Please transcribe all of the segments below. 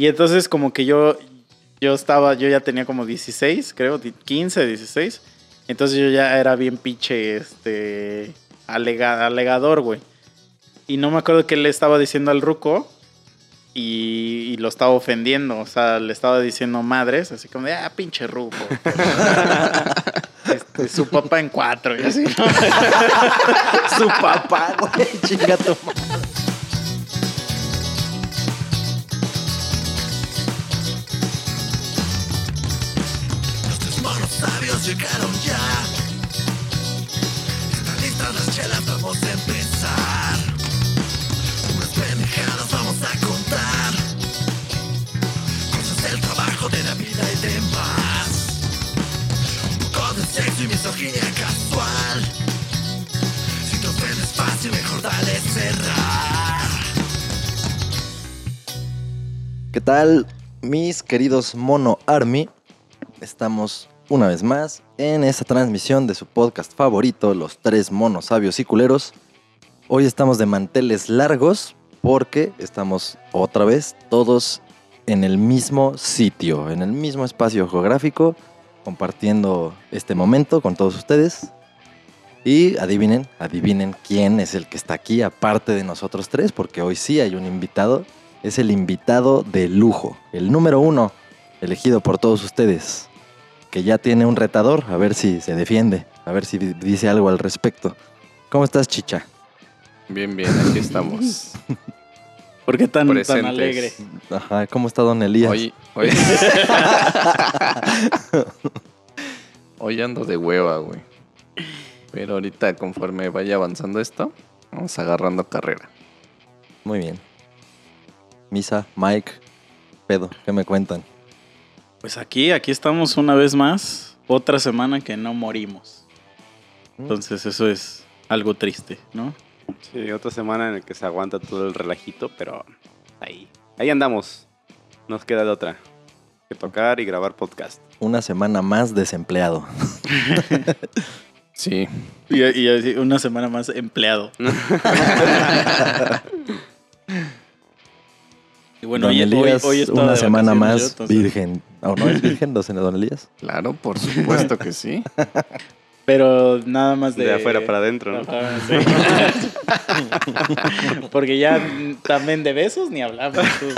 Y entonces como que yo, yo estaba, yo ya tenía como 16, creo, 15, 16. Entonces yo ya era bien pinche, este, alega- alegador, güey. Y no me acuerdo qué le estaba diciendo al ruco y, y lo estaba ofendiendo. O sea, le estaba diciendo madres, así como de, ah, pinche ruco. Este, su papá en cuatro y así, ¿no? Su papá, güey. Chinga tu madre. Mis queridos Mono Army? Estamos una vez más en esta transmisión de su podcast favorito, Los Tres Monos Sabios y Culeros. Hoy estamos de manteles largos porque estamos otra vez todos en el mismo sitio, en el mismo espacio geográfico, compartiendo este momento con todos ustedes. Y adivinen, adivinen quién es el que está aquí, aparte de nosotros tres, porque hoy sí hay un invitado. Es el invitado de lujo, el número uno, elegido por todos ustedes, que ya tiene un retador, a ver si se defiende, a ver si di- dice algo al respecto. ¿Cómo estás, chicha? Bien, bien, aquí estamos. ¿Por qué tan, alegre? Ajá, ¿cómo está don Elías? Hoy, hoy... hoy ando de hueva, güey. Pero ahorita, conforme vaya avanzando esto, vamos agarrando carrera. Muy bien. Misa, Mike, Pedo, ¿qué me cuentan? Pues aquí, aquí estamos una vez más. Otra semana que no morimos. Entonces eso es algo triste, ¿no? Sí, otra semana en la que se aguanta todo el relajito, pero ahí. Ahí andamos. Nos queda de otra. Que tocar y grabar podcast. Una semana más desempleado. Sí, Y, y una semana más empleado. y bueno, don hoy, Elías, hoy, una semana más yo, entonces- virgen. ¿O no es virgen, don don Elías? claro, por supuesto que sí. Pero nada más de... De afuera para adentro, ¿no? Porque ya también de besos ni hablamos. pues.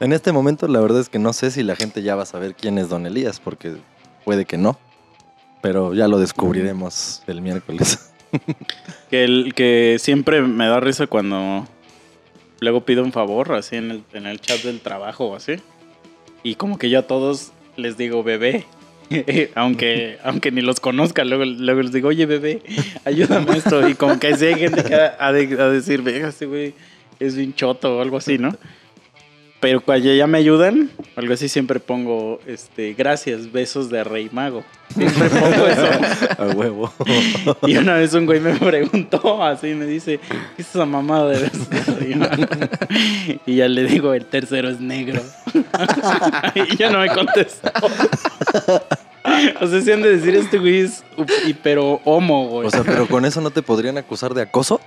En este momento la verdad es que no sé si la gente ya va a saber quién es Don Elías, porque puede que no. Pero ya lo descubriremos el miércoles. Que, el, que siempre me da risa cuando luego pido un favor, así en el, en el chat del trabajo o así. Y como que yo a todos les digo bebé. aunque, aunque ni los conozca, luego, luego les digo, oye bebé, ayúdame a esto. Y como que si hay gente que ha, de, de decir, venga, este güey es un choto o algo así, ¿no? Pero cuando ya me ayudan, algo así siempre pongo, este, gracias, besos de rey mago. Siempre pongo eso. A huevo. Y una vez un güey me preguntó, así me dice, ¿qué es esa mamada de besos de rey mago?" Y ya le digo, el tercero es negro. y ya no me contestó. O sea, si han de decir, este güey es pero homo, güey. O sea, pero con eso no te podrían acusar de acoso.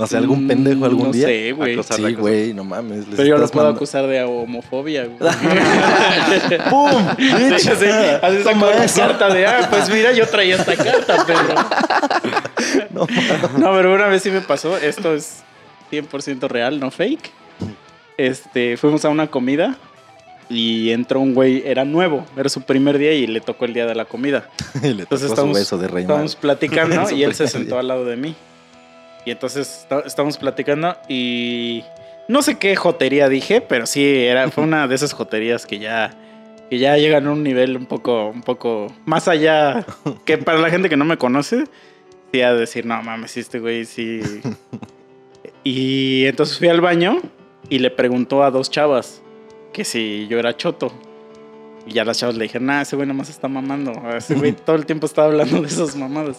O sea, algún pendejo algún Mm, no día. sé, güey. Sí, güey, no mames. les Pero yo lo puedo acusar de homofobia, güey. ¡Pum! La eso. carta de, ah, pues mira, yo traía esta carta, perro. No, No, pero una vez sí me pasó, esto es 100% real, no fake. Este, fuimos a una comida y entró un güey, era nuevo, era su primer día y le tocó el día de la comida. Y le tocó Entonces su estamos, beso de rey estábamos platicando y él se sentó día. al lado de mí. Y entonces está- estábamos platicando y no sé qué jotería dije, pero sí, era, fue una de esas joterías que ya, que ya llegan a un nivel un poco, un poco más allá, que para la gente que no me conoce, sí a decir, no mames, sí, este güey sí. Y entonces fui al baño y le preguntó a dos chavas que si yo era choto. Y ya las chavas le dijeron, nah, ese güey nomás está mamando. Ese güey todo el tiempo estaba hablando de esas mamadas.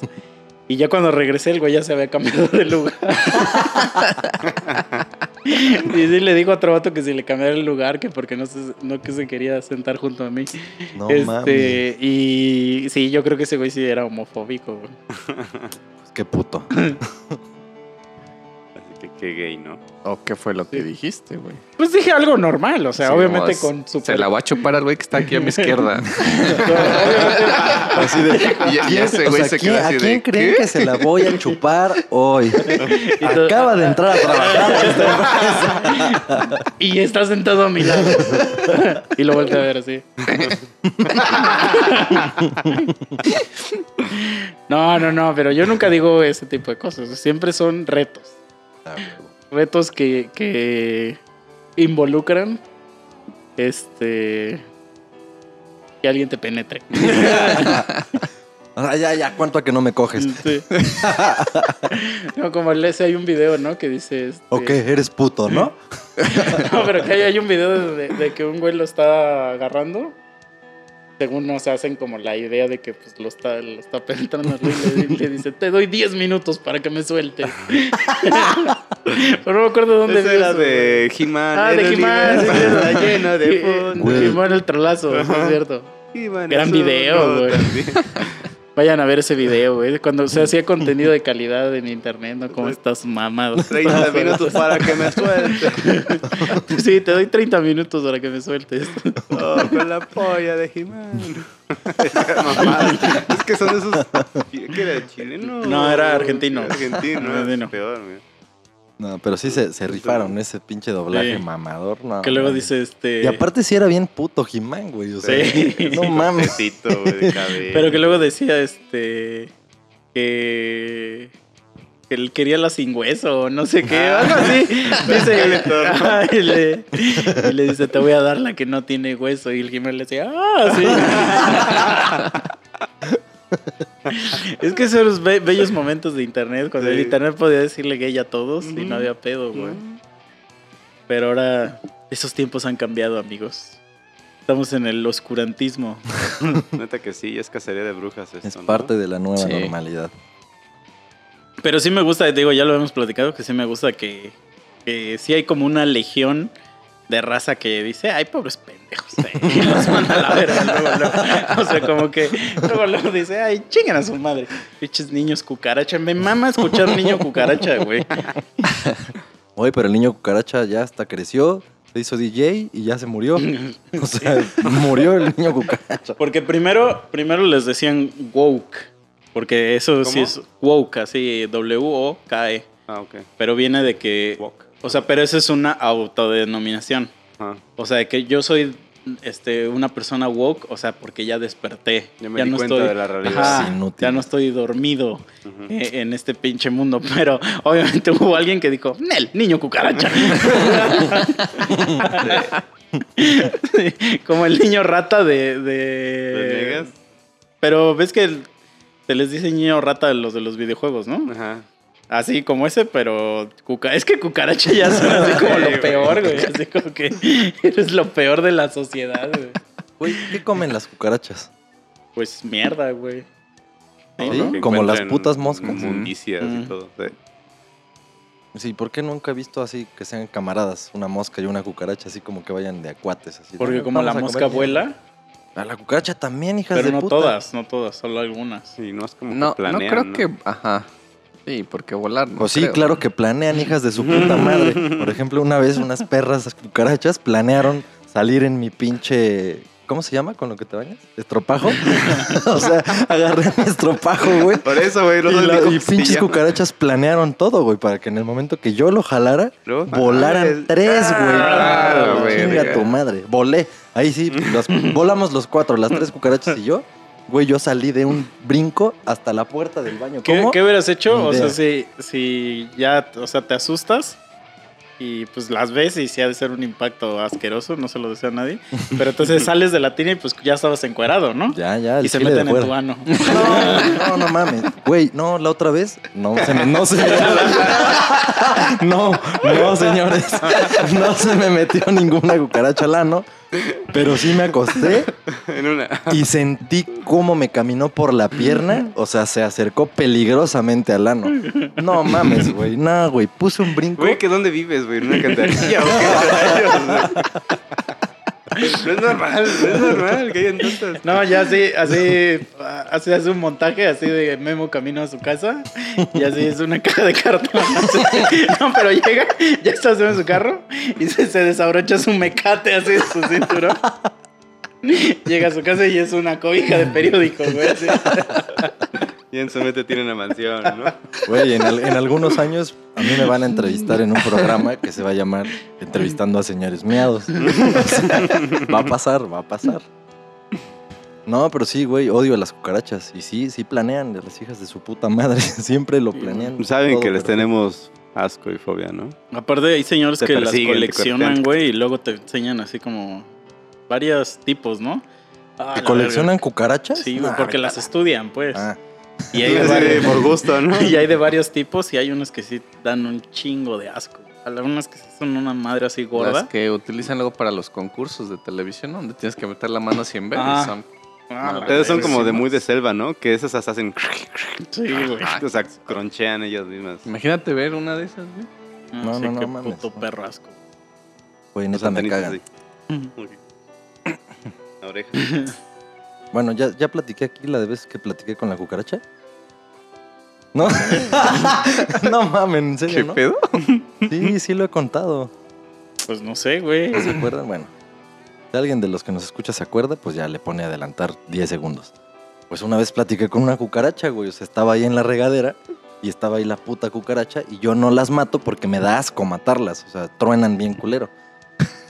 Y ya cuando regresé, el güey ya se había cambiado de lugar. y sí le dijo a otro vato que si le cambiara el lugar, que porque no se, no que se quería sentar junto a mí. No este, mames. y sí, yo creo que ese güey sí era homofóbico, güey. Qué puto. Qué, qué gay, ¿no? ¿O qué fue lo que dijiste, güey? Pues dije algo normal, o sea, Sí, obviamente con Se super... la voy a chupar al güey que está aquí a mi izquierda. Así de. Y- y ¿quién- ese o güey sea, se ¿quién- queda así ¿A quién de, creen ¿qué? que se la voy a chupar hoy? Acaba de entrar a trabajar esta empresa. Y está sentado a mi lado. y lo vuelve a ver así. no, no, no, pero yo nunca digo ese tipo de cosas. Siempre son retos. Retos que, que involucran este que alguien te penetre. Sea, ya, ya, ¿cuánto a que no me coges? Sí. no, como el ese hay un video, ¿no? Que dice este, Ok, eres puto, ¿no? No, pero que hay, hay un video de, de que un güey lo está agarrando. Según no se hacen como la idea de que pues lo está, lo está penetrando y le, le dice, te doy 10 minutos para que me sueltes. pero no me acuerdo dónde Ese vi era eso, de He-Man. Ah, de He-Man, sí, lleno de. He-Man el trolazo, es cierto. Gran video, güey. Vayan a ver ese video, güey. Cuando se hacía contenido de calidad en internet, ¿no? Como estas mamadas. 30 minutos para que me suelte. Sí, te doy 30 minutos para que me sueltes. Oh, con la polla de. Mamada. es que son esos. ¿Qué era? ¿Chileno? No, era argentino. Argentino, Argentino. es peor, güey. No, pero sí se, se rifaron ese pinche doblaje Sí. mamador. No, Que luego dice este. Y aparte sí era bien puto He-Man, güey. O sea, Sí. no mames. Güey. Pero que luego decía este. Que. Que él quería la sin hueso o no sé qué, algo así. Dice. y, le, y le dice: Te voy a dar la que no tiene hueso. Y el Jiménez le decía: ¡Ah, sí! es que esos los be- bellos momentos de internet, cuando el internet podía decirle gay a todos y no había pedo, güey. Pero ahora esos tiempos han cambiado, amigos. Estamos en el oscurantismo. Neta que sí, es cacería de brujas esto, Es ¿no? parte de la nueva Sí. normalidad. Pero sí me gusta, te digo, ya lo hemos platicado, que sí me gusta que, que sí hay como una legión de raza que dice, ay, pobres pendejos, eh", y los manda a la verga luego, luego. O sea, como que luego, luego dice, ay, chinguen a su madre, pinches niños cucaracha. Me mama escuchar niño cucaracha, güey. Oye, pero el niño cucaracha ya hasta creció, se hizo DJ y ya se murió. O sea, murió el niño cucaracha. Porque primero, primero les decían woke, porque eso sí es woke, así, W-O-K-E. Ah, ok. Pero viene de que, Woke. o sea, pero eso es una autodenominación. Ajá. O sea, que yo soy este, una persona woke, o sea, porque ya desperté. Ya me di cuenta de la realidad. Ajá, Es inútil. ya no estoy dormido eh, en este pinche mundo. Pero obviamente hubo alguien que dijo, Nel, niño cucaracha. Sí, Como el niño rata de... de... Pero ves que el- se les dice niño rata a los de los videojuegos, ¿no? Ajá. Así como ese, pero cuca es que cucaracha ya suena así como Sí, lo güey. peor, güey. Así como que eres lo peor de la sociedad, güey. Güey, ¿qué comen las cucarachas? Pues mierda, güey. ¿Sí? ¿no? Que Como las putas moscas. Inmundicias Mm. y todo. sí. Sí, ¿por qué nunca he visto así que sean camaradas, una mosca y una cucaracha, así como que vayan de acuates? Así, Porque "No, como la mosca comer vuela, mierda". A la cucaracha también, hijas pero de no puta. todas, no todas, solo algunas. Sí, no es como No, que no planean, creo que. Ajá. Sí, porque volar. No Pues sí, creo. claro que planean, hijas de su puta madre. Por ejemplo, una vez unas perras cucarachas planearon salir en mi pinche. ¿Cómo se llama con lo que te bañas? ¿Estropajo? o sea, agarré mi estropajo, güey. Por eso, güey. No Y, la- y pinches llama. cucarachas planearon todo, güey, para que en el momento que yo lo jalara, ¿No? volaran Ah, el- tres, güey. Ah, Chinga verga. tu madre. Volé. Ahí sí, los- volamos los cuatro, las tres cucarachas y yo. Güey, yo salí de un brinco hasta la puerta del baño. ¿Qué, ¿Cómo? qué hubieras hecho? O sea, si, si ya, o sea, te asustas y pues las ves y si ha de ser un impacto asqueroso, no se lo desea a nadie. Pero entonces sales de la tina y pues ya estabas encuerado, ¿no? Ya, ya. y se meten en tu ano. No, no, no mames. Güey, no, la otra vez. No, se me, no se me. No, no, señores. No se me metió ninguna cucaracha al ano. Pero sí me acosté En una. y sentí cómo me caminó por la pierna. O sea, se acercó peligrosamente al ano. No mames, güey. No, güey. Puse un brinco. Güey, ¿que dónde vives, güey? ¿En una cantarilla o qué? No es normal, no es normal que hayan tantas. No, ya así, así, así hace un montaje así de Memo camino a su casa y así es una caja de cartón. así. No, pero llega, ya está en su carro y se, se desabrocha su mecate así de su cinturón. Llega a su casa y es una cobija de periódico, güey. así. Y en su mente tiene una mansión, ¿no? Güey, en, al- en algunos años a mí me van a entrevistar en un programa que se va a llamar Entrevistando a Señores Miados. Va a pasar, va a pasar. No, pero sí, güey, odio a las cucarachas. Y sí, sí planean de las hijas de su puta madre. Siempre lo planean. Saben todo que les tenemos asco y fobia, ¿no? Aparte hay señores Te que las te coleccionan, güey, y luego te enseñan así como varios tipos, ¿no? Ah, ¿Que la coleccionan verga. cucarachas? Sí, Nah, güey, porque las estudian, pues. Ah, Y hay de Sí, varios. por gusto, ¿no? Y hay de varios tipos y hay unos que sí dan un chingo de asco. Algunas que sí son una madre así gorda. Las que utilizan luego para los concursos de televisión, ¿no? donde tienes que meter la mano 100 veces. Ah. son- Ah, Ustedes son como sí, de muy de selva, ¿no? Que esas hasta hacen... Sí, güey. O sea, cronchean ellas mismas. Imagínate ver una de esas, güey. Ah, No, sí, no, no qué mames, puto no. perro asco. güey, neta me cagan. Ok. La oreja. Bueno, ¿ya, ya platiqué aquí la de vez que platiqué con la cucaracha. ¿No? no mames, en serio, ¿Qué ¿no? pedo? Sí, sí lo he contado. Pues no sé, güey. ¿Se acuerdan? Bueno, si alguien de los que nos escucha se acuerda, pues ya le pone a adelantar 10 segundos. Pues una vez platiqué con una cucaracha, güey. O sea, estaba ahí en la regadera y estaba ahí la puta cucaracha y yo no las mato porque me da asco matarlas. O sea, truenan bien culero.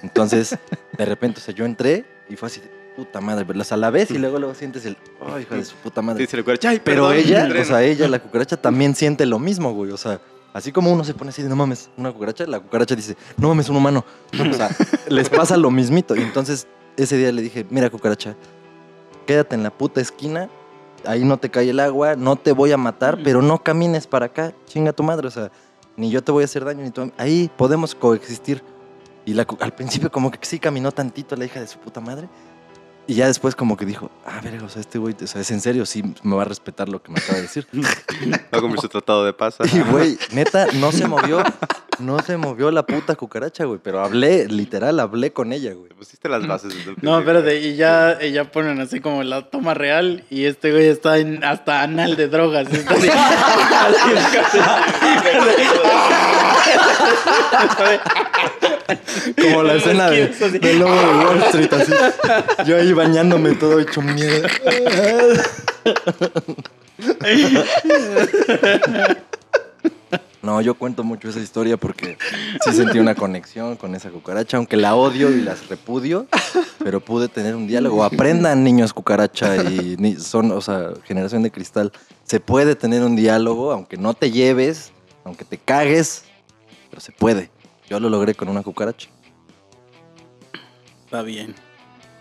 Entonces, de repente, o sea, yo entré y fue así, de, puta madre, verlas a la vez y luego luego sientes el, ay, hija de su puta madre. Dice el cucaracha, "Ay, Pero perdón, ella, Andrea". o sea, ella, la cucaracha, también siente lo mismo, güey. O sea, así como uno se pone así de no mames, una cucaracha, la cucaracha dice, no mames, un humano. O sea, les pasa lo mismito. Y entonces, ese día le dije, mira, cucaracha, quédate en la puta esquina, ahí no te cae el agua, no te voy a matar, pero no camines para acá, chinga tu madre. O sea, ni yo te voy a hacer daño, ni tú. Ahí podemos coexistir. Y la, al principio, como que sí caminó tantito la hija de su puta madre. Y ya después como que dijo, ah, verga, o sea, este güey, o sea, es en serio, sí me va a respetar lo que me acaba de decir. Va a cumplir su tratado de paz. y güey, neta, no se movió, no se movió la puta cucaracha, güey, pero hablé, literal, hablé con ella, güey. Te pusiste las bases desde el No, espérate, y ya, y ya ponen así como la toma real y este güey está en, hasta anal de drogas. Está así. Como la escena de, de Lobo de Wall Street, así. Yo ahí bañándome todo hecho mierda. No, yo cuento mucho esa historia porque sí sentí una conexión con esa cucaracha, aunque la odio y las repudio, pero pude tener un diálogo. Aprendan, niños cucaracha y ni- son, o sea, generación de cristal. Se puede tener un diálogo, aunque no te lleves, aunque te cagues, pero se puede. Yo lo logré con una cucaracha. Está bien.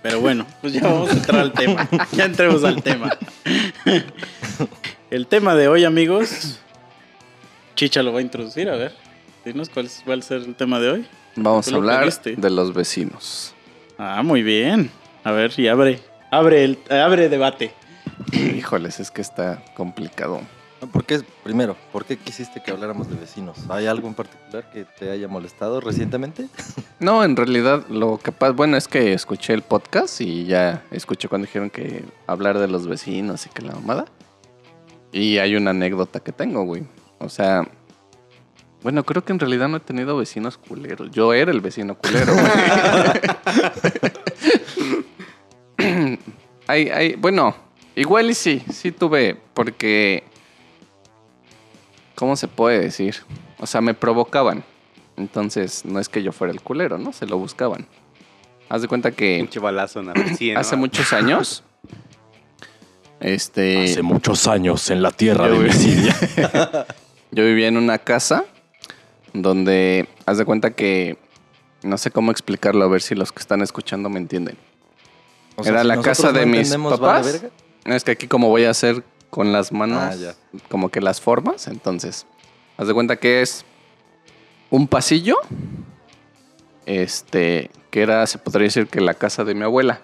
Pero bueno, pues ya vamos a entrar al tema. Ya entremos al tema. El tema de hoy, amigos. Chicha lo va a introducir, a ver. Dinos cuál va a ser el tema de hoy. Vamos a hablar de los vecinos. Ah, muy bien. A ver, y abre. Abre el abre debate. Híjoles, es que está complicado. ¿Por qué, primero, por qué quisiste que habláramos de vecinos? ¿Hay algo en particular que te haya molestado recientemente? No, en realidad lo que pasa, bueno, es que escuché el podcast y ya escuché cuando dijeron que hablar de los vecinos y que la mamada. Y hay una anécdota que tengo, güey. O sea, bueno, creo que en realidad no he tenido vecinos culeros. Yo era el vecino culero, güey. hay, hay, bueno, igual y sí, sí tuve, porque, ¿cómo se puede decir? O sea, me provocaban. Entonces, no es que yo fuera el culero, ¿no? Se lo buscaban. Haz de cuenta que Pinche balazo en la vecina. hace muchos años. Este. muchos años en la tierra Yo, güey. Mesilia. Yo vivía en una casa donde, haz de cuenta que, no sé cómo explicarlo, a ver si los que están escuchando me entienden. O sea, Era si la casa no de mis papás. ¿vale verga? Es que aquí como voy a hacer con las manos, Ah, ya. como que las formas, entonces, haz de cuenta que es un pasillo, este, que era, se podría decir que la casa de mi abuela.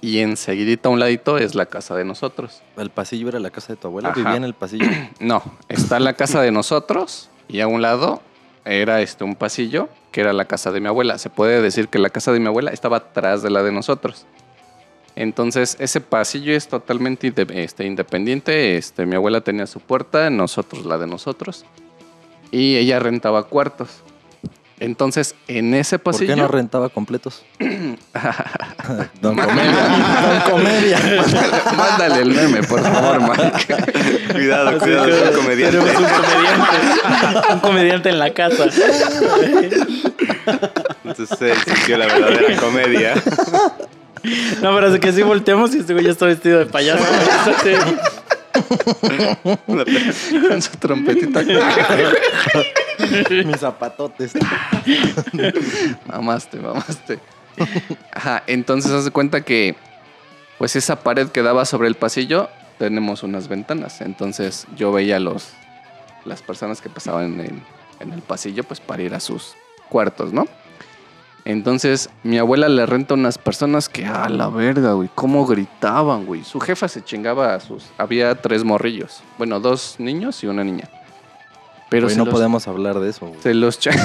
Y enseguidita a un ladito es la casa de nosotros. El pasillo era la casa de tu abuela. Ajá. Vivía en el pasillo. No, está la casa de nosotros y a un lado era este un pasillo que era la casa de mi abuela. Se puede decir que la casa de mi abuela estaba atrás de la de nosotros. Entonces, ese pasillo es totalmente inde- este, independiente. Este, mi abuela tenía su puerta, nosotros la de nosotros. Y ella rentaba cuartos. Entonces, en ese ¿Por pasillo... qué no rentaba completos? Don Comedia. Don Comedia. Mándale el meme, por favor, Mike. Cuidado, cuidado, es un comediante. Tenemos un comediante. un comediante en la casa. Entonces él sintió la verdadera comedia. No, pero es que si volteamos y este güey ya está vestido de payaso. Con su trompetita. Mis zapatotes. Mamaste, mamaste. Ajá, entonces haz de cuenta que pues esa pared que daba sobre el pasillo tenemos unas ventanas. Entonces yo veía los las personas que pasaban en, en el pasillo pues para ir a sus cuartos, ¿no? Entonces mi abuela le renta a unas personas que a la verga, güey, cómo gritaban, güey. Su jefa se chingaba a sus había tres morrillos, bueno, dos niños y una niña. Pero se no los- podemos hablar de eso. güey. se los cha-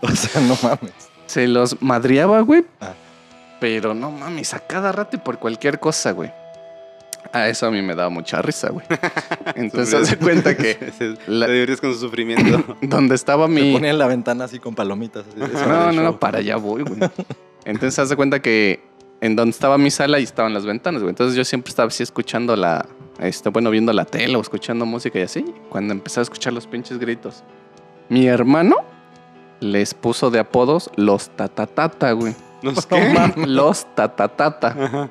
O sea, no mames. Se los madreaba, güey. Ah. Pero no mames, a cada rato y por cualquier cosa, güey. A eso a mí me daba mucha risa, güey. Entonces haz de cuenta que Se, La- te diviertes con su sufrimiento. donde estaba mi. ponía en la ventana así con palomitas. así, No, no, show. no, para allá voy, güey. Entonces haz de cuenta que en donde estaba mi sala y estaban las ventanas, güey. Entonces yo siempre estaba así escuchando la. Este, bueno, viendo la tele o escuchando música y así. Cuando empecé a escuchar los pinches gritos. Mi hermano les puso de apodos los tatatata, güey. No qué. Los tatatata. Ajá.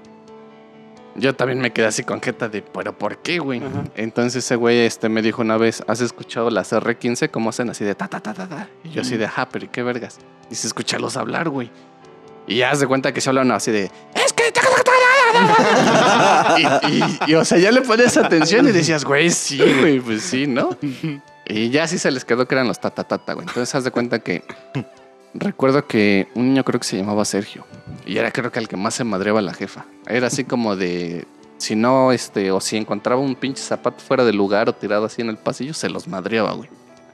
Yo también me quedé así con jeta de, ¿pero por qué, güey? Ajá. Entonces ese güey este, me dijo una vez, ¿has escuchado las R15 cómo hacen así de ta, ta, ta, ta, ta? Y yo así de, ajá, pero ¿y qué vergas? Y se escucharlos hablar, güey. Y ya se cuenta que se hablan así de, es que... y, y- y, o sea, ya le ponías atención y decías, güey, sí, güey, pues sí, ¿no? Y ya sí se les quedó que eran los ta, ta, ta, ta, güey. Entonces haz de cuenta que recuerdo que un niño creo que se llamaba Sergio. Y era creo que el que más se madreaba la jefa. Era así como de, si no, este, o si encontraba un pinche zapato fuera del lugar o tirado así en el pasillo, se los madreaba, güey.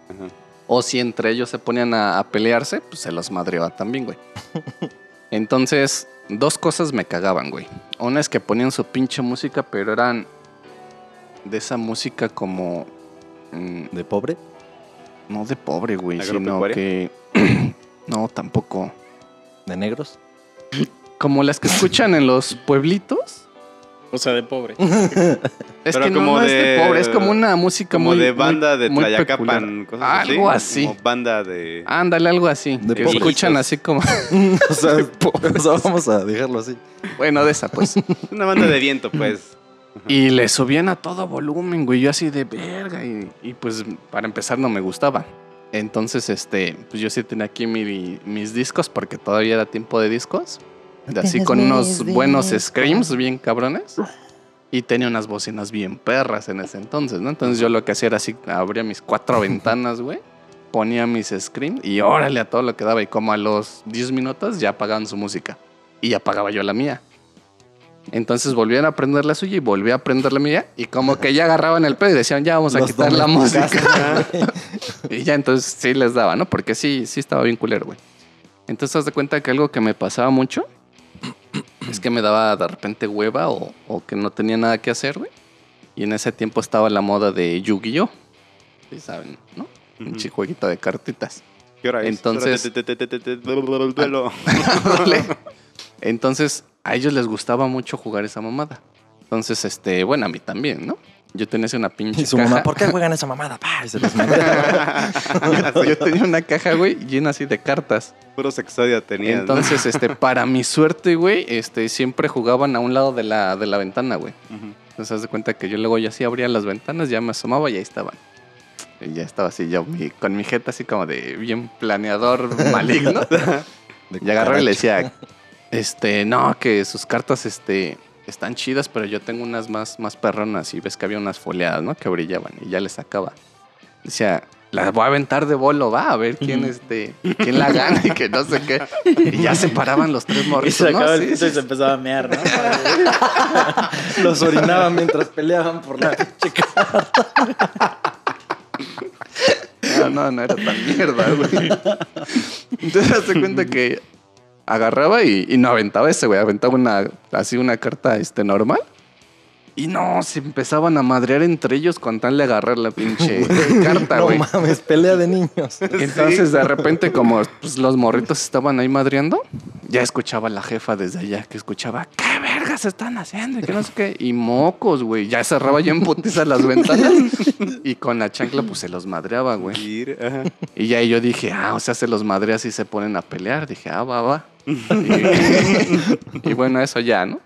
Ajá. O si entre ellos se ponían a, a pelearse, pues se los madreaba también, güey. Entonces, dos cosas me cagaban, güey. Una es que ponían su pinche música, pero eran de esa música como... mm, ¿De pobre? no de pobre, güey, sino que... no, tampoco. ¿De negros? Como las que escuchan en los pueblitos. O sea, de pobre. Es Pero que no, como no es de de- pobre, es como una música Como muy de banda muy- de Tlayacapan, peculiar. cosas así. Algo así. Como banda de. Ándale, algo así. De Que pobres. escuchan así como... o, sea, o sea, vamos a dejarlo así. bueno, de esa, pues. Una banda de viento, pues. Y le subían a todo volumen, güey. Yo así de verga. Y, y, pues para empezar no me gustaba. Entonces, este, pues yo sí tenía aquí mi- mis discos porque todavía era tiempo de discos. De así con unos buenos screams bien cabrones. Y tenía unas bocinas bien perras en ese entonces, ¿no? Entonces yo lo que hacía era así, abría mis cuatro ventanas, güey. Ponía mis screams y órale a todo lo que daba. Y como a los 10 minutos ya apagaban su música. Y apagaba yo la mía. Entonces volvían a prender la suya y volví a prender la mía. Y como que ya agarraban el pedo y decían, ya vamos a Los quitar la música. y ya entonces sí les daba, ¿no? Porque sí, sí estaba bien culero, güey. Entonces haz de cuenta que algo que me pasaba mucho es que me daba de repente hueva o, o que no tenía nada que hacer, güey. Y en ese tiempo estaba la moda de Yu-Gi-Oh! Sí saben, ¿no? Un jueguito de cartitas. ¿Qué hora es? Entonces-. Entonces, a ellos les gustaba mucho jugar esa mamada. Entonces, este, bueno, a mí también, ¿no? Yo tenía una pinche Y su caja. mamá, ¿por qué juegan esa mamada? Pa, se. Yo tenía una caja, güey, llena así de cartas. Puro sexodia tenía. ¿no? Entonces, este, para mi suerte, güey, este, siempre jugaban a un lado de la, de la ventana, güey. Ujú. Entonces, haz de cuenta que yo luego ya así abría las ventanas, ya me asomaba y ahí estaban. Y ya estaba así, yo mi- con mi jeta así como de bien planeador maligno. Y agarraba y le decía, este, no, que sus cartas, este, están chidas, pero yo tengo unas más, más perronas y ves que había unas foliadas, ¿no? Que brillaban y ya le sacaba. Decía, las voy a aventar de bolo, va, a ver quién, este, quién la gana y que no sé qué. Y ya se paraban los tres Y morritos, se ¿no? Sí, y sí, se empezaba a mear, ¿no? Los orinaban mientras peleaban por la. No, No, no, no era tan mierda, güey. Entonces, hace cuenta que agarraba y, y no aventaba ese, güey. Aventaba una, así una carta este, normal. Y no, se empezaban a madrear entre ellos con tal de agarrar la pinche carta, no güey. mames, pelea de niños. Entonces, de repente, como pues, los morritos estaban ahí madreando, ya escuchaba la jefa desde allá, que escuchaba, ¿qué vergas están haciendo? Y que no sé qué. Y mocos, güey. Ya cerraba ya en putiza las ventanas. Y con la chancla, pues se los madreaba, güey. Y ya yo dije, ah, o sea, se los madreas y se ponen a pelear. Dije, ah, va, va. Y, bueno, eso ya, ¿no?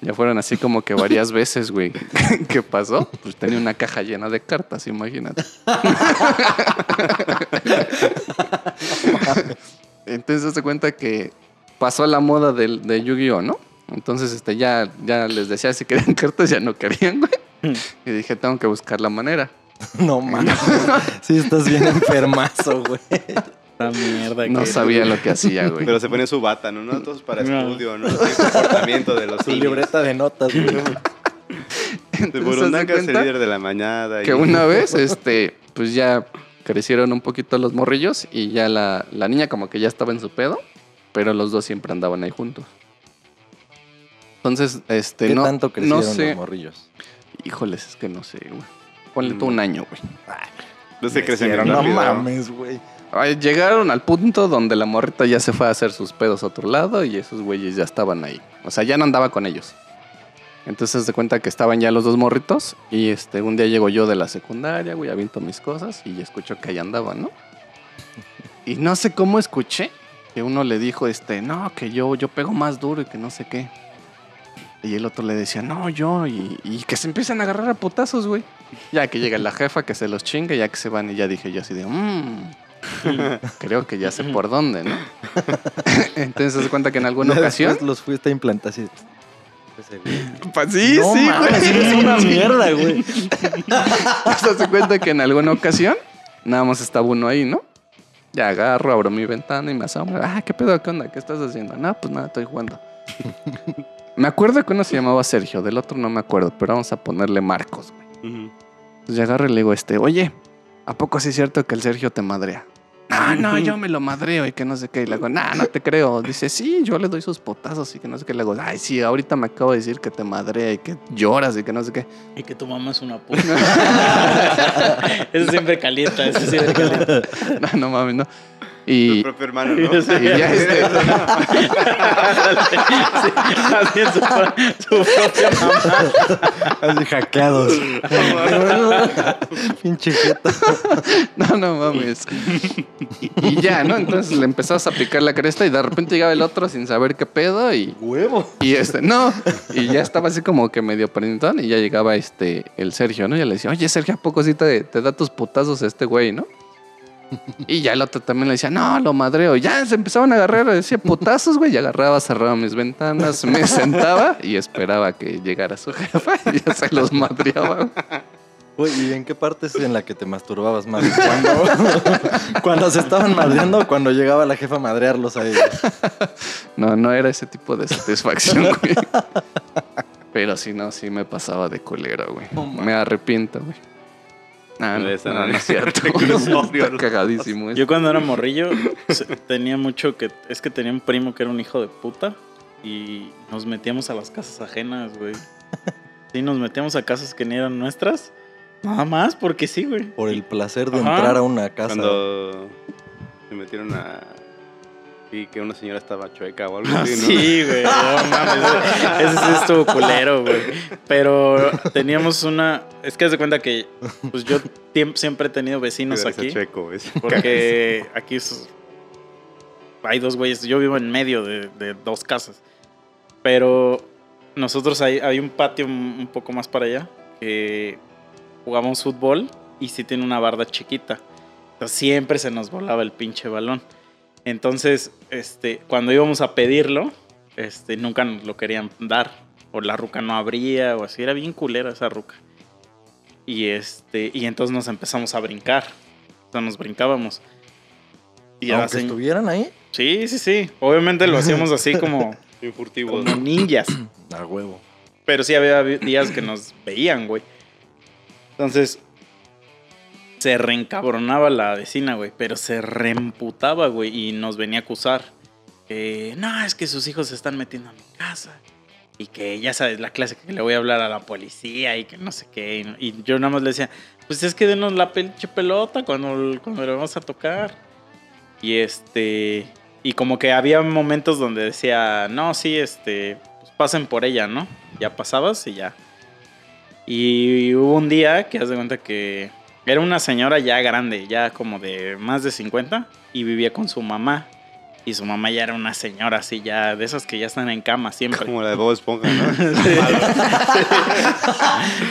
Ya fueron así como que varias veces, güey. ¿Qué pasó? Pues tenía una caja llena de cartas, imagínate. Entonces se cuenta que pasó la moda del, de Yu-Gi-Oh, ¿no? Entonces este, ya, ya les decía si querían cartas, ya no querían, güey. Y dije, tengo que buscar la manera. No mames. Sí, estás bien enfermazo, güey. La mierda No que- sabía lo que hacía, güey. Pero se ponía su bata, ¿no? No, todos para No. estudio, ¿no? El comportamiento de los Su niños. libreta de notas, güey. De Entonces, ¿se Burundanga es el líder de la mañana. y- que una vez, este, pues ya crecieron un poquito los morrillos y ya la, la niña como que ya estaba en su pedo, pero los dos siempre andaban ahí juntos. Entonces, este, ¿Qué no, tanto crecieron no sé, los morrillos? híjoles, es que no sé, güey. Ponle tú un año, güey. No se crecen no mames, güey. Llegaron al punto donde la morrita ya se fue a hacer sus pedos a otro lado y esos güeyes ya estaban ahí. O sea, ya no andaba con ellos. Entonces se cuenta que estaban ya los dos morritos y este un día llego yo de la secundaria, güey, aviento mis cosas y escucho que ahí andaban, ¿no? Y no sé cómo escuché que uno le dijo, este, no, que yo, yo pego más duro y que no sé qué. Y el otro le decía, no, yo, y, y que se empiezan a agarrar a putazos, güey. Ya que llega la jefa, que se los chinga, ya que se van y ya dije yo así de, mmm, creo que ya sé por dónde, ¿no? Entonces se cuenta que en alguna ocasión... los fuiste a implantar así. Pa- Sí, no sí, mames, güey. eres una mierda, güey. Se hace cuenta que en alguna ocasión nada más estaba uno ahí, ¿no? Ya agarro, abro mi ventana y me asombro. Ah, ¿qué pedo? ¿Qué onda? ¿Qué estás haciendo? No, pues nada, estoy jugando. me acuerdo que uno se llamaba Sergio, del otro no me acuerdo, pero vamos a ponerle Marcos, güey. Ujú. Entonces yo agarro y le digo, este, oye, ¿a poco sí es cierto que el Sergio te madrea? No, no, yo me lo madreo y que no sé qué. Y le digo, nah, no te creo. Dice, sí, yo le doy sus potazos y que no sé qué. Le digo, ay, sí, ahorita me acabo de decir que te madrea y que lloras y que no sé qué. Y que tu mamá es una puta. eso siempre calienta, eso siempre calienta. No, no mames, no. Tu Y, propio hermano, ¿no? Sí. y ya este, Así es su, su propia mamá. Así hackeados. Pinche jeta. no, no mames. Y, y ya, ¿no? Entonces le empezabas a picar la cresta y de repente llegaba el otro sin saber qué pedo y, Huevo. y este, no, y ya estaba así como que medio prendón y ya llegaba este, el Sergio, ¿no? Y ya le decía, oye, Sergio, ¿a poco sí te, te da tus putazos este güey, no? Y ya el otro también le decía, no, lo madreo. Ya se empezaban a agarrar, decía putazos, güey. Y agarraba, cerraba mis ventanas, me sentaba y esperaba que llegara su jefa y ya se los madreaba. güey. Güey, ¿y en qué parte es en la que te masturbabas más? ¿Cuando, cuando se estaban madreando o cuando llegaba la jefa a madrearlos a ellos? No, no era ese tipo de satisfacción, güey. Pero sí, no, sí me pasaba de culero, güey. Me arrepiento, güey. Ah, no, Esa no, no no es cierto. Está cagadísimo. eso. Yo cuando era morrillo tenía mucho que... Es que tenía un primo que era un hijo de puta y nos metíamos a las casas ajenas, güey. Sí, nos metíamos a casas que ni eran nuestras. Nada más porque sí, güey. Por el placer de Ajá. entrar a una casa. Cuando se metieron a... Que una señora estaba chueca o algo así, ¿no? Sí, güey. No mames. Ese sí estuvo culero, güey. Pero teníamos una. Es que haz de cuenta que pues yo siempre he tenido vecinos aquí. chueco. Porque aquí es- hay dos güeyes. Yo vivo en medio de, de dos casas. Pero nosotros hay, hay un patio un un poco más para allá que jugamos fútbol y sí tiene una barda chiquita. Entonces siempre se nos volaba el pinche balón. Entonces, este, cuando íbamos a pedirlo, este, nunca nos lo querían dar. O la ruca no abría, o así. Era bien culera esa ruca. Y este, y entonces nos empezamos a brincar. O sea, nos brincábamos. Y Aunque hacen- estuvieran ahí, Sí, sí, sí. Obviamente lo hacíamos así como, furtivos. como ninjas. a huevo. Pero sí había días que nos veían, güey. Entonces, se reencabronaba la vecina, güey, pero se reemputaba, güey, y nos venía a acusar. Que, no, es que sus hijos se están metiendo a mi casa. Y que ya sabes, la clase que le voy a hablar a la policía y que no sé qué. Y, yo nada más le decía, pues es que denos la pinche pelota cuando, cuando le vamos a tocar. Y este. Y como que había momentos donde decía, no, sí, este. Pues pasen por ella, ¿no? Ya pasabas y ya. Y hubo un día que haz de cuenta que era una señora ya grande, ya como de más de 50, y vivía con su mamá. Y su mamá ya era una señora así, ya de esas que ya están en cama siempre. Como la de Bob Esponja, ¿no?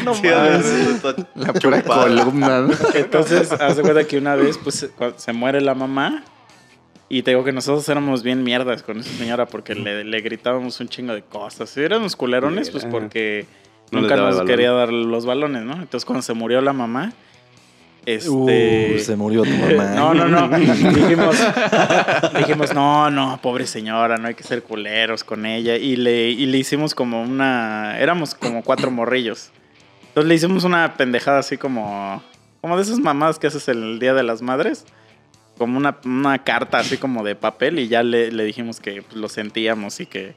No Sí, mames. La pura columna. ¿no? Entonces, haz de cuenta que una vez pues se muere la mamá. Y te digo que nosotros éramos bien mierdas con esa señora porque le, le gritábamos un chingo de cosas. Si éramos culerones, pues porque No nunca nos balón. quería dar los balones, ¿no? Entonces cuando se murió la mamá, este... Uh, se murió tu mamá. No, no, no. dijimos, dijimos, no, no, pobre señora, no hay que ser culeros con ella. Y le, y le hicimos como una. Éramos como cuatro morrillos. Entonces le hicimos una pendejada así como. Como de esas mamadas que haces el Día de las Madres. Como una, una carta así como de papel. Y ya le, le dijimos que pues, lo sentíamos y que.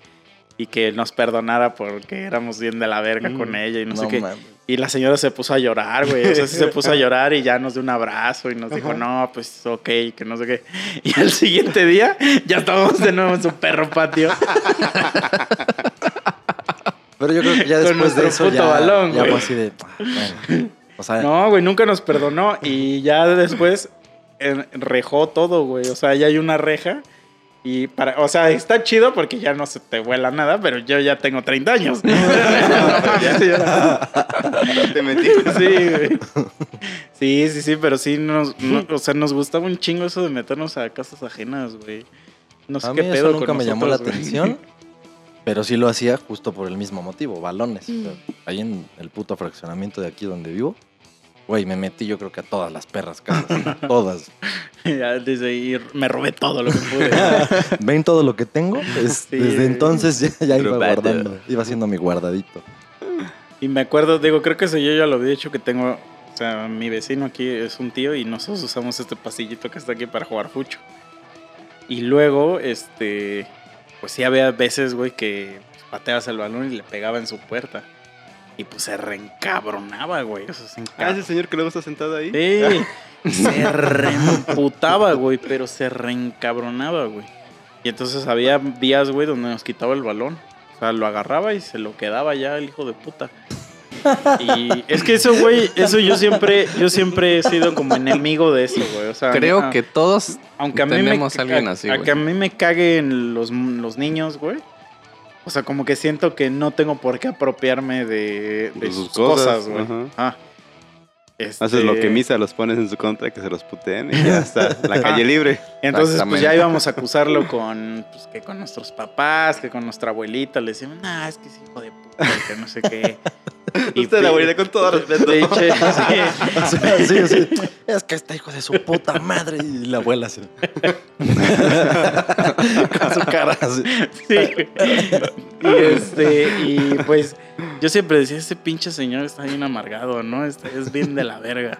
Y que nos perdonara porque éramos bien de la verga con ella y no, sé No qué. mames. Y la señora se puso a llorar, güey. O sea, sí se puso a llorar y ya nos dio un abrazo y nos dijo, no, pues ok, que no sé qué. Y al siguiente día ya estábamos de nuevo en su perro patio. Pero yo creo que ya Con después de eso puto ya, balón, ya fue así de... ah, bueno. O sea, No, güey, nunca nos perdonó. Y ya después rejó todo, güey. O sea, ya hay una reja. Y para, o sea, está chido porque ya no se te vuela nada, pero yo ya tengo 30 años. Te metí. Sí, güey. Sí, sí, sí, pero sí nos, no- o sea, nos gustaba un chingo eso de meternos a casas ajenas, güey. No sé a mí qué eso pedo nunca con me llamó la güey. atención. Pero sí lo hacía justo por el mismo motivo, balones. O sea, ahí en el puto fraccionamiento de aquí donde vivo, güey, me metí yo creo que a todas las perras casas. todas. Ya desde ahí me robé todo lo que pude. ¿Ven todo lo que tengo? Es- Sí. Desde entonces ya, ya iba guardando, iba haciendo mi guardadito. y me acuerdo, digo, creo que eso yo ya lo había dicho que tengo, o sea, mi vecino aquí es un tío y nosotros usamos este pasillito que está aquí para jugar fucho. Y luego, este, pues sí había veces, güey, que pateabas el balón y le pegaba en su puerta. Y pues se reencabronaba, güey. O sea, se Ah, ese señor que luego está sentado ahí. Sí, se reemputaba, güey, pero se reencabronaba, güey. Y entonces había días, güey, donde nos quitaba el balón. O sea, lo agarraba y se lo quedaba ya el hijo de puta. Y es que eso, güey, eso yo siempre, yo siempre he sido como enemigo de eso, güey. O sea, Creo a- que todos aunque a mí tenemos me, a alguien así, a güey. que a mí me caguen los, los niños, güey. O sea, como que siento que no tengo por qué apropiarme de, de De sus sus cosas, güey. Ah. Haces lo que Este, misa los pones en su contra, que se los puteen y ya está. La calle libre. Entonces, pues ya íbamos a acusarlo con, pues, que con nuestros papás, que con nuestra abuelita. Le decíamos, nah, es que es hijo de puta, que no sé qué. Usted, la abuelita, con todo respeto. Pinche, sí. Sí, sí. Es que este hijo de su puta madre. Y la abuela así. Con su cara así. Sí. Y este, y pues yo siempre decía, este pinche señor está bien amargado, ¿no? Este es bien de la verga.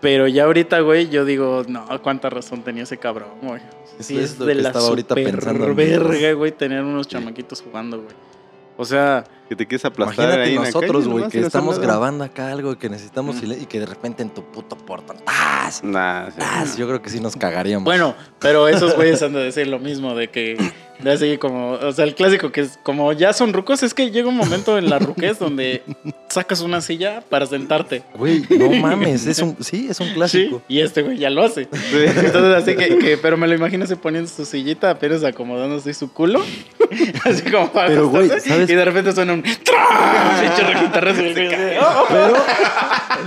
Pero ya ahorita, güey, yo digo, no, cuánta razón tenía ese cabrón, güey. Sí, es, es lo de que la estaba ahorita pensando verga, güey, tener unos chamaquitos jugando, güey. O sea, Que te quieres aplastar Imagínate ahí nosotros, güey, que estamos nada. grabando acá algo que necesitamos Mm. y que de repente en tu puto portón. ¡tas! Nah, sí. ¡tas! Yo creo que sí nos cagaríamos. bueno, pero esos güeyes han de decir lo mismo, de que, de así como, o sea, el clásico que es como ya son rucos, es que llega un momento en la ruquez donde sacas una silla para sentarte. Güey, no mames, es un, sí, es un Sí, clásico. y este güey ya lo hace. Entonces, así que, que- pero me lo imagino así poniendo su sillita, apenas acomodándose su culo. así como para Pero, güey, ¿sabes? Y de repente suena un. Pero,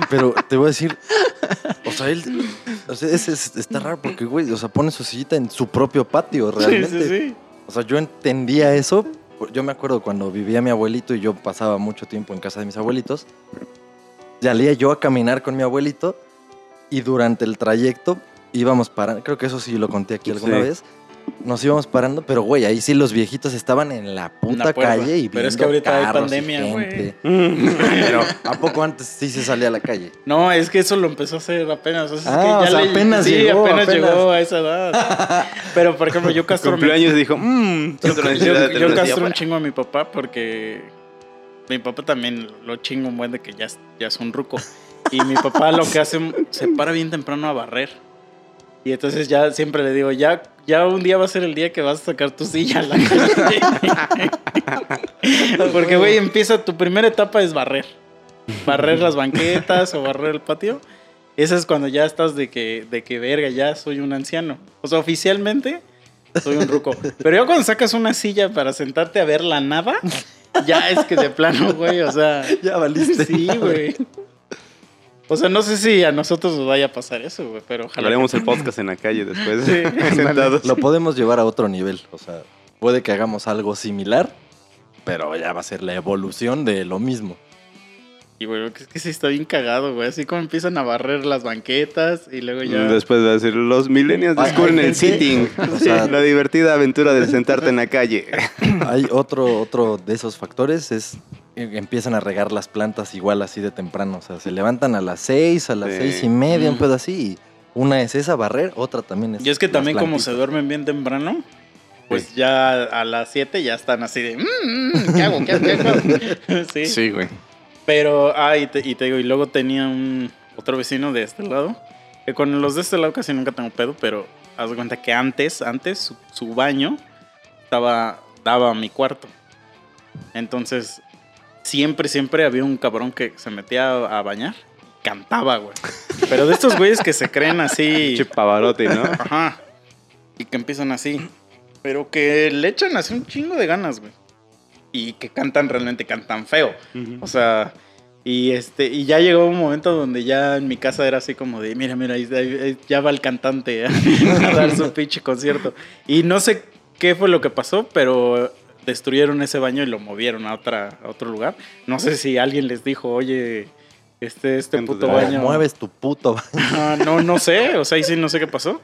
pero te voy a decir, o sea, él, o sea, ese es- está raro porque, güey, o sea, pone su sillita en su propio patio, Sí, realmente. sí, sí. O sea, yo entendía eso. Yo me acuerdo cuando vivía mi abuelito y yo pasaba mucho tiempo en casa de mis abuelitos. Salía yo a caminar con mi abuelito y durante el trayecto íbamos para, creo que eso sí lo conté aquí alguna Sí. vez, nos íbamos parando, pero güey, ahí sí los viejitos estaban en la puta calle y Pero es que ahorita hay pandemia, güey. Mm. Pero ¿a poco antes sí se salía a la calle? No, es que eso lo empezó a hacer apenas. O sea, es Ah, que ya o sea, le- apenas sí, llegó, apenas, apenas. llegó a esa edad. Pero, por ejemplo, yo castro, Cumplió años y dijo, mmm, yo, yo castro un afuera". chingo a mi papá porque mi papá también lo chingo un buen de que ya, ya es un ruco. Y mi papá lo que hace, se para bien temprano a barrer. Y entonces ya siempre le digo, ya, ya un día va a ser el día que vas a sacar tu silla a la calle. Porque, güey, empieza, tu primera etapa es barrer. Barrer las banquetas o barrer el patio. Ese es cuando ya estás de que, de que verga, ya soy un anciano. O sea, oficialmente soy un ruco. Pero ya cuando sacas una silla para sentarte a ver la nada, ya es que de plano, güey, o sea. Ya valiste. Sí, güey. O sea, no sé si a nosotros nos vaya a pasar eso, güey, pero ojalá. Haremos el podcast en la calle después, Sí. sentados. Lo podemos llevar a otro nivel. O sea, puede que hagamos algo similar, pero ya va a ser la evolución de lo mismo. Y, güey, es que sí está bien cagado, güey. Así como empiezan a barrer las banquetas y luego ya. Después va a decir, los millennials descubren el sitting. o sea- la divertida aventura de sentarte en la calle. Hay otro, otro de esos factores, es empiezan a regar las plantas igual así de temprano. O sea, se levantan a las seis, a las Sí. seis y media, un Mm. pedo así. Y una es esa barrer, otra también es. Y es que también como se duermen bien temprano, pues ya a las 7 ya están así de, "Mm, mm, ¿qué hago? ¿Qué hago? ¿Qué hago?" sí. Sí, güey. Pero, ah, y te, y te digo, y luego tenía un otro vecino de este lado, que con los de este lado casi nunca tengo pedo, pero haz de cuenta que antes, antes, su, su baño estaba, daba a mi cuarto. Entonces, siempre, siempre había un cabrón que se metía a, a bañar, cantaba, güey. Pero de estos güeyes que se creen así... Pavarote, ¿no? Ajá. Y que empiezan así. Pero que le echan así un chingo de ganas, güey. Y que cantan realmente, cantan feo. O sea, y este, y ya llegó un momento donde ya en mi casa era así como de, mira, mira, ahí- ahí- ahí ya va el cantante a, a dar su pinche concierto. Y no sé qué fue lo que pasó, pero destruyeron ese baño y lo movieron a otra, a otro lugar. No sé si alguien les dijo, oye, este, este puto baño. Mueves tu puto baño. Ah, no, no sé, o sea, ahí sí no sé qué pasó.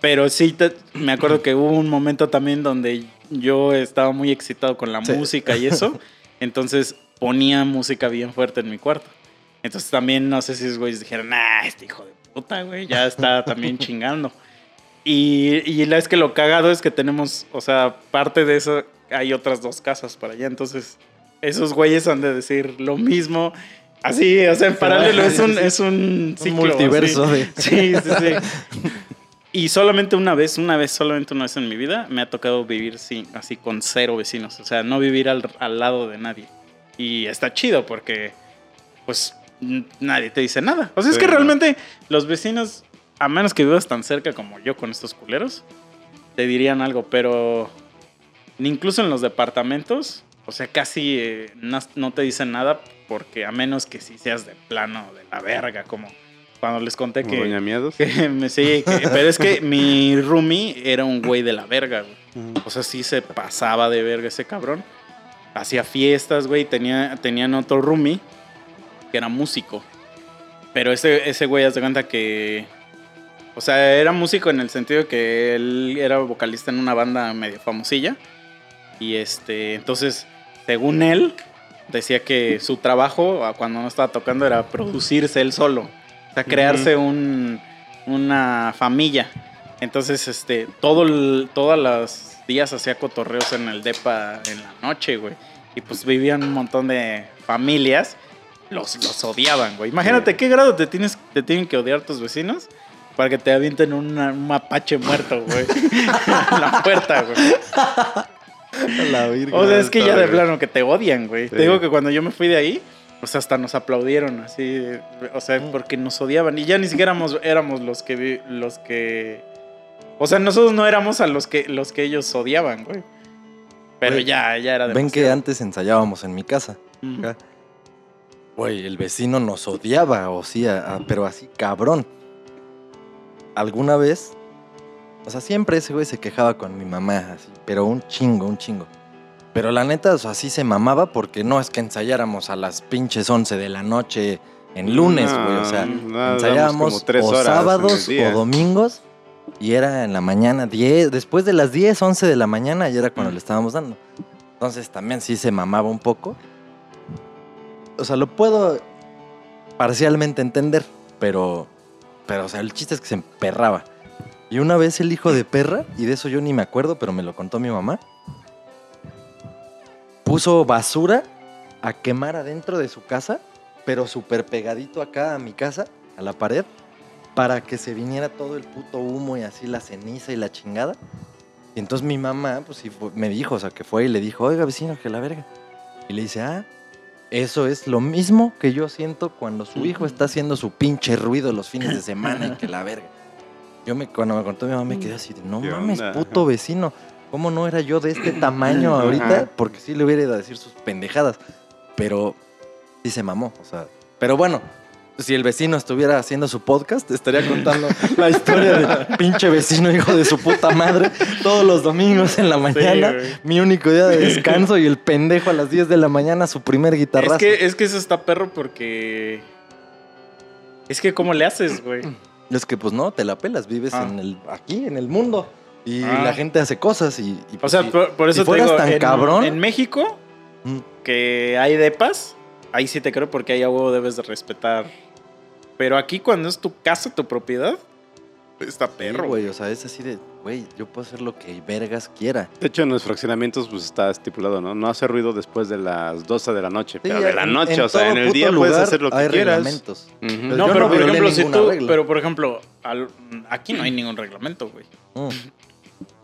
Pero sí, te- me acuerdo que hubo un momento también donde yo estaba muy excitado con la Sí. música y eso. Entonces ponía música bien fuerte en mi cuarto. Entonces también no sé si esos güeyes dijeron, ah, este hijo de puta, güey, ya está también chingando. Y, y la es que lo cagado es que tenemos, o sea, parte de eso, hay otras dos casas para allá. Entonces, esos güeyes han de decir lo mismo. Así, o sea, en paralelo es un, es un Un ciclo. multiverso así. de. Sí, sí, sí. Y solamente una vez, una vez, solamente una vez en mi vida, me ha tocado vivir sí, así con cero vecinos. O sea, no vivir al, al lado de nadie. Y está chido porque, pues, nadie te dice nada. O sea, es que ¿no? realmente los vecinos, a menos que vivas tan cerca como yo con estos culeros, te dirían algo, pero incluso en los departamentos, o sea, casi eh, no, no te dicen nada porque a menos que sí seas de plano de la verga, como cuando les conté que... Doña Miados. Que me sí, que- pero es que mi roomie era un güey de la verga, güey. O sea, sí se pasaba de verga ese cabrón. Hacía fiestas, güey. Tenía, tenían otro roomie que era músico. Pero ese, ese güey, haz de cuenta que. O sea, era músico en el sentido que él era vocalista en una banda medio famosilla. Y este, entonces, según él, decía que su trabajo cuando no estaba tocando era producirse él solo. O sea, crearse un, una familia. Entonces, este, todo el- todas las días hacía cotorreos en el depa en la noche, güey. Y pues vivían un montón de familias. Los, los odiaban, güey. Imagínate qué grado te, tienes, te tienen que odiar tus vecinos para que te avienten una- un mapache muerto, güey. en la puerta, güey. La virgen. O sea, es que ya de plano que te odian, güey. Sí. Te digo que cuando yo me fui de ahí, pues hasta nos aplaudieron, así, o sea, porque nos odiaban. Y ya ni siquiera éramos, éramos los que vi- los que. O sea, nosotros no éramos a los que los que ellos odiaban, güey. Pero Güey, ya, ya era Ven que antes ensayábamos en mi casa. Acá. Güey, el vecino nos odiaba, o sí, a- a- pero así cabrón. Alguna vez, o sea, siempre ese güey se quejaba con mi mamá, así, pero un chingo, un chingo. Pero la neta, o sea, así se mamaba porque no es que ensayáramos a las pinches 11 de la noche en lunes, No, güey. O sea, no, ensayábamos tres o sábados o domingos Y era en la mañana, 10, después de las 10, 11 de la mañana, y era cuando Mm. le estábamos dando. Entonces también sí se mamaba un poco. O sea, lo puedo parcialmente entender, pero, pero, o sea, el chiste es que se emperraba. Y una vez el hijo de perra, y de eso yo ni me acuerdo, pero me lo contó mi mamá, puso basura a quemar adentro de su casa, pero súper pegadito acá a mi casa, a la pared, para que se viniera todo el puto humo y así la ceniza y la chingada. Y entonces mi mamá, pues sí, me dijo, o sea, que fue y le dijo, oiga, vecino, que la verga. Y le dice, ah, eso es lo mismo que yo siento cuando su hijo está haciendo su pinche ruido los fines de semana y que la verga. Yo me, cuando me contó mi mamá me quedé así de, no ¿Qué mames, onda? puto vecino, ¿cómo no era yo de este tamaño ahorita? Ajá. Porque sí le hubiera ido a decir sus pendejadas. Pero sí se mamó, o sea. Pero bueno, si el vecino estuviera haciendo su podcast, estaría contando la historia del pinche vecino hijo de su puta madre todos los domingos en la mañana. mi único día de descanso y el pendejo a las 10 de la mañana su primer guitarrazo. Es que, es que eso está perro porque. Es que, ¿cómo le haces, güey? Es que pues no, te la pelas, vives Ah. en el, aquí, en el mundo. Y Ah. la gente hace cosas y... y, O pues, sea, por, por eso si te digo, tan en, cabrón- en México, Mm. que hay depas, ahí sí te creo porque ahí a huevo debes de respetar. Pero aquí cuando es tu casa, tu propiedad, está perro, güey, o sea, es así de, güey, yo puedo hacer lo que vergas quiera. De hecho, en los fraccionamientos pues está estipulado, ¿no? No hacer ruido después de las 12 de la noche. Sí, pero de la noche, en o sea, en el día puedes hacer lo que hay quieras. reglamentos. Ujú. No, pero no por ejemplo, si tú. regla. Pero por ejemplo, al- aquí no hay ningún reglamento, güey. Mm.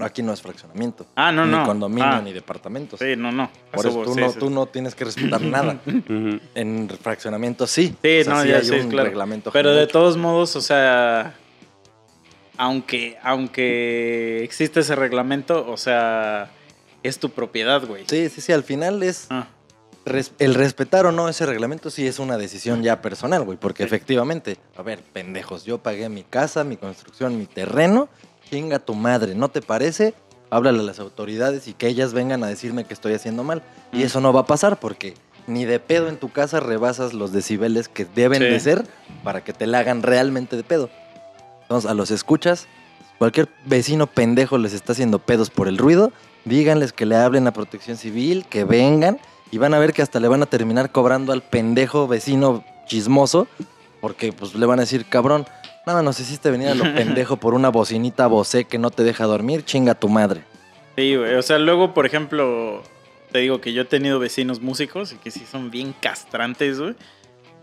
Aquí no es fraccionamiento. Ah, no, ni no. condominio, Ah, ni departamentos. Sí, no, no. Por eso, tú, sí, no, sí. tú no tienes que respetar nada. En fraccionamiento sí. Sí, O sea, no, sí ya hay sí, un claro. reglamento Pero de todos modos, o sea, aunque, aunque existe ese reglamento, o sea, es tu propiedad, güey. Sí, sí, sí, al final es... Ah, res- el respetar o no ese reglamento sí es una decisión ya personal, güey. Porque Sí. efectivamente, a ver, pendejos, yo pagué mi casa, mi construcción, mi terreno. Chinga tu madre, ¿no te parece? Háblale a las autoridades y que ellas vengan a decirme que estoy haciendo mal. Y Mm. eso no va a pasar porque ni de pedo en tu casa rebasas los decibeles que deben Sí. de ser para que te la hagan realmente de pedo. Entonces, a los escuchas, cualquier vecino pendejo les está haciendo pedos por el ruido, díganles que le hablen a protección civil, que vengan y van a ver que hasta le van a terminar cobrando al pendejo vecino chismoso porque pues le van a decir, cabrón, nada, nos hiciste venir a lo pendejo por una bocinita vocé que no te deja dormir, chinga tu madre. sí, güey. O sea, luego, por ejemplo, te digo que yo he tenido vecinos músicos y que sí son bien castrantes, güey.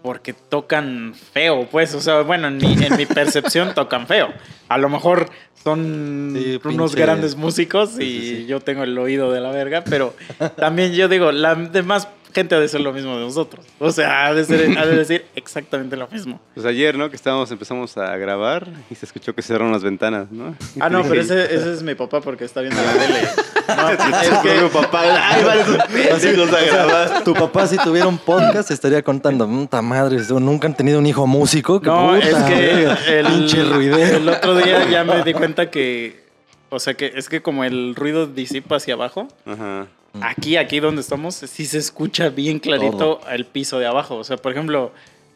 Porque tocan feo, pues. O sea, bueno, en mi, en mi percepción tocan feo. A lo mejor son Sí, unos pinche- grandes músicos y Sí, sí, sí. yo tengo el oído de la verga, pero también yo digo, la demás gente ha de ser lo mismo de nosotros. O sea, ha de, ser, ha de decir exactamente lo mismo. Pues ayer, ¿no? Que estábamos, empezamos a grabar y se escuchó que cerraron las ventanas, ¿no? Ah, no, pero ese, ese es mi papá porque está viendo la tele. No, es que mi papá, ay, vale, esos pendejos a grabar. Tu papá si tuviera un podcast estaría contando, puta madre, nunca han tenido un hijo músico, que No, puta, es que el, pinche ruidero. el otro día ya me di cuenta que, o sea, que es que como el ruido disipa hacia abajo, Ajá. Aquí, aquí donde estamos, sí se escucha bien clarito el piso de abajo. O sea, por ejemplo,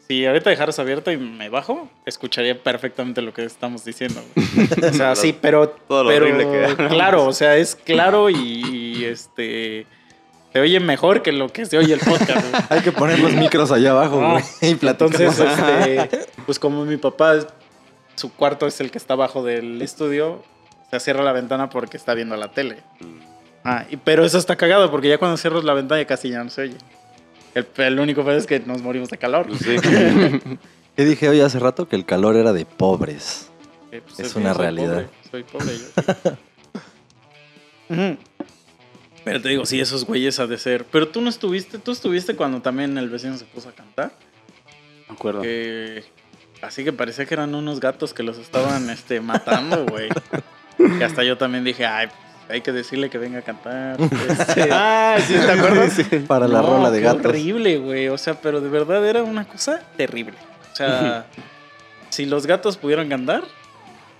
si ahorita dejaras abierto y me bajo, escucharía perfectamente lo que estamos diciendo. güey. O sea, sí, pero, Todo lo pero horrible que- claro, o sea, es claro y, y, este se oye mejor que lo que se oye el podcast. güey. Hay que poner los micros allá abajo, güey, y platicar. Entonces, este, pues como mi papá, su cuarto es el que está abajo del estudio, se cierra la ventana porque está viendo la tele. Ah, y- pero eso está cagado porque ya cuando cierras la ventana ya casi ya no se oye. El, el único pedo es que nos morimos de calor. Pues sí. ¿Qué dije hoy hace rato? Que el calor era de pobres. Eh, pues, Es una soy realidad. pobre, soy pobre yo. Pero te digo, sí, esos güeyes ha de ser. Pero tú no estuviste, tú estuviste cuando también el vecino se puso a cantar. Me acuerdo. Que así que parecía que eran unos gatos que los estaban este, matando, güey. Y hasta yo también dije, ay, hay que decirle que venga a cantar. Este, Ah, sí, ¿te acuerdas? Para la no, rola de gatos. Horrible, güey. O sea, pero de verdad era una cosa terrible. O sea, si los gatos pudieran cantar,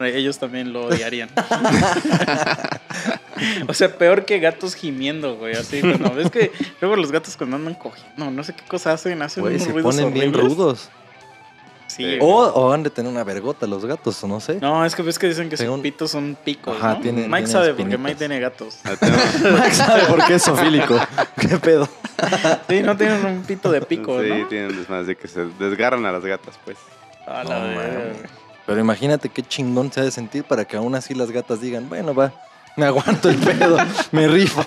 ellos también lo odiarían. o sea, peor que gatos gimiendo, güey. Así, cuando ves que luego los gatos cuando andan cogiendo, no sé qué cosa hacen, hacen Güey, unos se ruidos ponen bien rudos. Sí. Sí. O, o han de tener una vergota los gatos, o no sé. No, es que ves que dicen que Según- sus pitos son picos, Ajá, Mike sabe porque. Mike tiene gatos. Ah, Max sabe por qué es sofílico. ¿Qué pedo? Sí, no tienen un pito de pico, sí, ¿no? tienen desmadres de que se desgarran a las gatas, pues. A la No. Pero imagínate qué chingón se ha de sentir para que aún así las gatas digan, bueno, va, me aguanto el pedo, me rifo.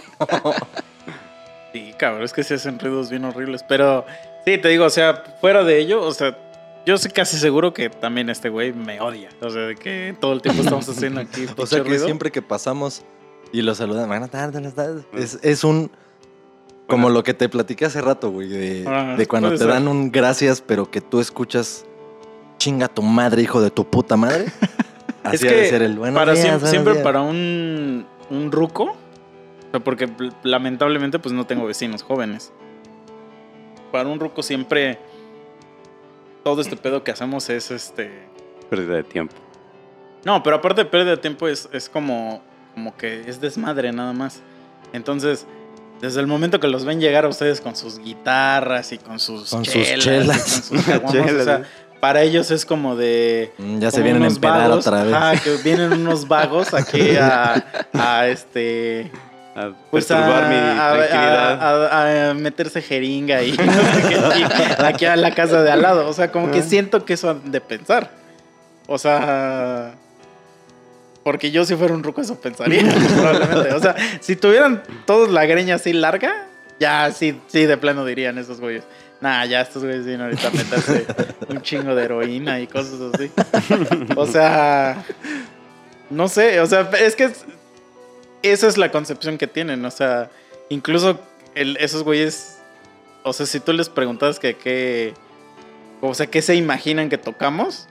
Sí, cabrón, es que se hacen ruidos bien horribles. Pero sí, te digo, o sea, fuera de ello, o sea, yo sé casi seguro que también este güey me odia. O sea, de que todo el tiempo estamos haciendo aquí. O sea que ruido. siempre que pasamos y lo saludan, buenas tardes, buenas tardes. Es, es un... Como lo que te platiqué hace rato, güey, de, cuando te ser. dan un gracias, pero que tú escuchas chinga tu madre, hijo de tu puta madre. Así Es que de ser el bueno. para siempre, siempre para un, un ruco, o sea, porque lamentablemente pues no tengo vecinos jóvenes. Para un ruco siempre todo este pedo que hacemos es este... Pérdida de tiempo. No, pero aparte de pérdida de tiempo es, es como, como que es desmadre nada más. Entonces, desde el momento que los ven llegar a ustedes con sus guitarras y con sus Con sus chelas, y con sus o sea, para ellos es como de... Mm, Ya se vienen a empedar vagos, otra vez. ajá, que vienen unos vagos aquí a, a este... A Pues perturbar mi a- tranquilidad. a- a meterse jeringa y aquí, a la casa de al lado. O sea, como que siento que eso han de pensar. O sea, porque yo si fuera un ruco eso pensaría, probablemente. O sea, si tuvieran todos la greña así larga, ya sí, sí, de plano dirían esos güeyes. Nah, ya estos güeyes vienen ahorita a meterse un chingo de heroína y cosas así. O sea, no sé, o sea, es que esa es la concepción que tienen. O sea, incluso el- esos güeyes, o sea, si tú les preguntas que qué, o sea, qué se imaginan que tocamos,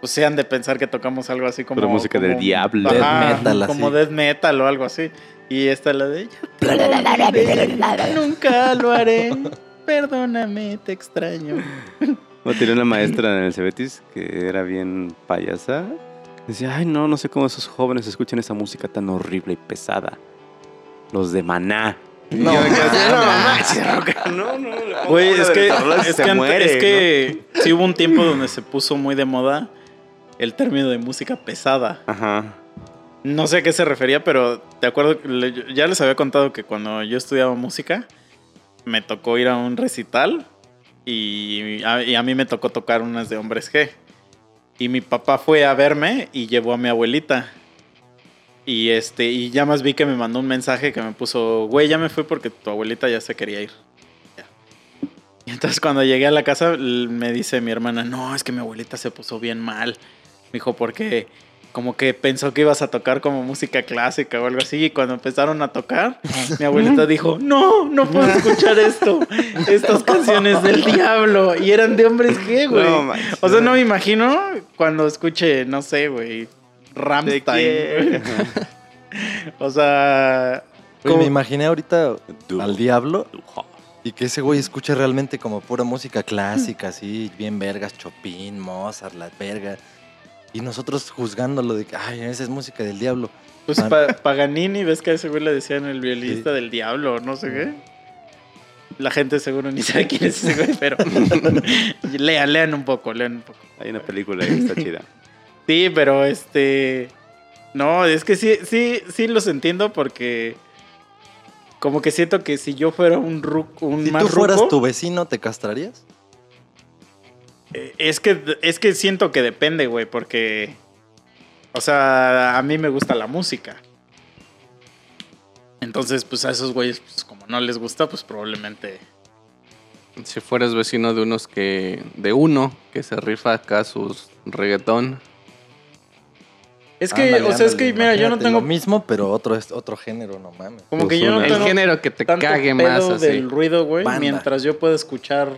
pues se han de pensar que tocamos algo así como. Pura música del diablo. Death metal, así. Como death metal o algo así. Y esta la de. "Ya te olvidé, Nunca lo haré. Perdóname, te extraño. No, tenía una maestra en el Cebetis que era bien payasa. Decía, ay, no, no sé cómo esos jóvenes escuchan esa música tan horrible y pesada. Los de Maná. No, yo me quedé no, no, no, Güey, es que, es se que, antes- muere, es que sí hubo un tiempo donde se puso muy de moda el término de música pesada. Ajá. No sé a qué se refería, pero te acuerdo, ya les había contado que cuando yo estudiaba música, me tocó ir a un recital y a, y a mí me tocó tocar unas de hombres G. Y mi papá fue a verme y llevó a mi abuelita. Y este, y ya más vi que me mandó un mensaje que me puso, güey, ya me fui porque tu abuelita ya se quería ir. Ya. Y entonces cuando llegué a la casa, me dice mi hermana, no, es que mi abuelita se puso bien mal. Me dijo, porque como que pensó que ibas a tocar como música clásica o algo así. Y cuando empezaron a tocar, mi abuelita dijo, no, no puedo escuchar esto. Estas canciones del diablo. Y eran de hombres G, güey. No o sea, no me imagino cuando escuche, no sé, güey, Te Ramstein. O sea, Güey, me imaginé ahorita al diablo y que ese güey escuche realmente como pura música clásica, así, bien vergas, Chopin, Mozart, la verga. Y nosotros juzgándolo de que, ay, esa es música del diablo. pues. Pa- Paganini, ves que a ese güey le decían el violinista Sí. del diablo, no sé qué. La gente seguro ni sabe quién es ese güey, pero lean, lean un poco, lean un poco. Hay una película ahí que está chida. Sí, pero este. No, es que sí, sí, sí los entiendo porque. Como que siento que si yo fuera un ruco, un Si más tú fueras ruco, tu vecino, ¿te castrarías? Es que es que siento que depende, güey, porque. O sea, a mí me gusta la música. Entonces, pues a esos güeyes, pues como no les gusta, pues probablemente. Si fueras vecino de unos que. de uno que se rifa acá sus reggaetón. Es que, Ándale, o sea, es que, mira, yo no tengo. lo mismo, pero otro, es- otro género, no mames. Como Pues que yo no una- El tengo. género que te tanto cague pedo más así. del ruido, güey, mientras yo pueda escuchar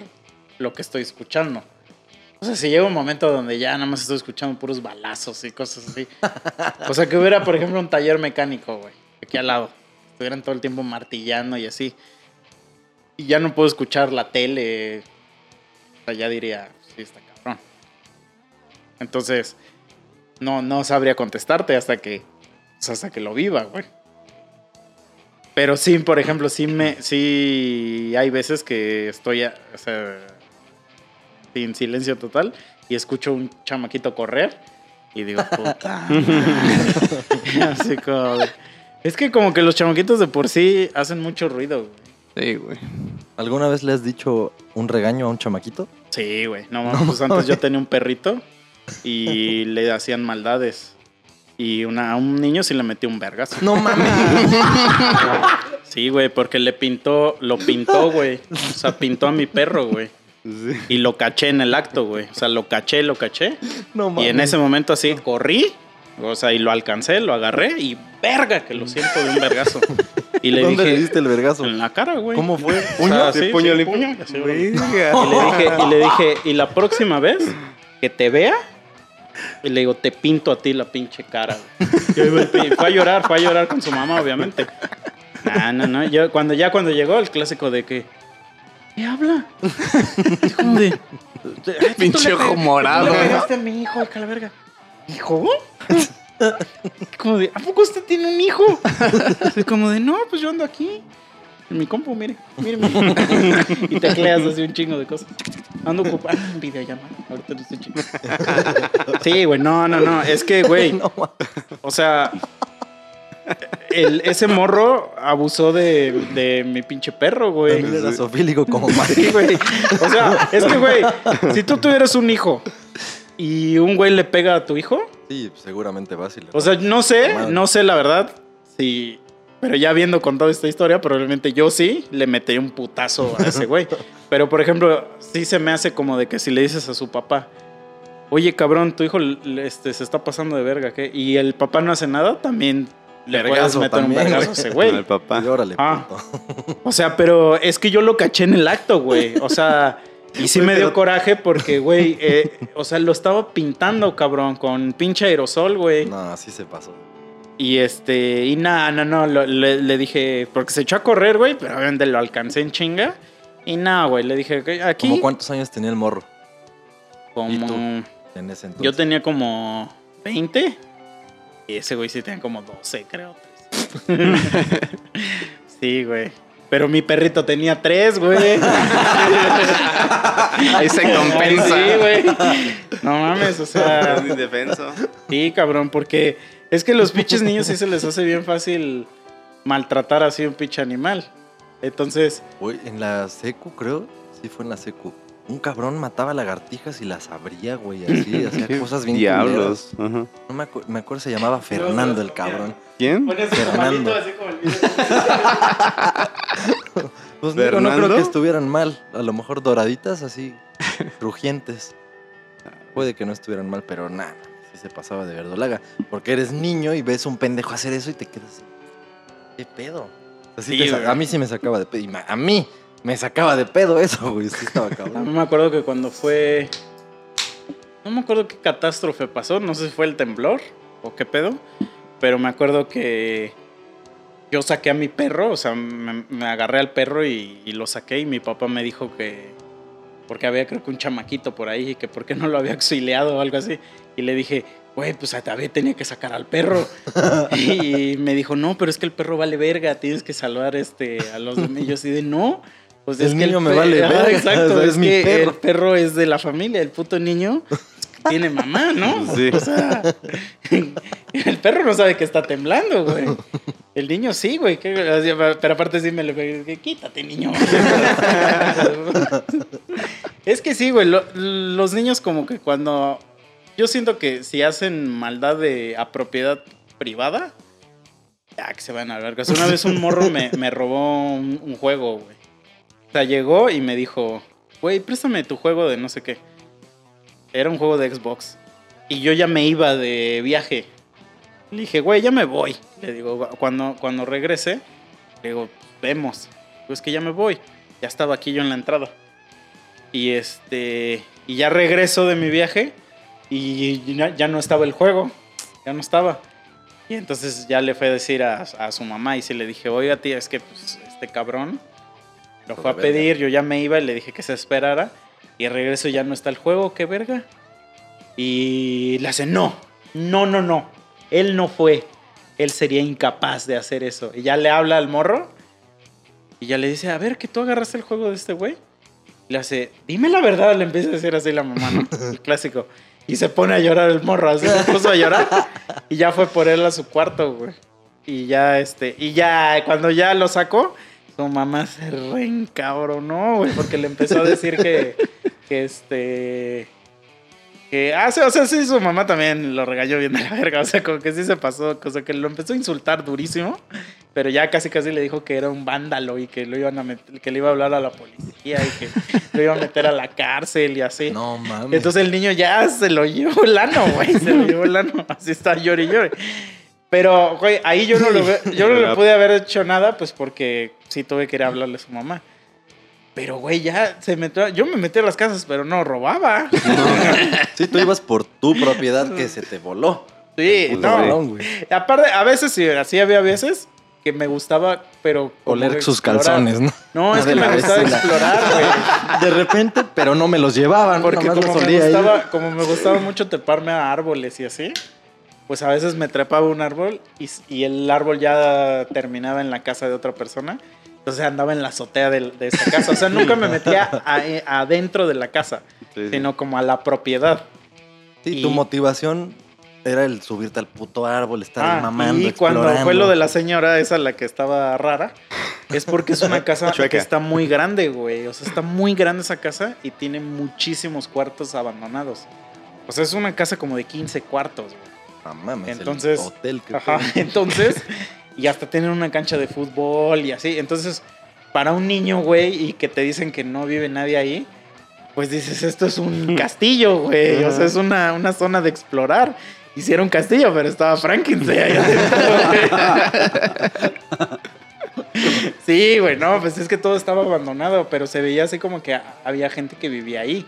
lo que estoy escuchando. O sea, si llega un momento donde ya nada más estoy escuchando puros balazos y cosas así. o sea, que hubiera, por ejemplo, un taller mecánico, güey, aquí al lado. Estuvieran todo el tiempo martillando y así. Y ya no puedo escuchar la tele. O sea, ya diría, sí, está cabrón. Entonces, no, no sabría contestarte hasta que, hasta que lo viva, güey. Pero sí, por ejemplo, sí me, sí hay veces que estoy, o sea, en silencio total y escucho un chamaquito correr y digo, puta. Así como Es que como que los chamaquitos de por sí hacen mucho ruido, güey. Sí, güey. ¿Alguna vez le has dicho un regaño a un chamaquito? Sí, güey. No, mames, pues antes yo tenía un perrito y le hacían maldades. Y una, a un niño sí le metí un vergazo. No mames. Sí, güey, porque le pintó, lo pintó, güey. O sea, pintó a mi perro, güey. Sí. Y lo caché en el acto, güey. O sea, lo caché, lo caché. No Y en ese momento así corrí, o sea, y lo alcancé, lo agarré y verga, que lo siento de un vergazo. Y le ¿Dónde dije, le diste el vergazo? en la cara, güey. ¿Cómo fue? O sea, ¿De sí, puño sí, limpio? puño. Y le dije, y le dije, y la próxima vez que te vea, y le digo, te pinto a ti la pinche cara. güey. Y fue a llorar, fue a llorar con su mamá, obviamente. No, no, no. Yo, cuando, ya cuando llegó el clásico de que. ¿Qué habla? Es como de. "Ay, tú le Pinche ojo morado, Le a mi hijo, hija de la verga. ¿Hijo? Como de, ¿a poco usted tiene un hijo? Así como de, no, pues yo ando aquí. En mi compu, mire, mire, mire. y tecleas así un chingo de cosas. Ando ocupado en videollamada. Ahorita no estoy chingo. Sí, güey, no, no, no. Es que, güey, o sea, el- ese morro abusó de, de mi pinche perro, güey. También era como Sí, Mari. güey. O sea, es que, güey, si tú tuvieras un hijo y un güey le pega a tu hijo, Sí, seguramente vas y le o sea, no sé, Madre. no sé la verdad, sí, pero ya viendo contado esta historia, probablemente yo sí le metería un putazo a ese güey. Pero, por ejemplo, sí se me hace como de que si le dices a su papá, oye, cabrón, tu hijo este, se está pasando de verga, ¿qué? Y el papá no hace nada, también le puedes meter un también, vergazo ese güey. el papá. Y órale, Ah. puto. O sea, pero es que yo lo caché en el acto, güey. O sea, y sí me dio coraje porque, güey, eh, o sea, lo estaba pintando, cabrón, con pinche aerosol, güey. No, así se pasó. Y este, y nada, no, no, lo- le, le dije, porque se echó a correr, güey, pero obviamente lo alcancé en chinga. Y nada, güey, le dije, "Ok, aquí. ¿Cómo cuántos años tenía el morro Como- ¿Y tú? en ese entonces? yo tenía como 20. Y ese güey sí tenía como 12, creo. 13. sí, güey. Pero mi perrito tenía 3, güey. Ahí se compensa. Sí, güey. No mames, o sea. indefenso. Sí, cabrón, porque es que los pinches niños sí se les hace bien fácil maltratar así a un pinche animal. Entonces, Güey, en la secu, creo. Sí, fue en la secu. Un cabrón mataba lagartijas y las abría, güey, así. Hacía cosas bien Diablos. No me, acu- me acuerdo, se llamaba Fernando el cabrón. ¿Quién? Fernando. así como el video. Pues digo, no creo que estuvieran mal. A lo mejor doraditas, así, crujientes. Puede que no estuvieran mal, pero nada, sí se pasaba de verdolaga. Porque eres niño y ves un pendejo hacer eso y te quedas. ¿Qué pedo? Así Sí, te a mí sí me sacaba de pedo. A mí me sacaba de pedo eso, güey. Sí estaba No cabrón. me acuerdo que cuando fue. No me acuerdo qué catástrofe pasó. No sé si fue el temblor o qué pedo. Pero me acuerdo que yo saqué a mi perro. O sea, me, me agarré al perro y, y lo saqué. Y mi papá me dijo que. Porque había creo que un chamaquito por ahí. Y que por qué no lo había auxiliado o algo así. Y le dije, güey, pues a Tabé tenía que sacar al perro. y me dijo, no, pero es que el perro vale verga. Tienes que salvar este, a los demás. Y yo así de, no. Pues El es que niño me vale Exacto, o sea, es, es mi que perro. el perro es de la familia, el puto niño tiene mamá, ¿no? Sí. O sea, el perro no sabe que está temblando, güey. El niño sí, güey. que- Pero aparte sí me le pegué, quítate, niño. es que sí, güey. lo- los niños como que cuando... Yo siento que si hacen maldad de a propiedad privada, ya que se van a ver. Una vez un morro me, me robó un, un juego, güey. Sea, llegó y me dijo, güey, préstame tu juego de no sé qué. Era un juego de Xbox. Y yo ya me iba de viaje. Le dije, güey, ya me voy. Le digo, cuando, cuando regrese, le digo, vemos. Pues que ya me voy. Ya estaba aquí yo en la entrada. Y este. Y ya regreso de mi viaje. Y ya, no estaba el juego. Ya no estaba. Y entonces ya le fue a decir a, su mamá. Y sí le dije, oiga, tía, es que pues, este cabrón lo fue a pedir. Yo ya me iba y le dije que se esperara. Y regreso ya no está el juego. ¿Qué verga? Y le hace, no, no, no, no. Él no fue. Él sería incapaz de hacer eso. Y ya le habla al morro. Y ya le dice, a ver, que tú agarraste el juego de este güey. Y le hace, dime la verdad, le empieza a decir así la mamá, ¿no? El clásico. Y se pone a llorar el morro, así se puso a llorar. Y ya fue por él a su cuarto, güey. Y ya, este, y ya, cuando ya lo sacó, su mamá se reencabronó, güey, porque le empezó a decir que, que este, que, ah, sí, o sea, sí, su mamá también lo regañó bien de la verga, o sea, como que sí se pasó, o sea, que lo empezó a insultar durísimo, pero ya casi casi le dijo que era un vándalo y que lo iban a meter- que le iba a hablar a la policía y que lo iba a meter a la cárcel y así. No mames. Entonces el niño ya se lo llevó el ano, güey. Se lo llevó el ano. Así está llore y llore. Pero, güey, ahí yo no, lo, yo no le pude haber hecho nada, pues porque sí tuve que ir a hablarle a su mamá. Pero, güey, ya se metió. Yo me metí a las casas, pero no robaba. Sí, tú ibas por tu propiedad que se te voló. Sí, no. balón. Aparte, a veces sí, así había veces que me gustaba, pero. Oler sus explorar. calzones, ¿no? No, es que me gustaba explorar, güey. De repente, pero no me los llevaban. Porque como me, ahí. gustaba, como me gustaba mucho treparme a árboles y así, pues a veces me trepaba un árbol y, el árbol ya terminaba en la casa de otra persona. Entonces andaba en la azotea de, esa casa. O sea, nunca me metía eh, adentro de la casa, Sí, sí. sino como a la propiedad. Sí, tu y- motivación era el subirte al puto árbol, estar Ah, mamando, y cuando explorando. fue lo de la señora esa, la que estaba rara, es porque es una casa Chueca. que está muy grande, güey. O sea, está muy grande esa casa y tiene muchísimos cuartos abandonados. O sea, es una casa como de 15 cuartos, güey. Ah, mames, el Entonces, hotel que Ajá, entonces, y hasta tienen una cancha de fútbol y así. Entonces, para un niño, güey, y que te dicen que no vive nadie ahí, pues dices, esto es un castillo, güey. O sea, es una, una zona de explorar. Hicieron un castillo, pero estaba Frankenstein. Sí, güey, no, pues es que todo estaba abandonado, pero se veía así como que había gente que vivía ahí,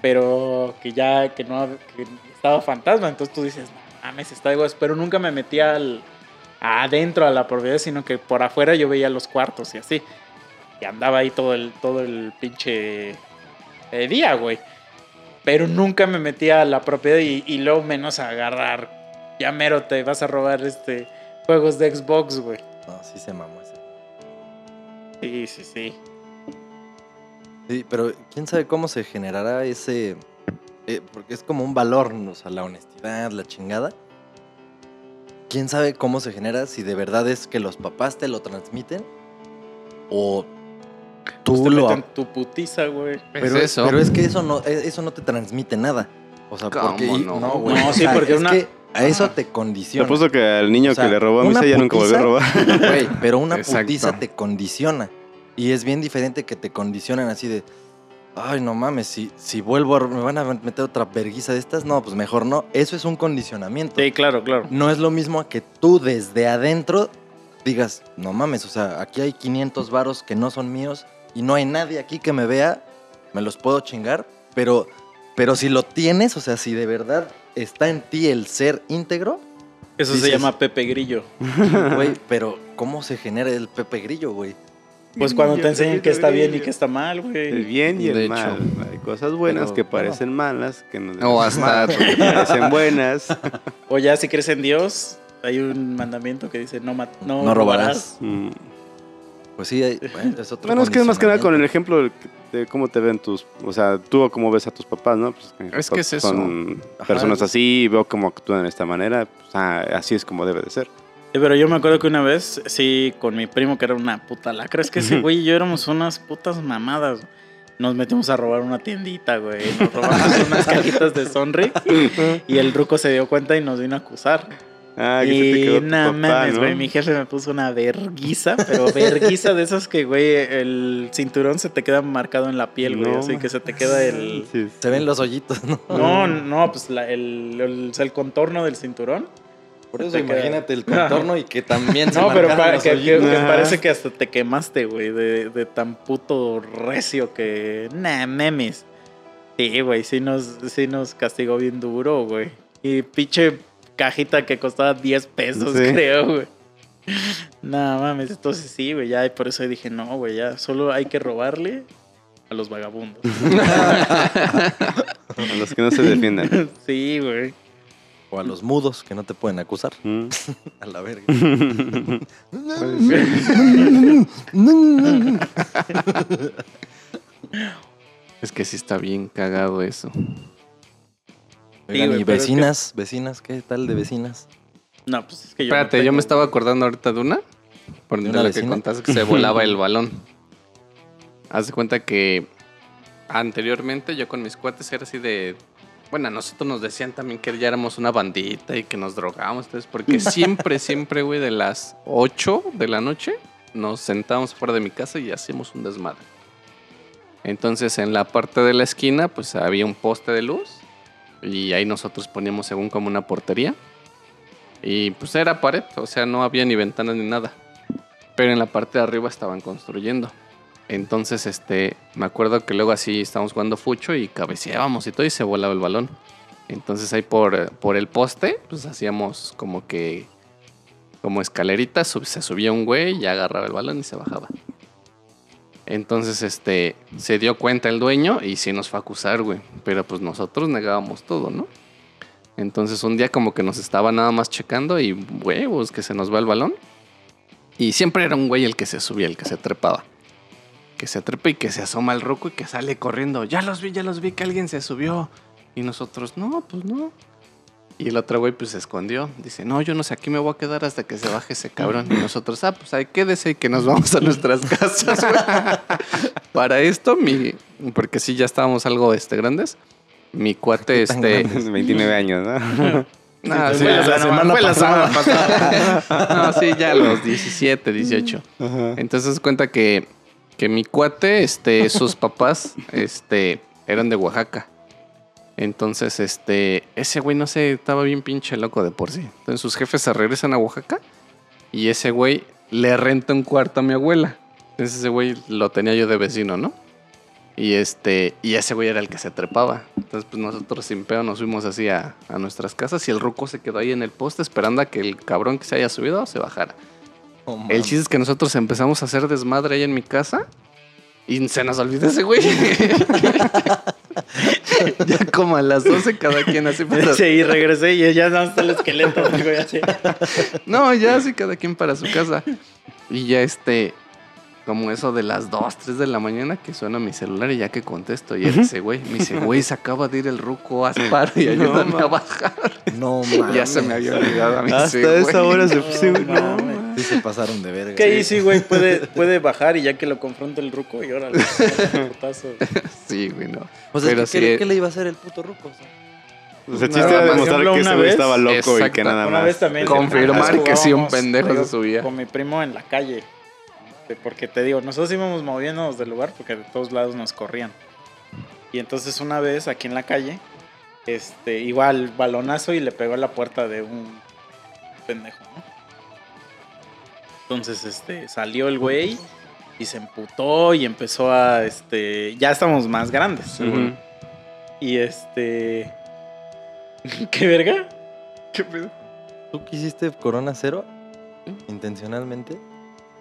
pero que ya, que no, que estaba fantasma, entonces tú dices, no mames, está igual, pero nunca me metía al, adentro a la propiedad, sino que por afuera yo veía los cuartos y así, y andaba ahí todo el, todo el pinche eh, día, güey, pero nunca me metía a la propiedad y, y luego menos a agarrar, ya mero te vas a robar este juegos de Xbox, güey. No, sí se mamó ese. Sí, sí, sí. Sí, pero quién sabe cómo se generará ese. Eh, porque es como un valor, ¿no? o sea, la honestidad, la chingada. Quién sabe cómo se genera si de verdad es que los papás te lo transmiten o tú Pues te lo. meten tu putiza, güey. Pero es eso. pero es que eso no, eh, eso no te transmite nada. O sea, ¿Cómo porque. no? No, güey. No, sí, sea, porque es una- que a eso te Te condiciona. apuesto que al niño O sea, que le robó a misa ya nunca volvió a robar. Güey, pero una Exacto. putiza te condiciona. Y es bien diferente que te condicionen así de. Ay, no mames, si, si vuelvo a. ¿Me van a meter otra verguiza de estas? No, pues mejor no. Eso es un condicionamiento. Sí, claro, claro. No es lo mismo a que tú desde adentro digas, no mames, o sea, aquí hay 500 varos que no son míos y no hay nadie aquí que me vea, me los puedo chingar, pero, pero si lo tienes, o sea, si de verdad está en ti el ser íntegro, Eso se llama Pepe Grillo. güey, pero ¿cómo se genera el Pepe Grillo, güey? Pues cuando te enseñan que está bien y que está mal, El güey. bien y el De mal. hecho. Hay cosas buenas Pero, que parecen malas, que no O hasta- que parecen buenas. O ya si crees en Dios, hay un mandamiento que dice no, no, No robarás. Mm. Pues sí, hay- bueno, es otro Bueno, es que es más que nada con el ejemplo de, cómo te ven tus. O sea, tú o cómo ves a tus papás, ¿no? Pues, mis Es que es eso. Son Ajá. personas así, veo cómo actúan de esta manera. pues, ah, así es como debe de ser. Pero yo me acuerdo que una vez, sí, con mi primo que era una puta lacra, es que ese güey y yo éramos unas putas mamadas. Nos metimos a robar una tiendita, güey. Nos robamos unas cajitas de Sonrix y el ruco se dio cuenta y nos vino a acusar. Ah, que se te y tu papá, mames, ¿no? güey. Mi jefe me puso una verguiza, pero verguiza de esas que, güey, el cinturón se te queda marcado en la piel, güey. No, así que se te queda el. Sí, Se ven los hoyitos, ¿no? No, no, pues la- el, el, el contorno del cinturón. Por eso imagínate el contorno y que también se No, pero marcaron pa- los que, que- hoyitos. que Ajá. parece que hasta te quemaste, güey, de, de tan puto recio que... Nah, memes. Sí, güey, sí nos, sí nos castigó bien duro, güey. Y pinche cajita que costaba 10 pesos, Sí. creo, güey. No mames, entonces sí, güey, ya, y por eso dije, no, güey, ya, solo hay que robarle a los vagabundos. A los que no se defiendan. sí, güey. O a los mudos que no te pueden acusar. Mm. A la verga. Es que sí está bien cagado eso. Oigan, y pero es que- vecinas, vecinas, ¿qué tal de vecinas? No, pues es que yo. no Espérate, yo me estaba acordando ahorita de una. Por ¿De de una lo que contaste que se volaba el balón. Haz de cuenta que anteriormente yo con mis cuates era así de. Bueno, nosotros nos decían también que ya éramos una bandita y que nos drogábamos. Entonces, porque siempre, siempre, güey, de las 8 de la noche nos sentábamos fuera de mi casa y hacíamos un desmadre. Entonces, en la parte de la esquina, pues había un poste de luz y ahí nosotros poníamos según como una portería. Y pues era pared, o sea, no había ni ventanas ni nada. Pero en la parte de arriba estaban construyendo. Entonces, este, me acuerdo que luego así estábamos jugando fucho y cabeceábamos y todo y se volaba el balón. Entonces ahí por, por el poste, pues hacíamos como que, como escaleritas, sub- se subía un güey y agarraba el balón y se bajaba. Entonces, este, se dio cuenta el dueño y sí nos fue a acusar, güey. Pero pues nosotros negábamos todo, ¿no? Entonces un día como que nos estaba nada más checando y huevos que se nos va el balón. Y siempre era un güey el que se subía, el que se trepaba. Que se trepa y que se asoma el ruco y que sale corriendo. Ya los vi, ya los vi que alguien se subió. Y nosotros, no, pues no. Y el otro güey pues se escondió. Dice, no, yo no sé, aquí me voy a quedar hasta que se baje ese cabrón. Y nosotros, ah, pues ahí quédese y que nos vamos a nuestras casas. güey". Para esto, mi... Porque sí, ya estábamos algo este, grandes. Mi cuate, este... grandes? 29 años, ¿no? No, sí, Fue la ya- semana fue la pasada. semana pasada. no, sí, ya los 17, 18. Entonces cuenta que, que mi cuate, este, sus papás, este, eran de Oaxaca. Entonces, este, ese güey, no sé, estaba bien pinche loco de por sí. Entonces sus jefes se regresan a Oaxaca y ese güey le renta un cuarto a mi abuela. Entonces ese güey lo tenía yo de vecino, ¿no? Y este, y ese güey era el que se trepaba. Entonces, pues nosotros sin pedo nos fuimos así a, a nuestras casas y el ruco se quedó ahí en el poste esperando a que el cabrón que se haya subido se bajara. El chiste es que nosotros empezamos a hacer desmadre ahí en mi casa y se nos olvidó ese güey. ya como a las 12 cada quien así para... Sí, y regresé y ya no está el esqueleto, güey, así. No, ya así cada quien para su casa. Y ya este, como eso de las 2, 3 de la mañana que suena mi celular y ya que contesto y es ese güey, me dice, güey, se acaba de ir el ruco a Asparo y ayúdame a bajar. No mames. Ya se me había olvidado a mí. Hasta güey. esa hora se puso. No, No, mames. Sí se pasaron de verga. Que ahí sí, güey, puede, puede bajar y ya que lo confronta el ruco y órale. Sí, güey, no. Pues es Pero que, sí, ¿qué, eh. qué le iba a hacer el puto ruco? O sea, O sea, el chiste era demostrar que ese güey estaba loco y que nada Una más. vez también. Confirmar que sí, un pendejo se subía. Con mi primo en la calle. Este, Porque te digo, nosotros íbamos moviéndonos del lugar porque de todos lados nos corrían. Y entonces una vez aquí en la calle, este, igual balonazo y le pegó a la puerta de un pendejo, ¿no? Entonces, este, salió el güey y se emputó y empezó a, este, ya estamos más grandes. Y este, ¿qué verga? ¿Qué pedo? ¿Tú quisiste Corona Cero? ¿Intencionalmente?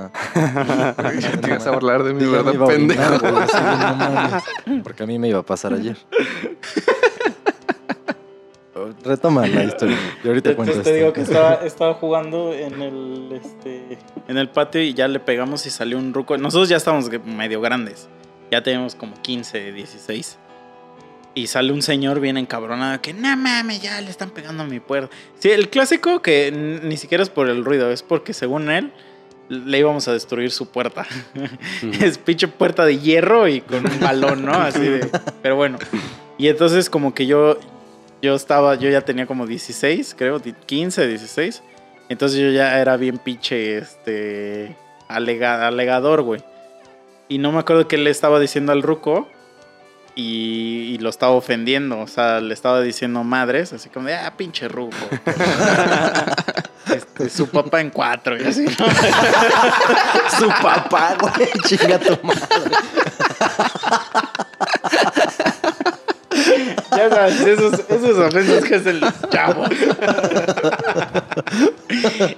Ah. Te vas a burlar de mí, ¿verdad, pendejo? orinar, güey, sí, no mames. Porque a mí me iba a pasar ayer. Retoma la historia. Y ahorita cuento Entonces te digo que estaba, estaba jugando en el, este, en el patio y ya le pegamos y salió un ruco. Nosotros ya estamos medio grandes. Ya tenemos como 15, 16. Y sale un señor bien encabronado que, no mames, ya le están pegando a mi puerta. Sí, el clásico que ni siquiera es por el ruido, es porque según él le íbamos a destruir su puerta. es pinche puerta de hierro y con un balón, ¿no? Así de... Pero bueno. Y entonces como que yo, yo estaba, yo ya tenía como 16, creo, di- 15, 16. Entonces yo ya era bien pinche, este, alega- alegador, güey. Y no me acuerdo qué le estaba diciendo al ruco y, y lo estaba ofendiendo. O sea, le estaba diciendo madres, así como de, ah, pinche ruco. Este, su papá en cuatro y así, ¿no? Su papá, güey. Chinga tu madre. Ya sabes, esos, esos ofensas que hacen los chavos.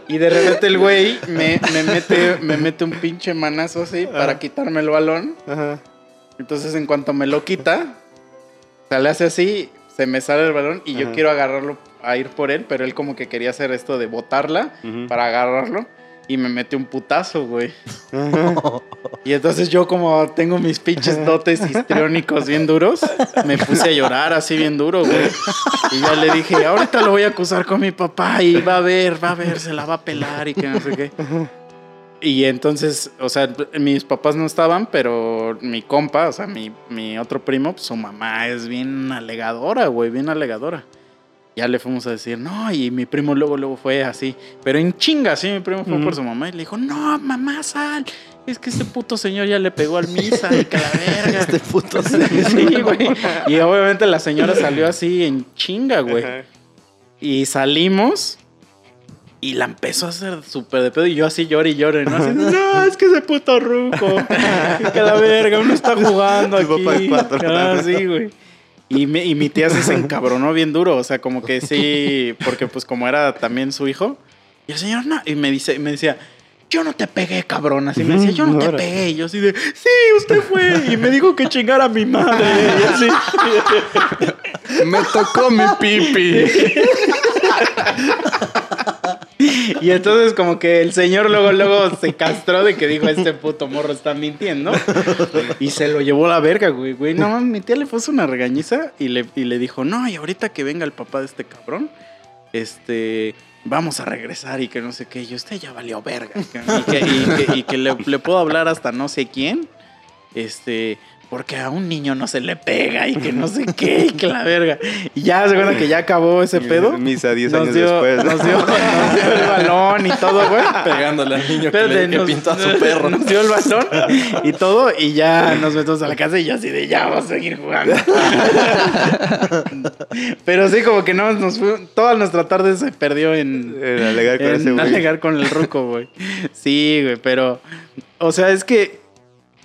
Y de repente el güey me, me mete, me mete un pinche manazo así para quitarme el balón. Ajá. Entonces en cuanto me lo quita, se le hace así, se me sale el balón y yo quiero agarrarlo a ir por él, pero él como que quería hacer esto de botarla para agarrarlo y me mete un putazo, güey. Y entonces yo como tengo mis pinches dotes histriónicos bien duros, me puse a llorar así bien duro, güey. Y ya le dije, ahorita lo voy a acusar con mi papá y va a ver, va a ver, se la va a pelar y que no sé qué. Y entonces, o sea, mis papás no estaban, pero mi compa, o sea, mi, mi otro primo, pues, su mamá es bien alegadora, güey, bien alegadora. Ya le fuimos a decir, no, y mi primo luego, luego fue así, pero en chinga, sí, mi primo fue por su mamá y le dijo, no, mamá, sal, es que este puto señor ya le pegó al misa y que la verga. Este puto Sí, güey. Y obviamente la señora salió así en chinga, güey. Y salimos y la empezó a hacer súper de pedo. Y yo así lloro y lloro, ¿no? Así, no, es que ese puto ruco. Que la verga, uno está jugando aquí. Ah, sí, güey. Y, me- y mi tía se encabronó bien duro. O sea, como que sí, porque pues como era también su hijo. Y el señor no. Y me, dice, me decía, yo no te pegué, cabrón. Así me decía, yo no te pegué. Y yo así de, sí, usted fue. Y me dijo que chingara a mi madre. Y así. Me tocó mi pipi. Y entonces como que el señor luego, luego se castró de que dijo, este puto morro está mintiendo. Y se lo llevó a la verga, güey. güey. No, mi tía le puso una regañiza y le, y le dijo, no, y ahorita que venga el papá de este cabrón, este, vamos a regresar y que no sé qué. Y usted ya valió verga. Y que, le puedo hablar hasta no sé quién. Este... Porque a un niño no se le pega y que no sé qué y que la verga. Y ya se cuenta que ya acabó ese pedo. Misa 10 Nos años dio, después. nos, dio, nos dio el balón y todo, güey. Pegándole al niño que, le, que nos- pintó a su perro. Nos dio el balón y todo, y ya nos metimos a la casa y yo así de ya vamos a seguir jugando. Pero sí, como que no, nos fue, toda nuestra tarde se perdió en, En alegar con ese en güey. alegar con el ruco, güey. Sí, güey, pero, o sea, es que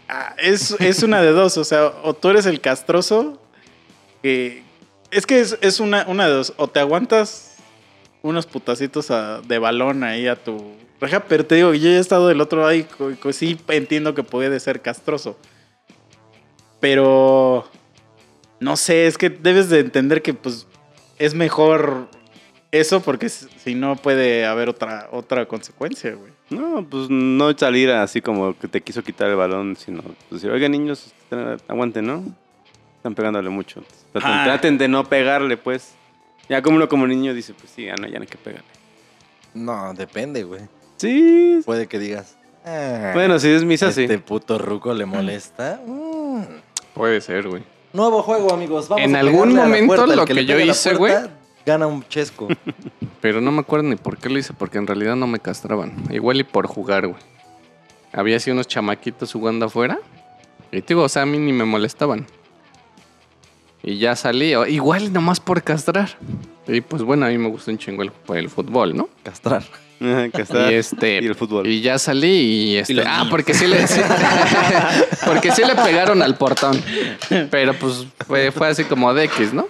ah, es, es una de dos, o sea, o tú eres el castroso, que es que es, es una, una de dos, o te aguantas unos putacitos de balón ahí a tu reja, pero te digo, yo ya he estado del otro lado y sí entiendo que puede ser castroso. Pero no sé, es que debes de entender que pues es mejor eso porque si no puede haber otra otra consecuencia, güey. No, pues no salir así como que te quiso quitar el balón, sino pues, decir, oiga niños, aguanten, ¿no? Están pegándole mucho. Traten, Ah. traten de no pegarle, pues. Ya como uno como niño dice, pues sí, ya no, ya no hay que pegarle. No, depende, güey. Sí. Puede que digas. "Ah, Bueno, si es misa, este sí. puto ruco le molesta. Mm. Puede ser, güey. Nuevo juego, amigos. Vamos En a algún pegarle a la momento puerta. Lo que yo hice, puerta, Gana un chesco. Pero no me acuerdo ni por qué lo hice, porque en realidad no me castraban. Igual y por jugar, güey. Había así unos chamaquitos jugando afuera. Y te digo, o sea, a mí ni me molestaban. Y ya salí, o- igual nomás por castrar. Y pues bueno, a mí me gusta un chingo el, el fútbol, ¿no? Castrar. Está. Y este. y el fútbol. Y ya salí y este. ah, porque sí le. sí- porque sí le pegaron al portón. Pero pues fue, fue así como de X, ¿no?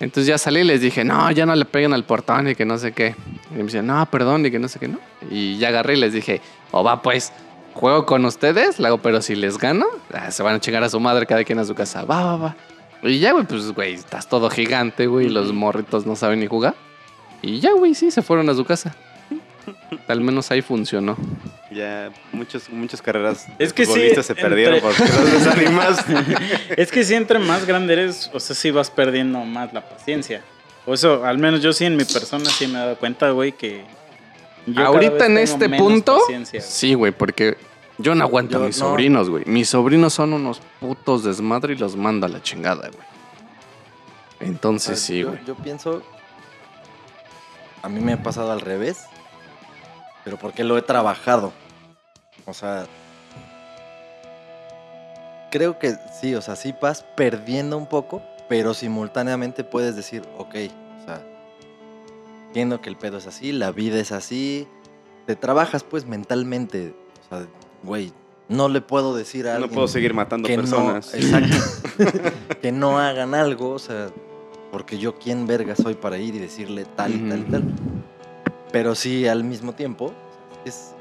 Entonces ya salí y les dije, no, ya no le peguen al portón y que no sé qué. Y me decían, no, perdón, y que no sé qué, ¿no? Y ya agarré y les dije, o va pues, juego con ustedes, le hago, pero si les gano, ah, se van a chingar a su madre cada quien a su casa. Va, va, va. Y ya, güey, pues, güey, estás todo gigante, güey, y los morritos no saben ni jugar. Y ya, güey, sí, se fueron a su casa. Al menos ahí funcionó. Ya muchos, muchas carreras Es que sí, se entre- perdieron porque los desanimaste. Es que si entre más grande eres, o sea, sí vas perdiendo más la paciencia. O eso, al menos yo sí en mi persona sí me he dado cuenta, güey, que yo cada Ahorita vez en tengo este punto, güey. sí, güey, porque yo no aguanto Yo a mis no. sobrinos, güey. Mis sobrinos son unos putos desmadre y los mando a la chingada, güey. Entonces sí, yo, güey. yo pienso. A mí me ha pasado al revés. Pero porque lo he trabajado. O sea. Creo que sí, o sea, sí vas perdiendo un poco. Pero simultáneamente puedes decir, ok, o sea. Entiendo que el pedo es así, la vida es así. Te trabajas pues mentalmente. O sea, güey, no le puedo decir a No puedo seguir matando que personas. No, exacto. que no hagan algo, o sea, porque yo quién verga soy para ir y decirle tal y tal y tal. Pero sí, al mismo tiempo, es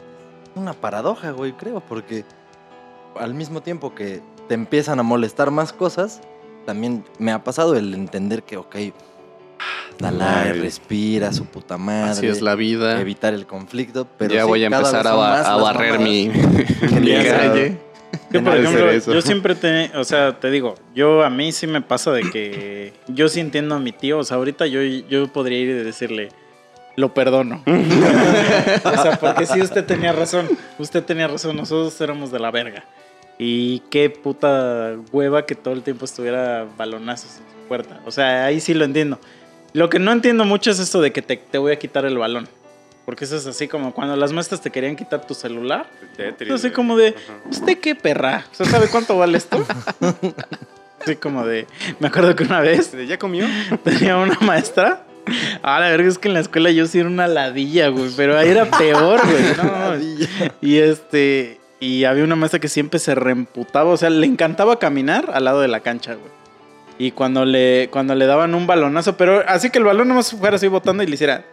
una paradoja, güey, creo, porque al mismo tiempo que te empiezan a molestar más cosas, también me ha pasado el entender que, ok, Ay. respira, su puta madre. Así es la vida. Evitar el conflicto. Pero ya sí, voy a empezar a, ba- barrer mi, calle. Yo, por ejemplo, yo siempre te, o sea, te digo, yo a mí sí me pasa de que yo sí entiendo a mi tío, o sea, ahorita yo, yo podría ir y decirle, lo perdono. o sea, porque sí, usted tenía razón, usted tenía razón, nosotros éramos de la verga. Y qué puta hueva que todo el tiempo estuviera balonazos en su puerta. O sea, ahí sí lo entiendo. Lo que no entiendo mucho es esto de que te, te voy a quitar el balón. Porque eso es así como cuando las maestras te querían quitar tu celular. Tetris, así como de. ¿usted qué perra? O sea, ¿sabe cuánto vale esto? Así como de, me acuerdo que una vez ¿Ya comió? tenía una maestra. Ah, la verdad es que en la escuela yo sí era una ladilla, güey, pero ahí era peor, güey. No, y este, y había una maestra que siempre se reemputaba, o sea, le encantaba caminar al lado de la cancha, güey. Y cuando le, cuando le daban un balonazo, pero así que el balón nomás fuera así botando y le hiciera.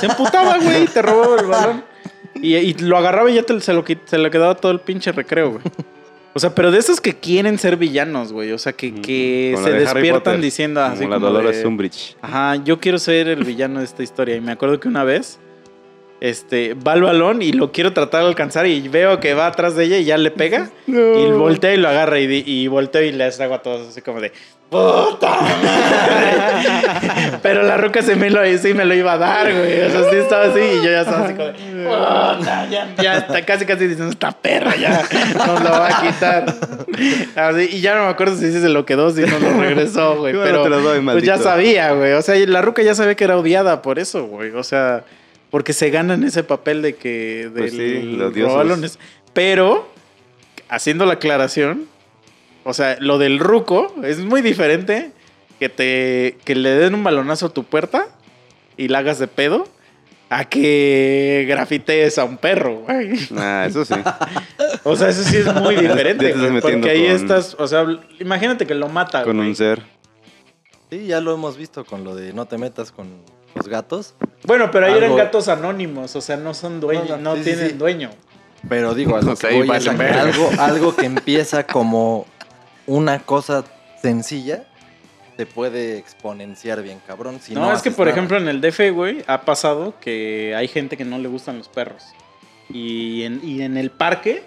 Se emputaba, güey, y te robaba el balón. Y, y lo agarraba y ya te- se, lo, se lo quedaba todo el pinche recreo, güey. O sea, pero de esos que quieren ser villanos, güey. O sea, que, que Como la se de despiertan diciendo así Como la como Dolores de, Umbridge. Ajá, yo quiero ser el villano de esta historia. Y me acuerdo que una vez, este, va el balón y lo quiero tratar de alcanzar y veo que va atrás de ella y ya le pega. Y voltea y lo agarra y, y volteo y les hago a todos así como de ¡Puta madre! Pero la ruca se me lo, sí me lo iba a dar, güey. O sea, sí estaba así y yo ya estaba así como ¡Puta! Ya, ya está casi casi diciendo esta perra ya nos lo va a quitar. Así, y ya no me acuerdo si se lo quedó, si no lo regresó, güey. Bueno, Pero te lo doy, pues ya sabía, güey. O sea, la ruca ya sabía que era odiada por eso, güey. O sea, porque se ganan ese papel de que Pues del sí, los dioses. Pero, haciendo la aclaración, o sea, lo del ruco es muy diferente que te que le den un balonazo a tu puerta y la hagas de pedo a que grafitees a un perro, güey. Ah, eso sí. O sea, eso sí es muy diferente, güey, porque ahí con- estás, o sea, imagínate que lo mata, Con güey. un ser. Sí, ya lo hemos visto con lo de no te metas con los gatos. Bueno, pero ahí eran gatos anónimos, o sea, no son dueños, no, No, no, sí, sí, tienen sí. dueño. Pero digo, que voy a algo, algo que empieza como una cosa sencilla se puede exponenciar bien, cabrón. Si no, no, es que por nada. ejemplo en el DF, güey, ha pasado que hay gente que no le gustan los perros. Y en, y en el parque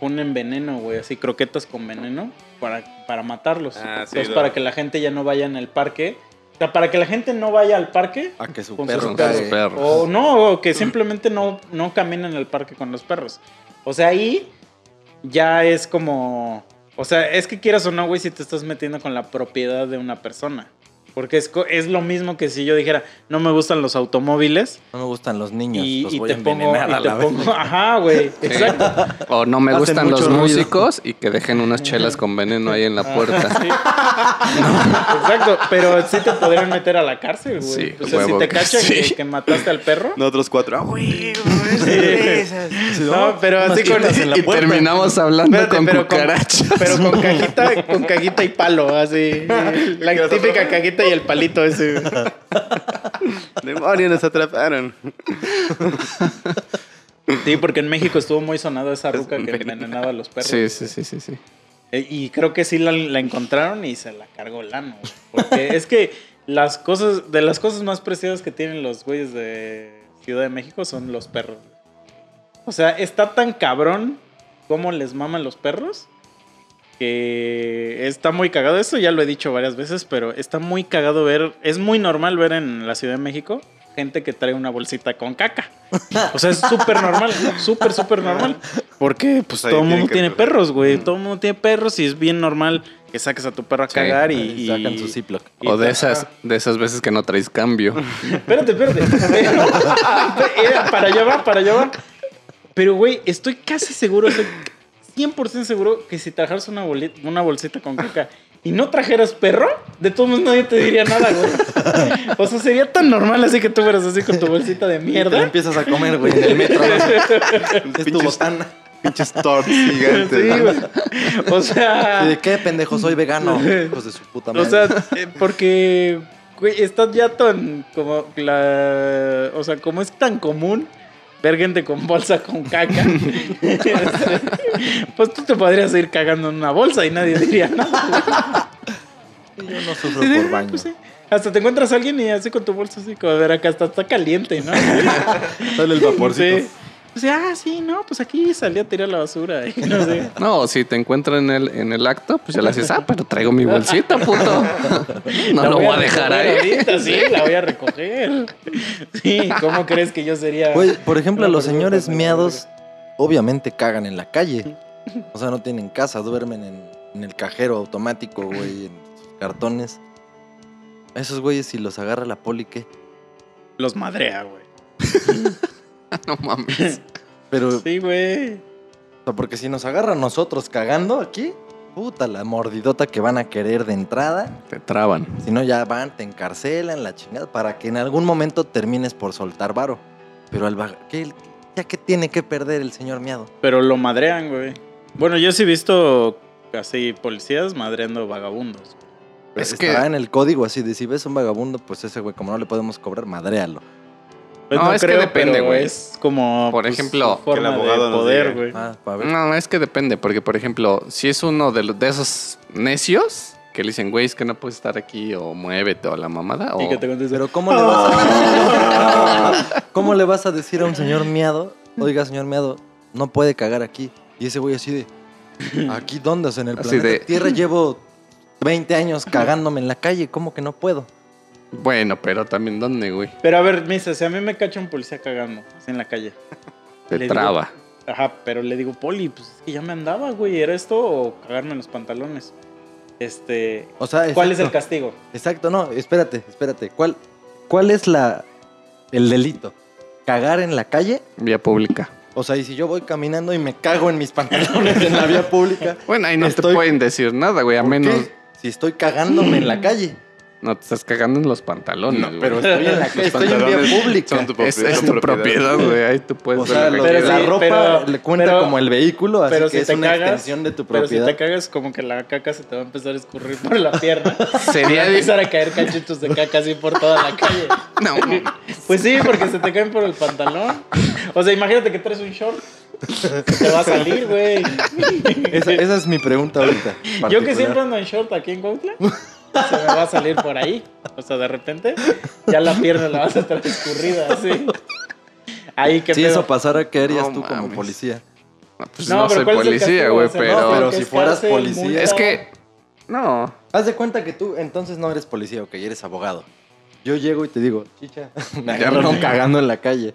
ponen veneno, güey, así croquetas con veneno para, para matarlos. Ah, sí, Entonces, para que la gente ya no vaya en el parque. O sea, para que la gente no vaya al parque a que su con perro sus perros. perros. O no, o que simplemente no, no caminen en el parque con los perros. O sea, ahí ya es como. O sea, es que quieras o no, güey, si te estás metiendo con la propiedad de una persona. Porque es, co- es lo mismo que si yo dijera, no me gustan los automóviles No me gustan los niños, y, los y voy te a pongo. y a te la pongo vez. ajá, güey. Exacto. O no me Hacen gustan los ruido. músicos y que dejen unas chelas con veneno ahí en la puerta. Sí. Exacto. Pero sí te podrían meter a la cárcel, güey. Sí, o sea, huevo si te que cachan sí. que, que mataste al perro. Nosotros cuatro. Ah, güey, No, pero así con. Y terminamos hablando Espérate, con pero con, pero con cajita, con cajita y palo, así. La típica cajita y el palito ese. Demonios, nos atraparon. Sí, porque en México estuvo muy sonado esa ruca que envenenaba a los perros. Sí, sí, sí, sí, sí. Eh, Y creo que sí la, la encontraron y se la cargó Lano. Porque es que las cosas, de las cosas más preciadas que tienen los güeyes de Ciudad de México son los perros. O sea, está tan cabrón cómo les maman los perros que está muy cagado. Eso ya lo he dicho varias veces, pero está muy cagado ver. Es muy normal ver en la Ciudad de México gente que trae una bolsita con caca. O sea, es súper normal, súper, súper normal. Porque pues Pues ahí todo el mundo que tiene perros, güey. Todo el mundo tiene perros y es bien normal que saques a tu perro a Sí. cagar y, Y sacan su Ziploc. y- O de esas, de esas veces que no traes cambio. Espérate, espérate. Pero- Era para allá va, para allá va. Pero, güey, estoy casi seguro, estoy 100% seguro que si trajeras una, boli- una bolsita con caca y no trajeras perro, de todos modos nadie te diría nada, güey. O sea, sería tan normal así que tú fueras así con tu bolsita de Y te mierda. empiezas a comer, güey, en el metro. ¿no? es tu Pinches- botana. Pinches torts gigantes. Sí, ¿no? güey. O sea. ¿Y de qué, pendejo? Soy vegano. Hijos de su puta madre. O sea, eh, porque, güey, está ya tan como la... O sea, como es tan común ver gente con bolsa con caca, pues tú te podrías ir cagando en una bolsa y nadie diría nada. yo no sufro Sí, por baño. pues sí. Hasta te encuentras a alguien y así con tu bolsa así, como a ver, acá está, está caliente, ¿no? Sale el vaporcito. Sí. O sea, ah, sí, no, pues aquí salí a tirar la basura. y no sé. No, si te encuentran en el, en el acto, pues ya le haces, ah, pero traigo mi bolsita, puto. No La lo voy a dejar ahí. ahorita, sí, la voy a recoger. Sí, ¿cómo crees que yo sería? Por ejemplo, los señores miados obviamente cagan en la calle. O sea, no tienen casa, duermen en, en el cajero automático, güey, en sus cartones. A esos güeyes, si los agarra la poli, ¿qué? Los madrea, güey. No mames. Pero, Sí, güey. o sea, porque si nos agarran nosotros cagando aquí, puta, la mordidota que van a querer de entrada. Te traban. Si no, ya van, te encarcelan, la chingada, para que en algún momento termines por soltar varo. Pero al ¿qué, ya que tiene que perder el señor miado? Pero lo madrean, güey. Bueno, yo sí he visto así policías madreando vagabundos. Es Está que- en el código así de si ves un vagabundo, pues ese güey, como no le podemos cobrar, madréalo. Pues No, es que depende, güey. Es como. Por pues, ejemplo, su forma que el abogado de poder, güey. Ah. No, es que depende, porque por ejemplo, si es uno de, los, de esos necios que le dicen, güey, es que no puedes estar aquí o muévete o la mamada, o... Y que te Pero ¿cómo le vas a ¿Cómo le vas a decir a un señor miado? Oiga, señor miado, no puede cagar aquí. Y ese güey así de ¿Aquí dónde? O sea, en el Así planeta de- Tierra llevo 20 años cagándome en la calle, ¿cómo que no puedo? Bueno, pero también ¿dónde, güey? Pero a ver, Misa, si a mí me cacha un policía cagando, así en la calle. Te Le digo- traba. Ajá, pero le digo, Poli, pues es que ya me andaba, güey. ¿Era esto o cagarme en los pantalones? Este. O sea, ¿Cuál es el castigo? Exacto, no, espérate, espérate. ¿Cuál, cuál es la el delito? ¿Cagar en la calle? Vía pública. O sea, y si yo voy caminando y me cago en mis pantalones en la vía pública, Bueno, ahí no Estoy- te pueden decir nada, güey, a ¿por menos... qué? Si estoy cagándome en la calle. No, te estás cagando en los pantalones, güey. Pero estoy en la calle, estoy en vía pública. son tu Es, es tu propiedad, güey. Ahí tú puedes O sea, ver lo Pero la sí, ropa pero- le cuenta pero- como el vehículo, así pero que si es te una cagas- extensión de tu Pero si te cagas, como que la caca se te va a empezar a escurrir por la pierna. Sería empezar a caer cachitos de caca así por toda la calle. No, Pues sí, porque se te caen por el pantalón. O sea, imagínate que traes un short. Te va a salir, güey. Esa, esa es mi pregunta ahorita. Yo que siempre ando en short aquí en Cuautla, se me va a salir por ahí. O sea, de repente, ya la pierna la vas a estar escurrida así. Ahí que Si eso pasara, ¿qué harías No tú como mames. policía? pues No, no, soy ¿cuál es el policía, güey, pero... no, pero si fueras policía- multa. Es que... No. Haz de cuenta que tú entonces no eres policía, ok, eres abogado. Yo llego y te digo, chicha, me agarraron cagando en la calle.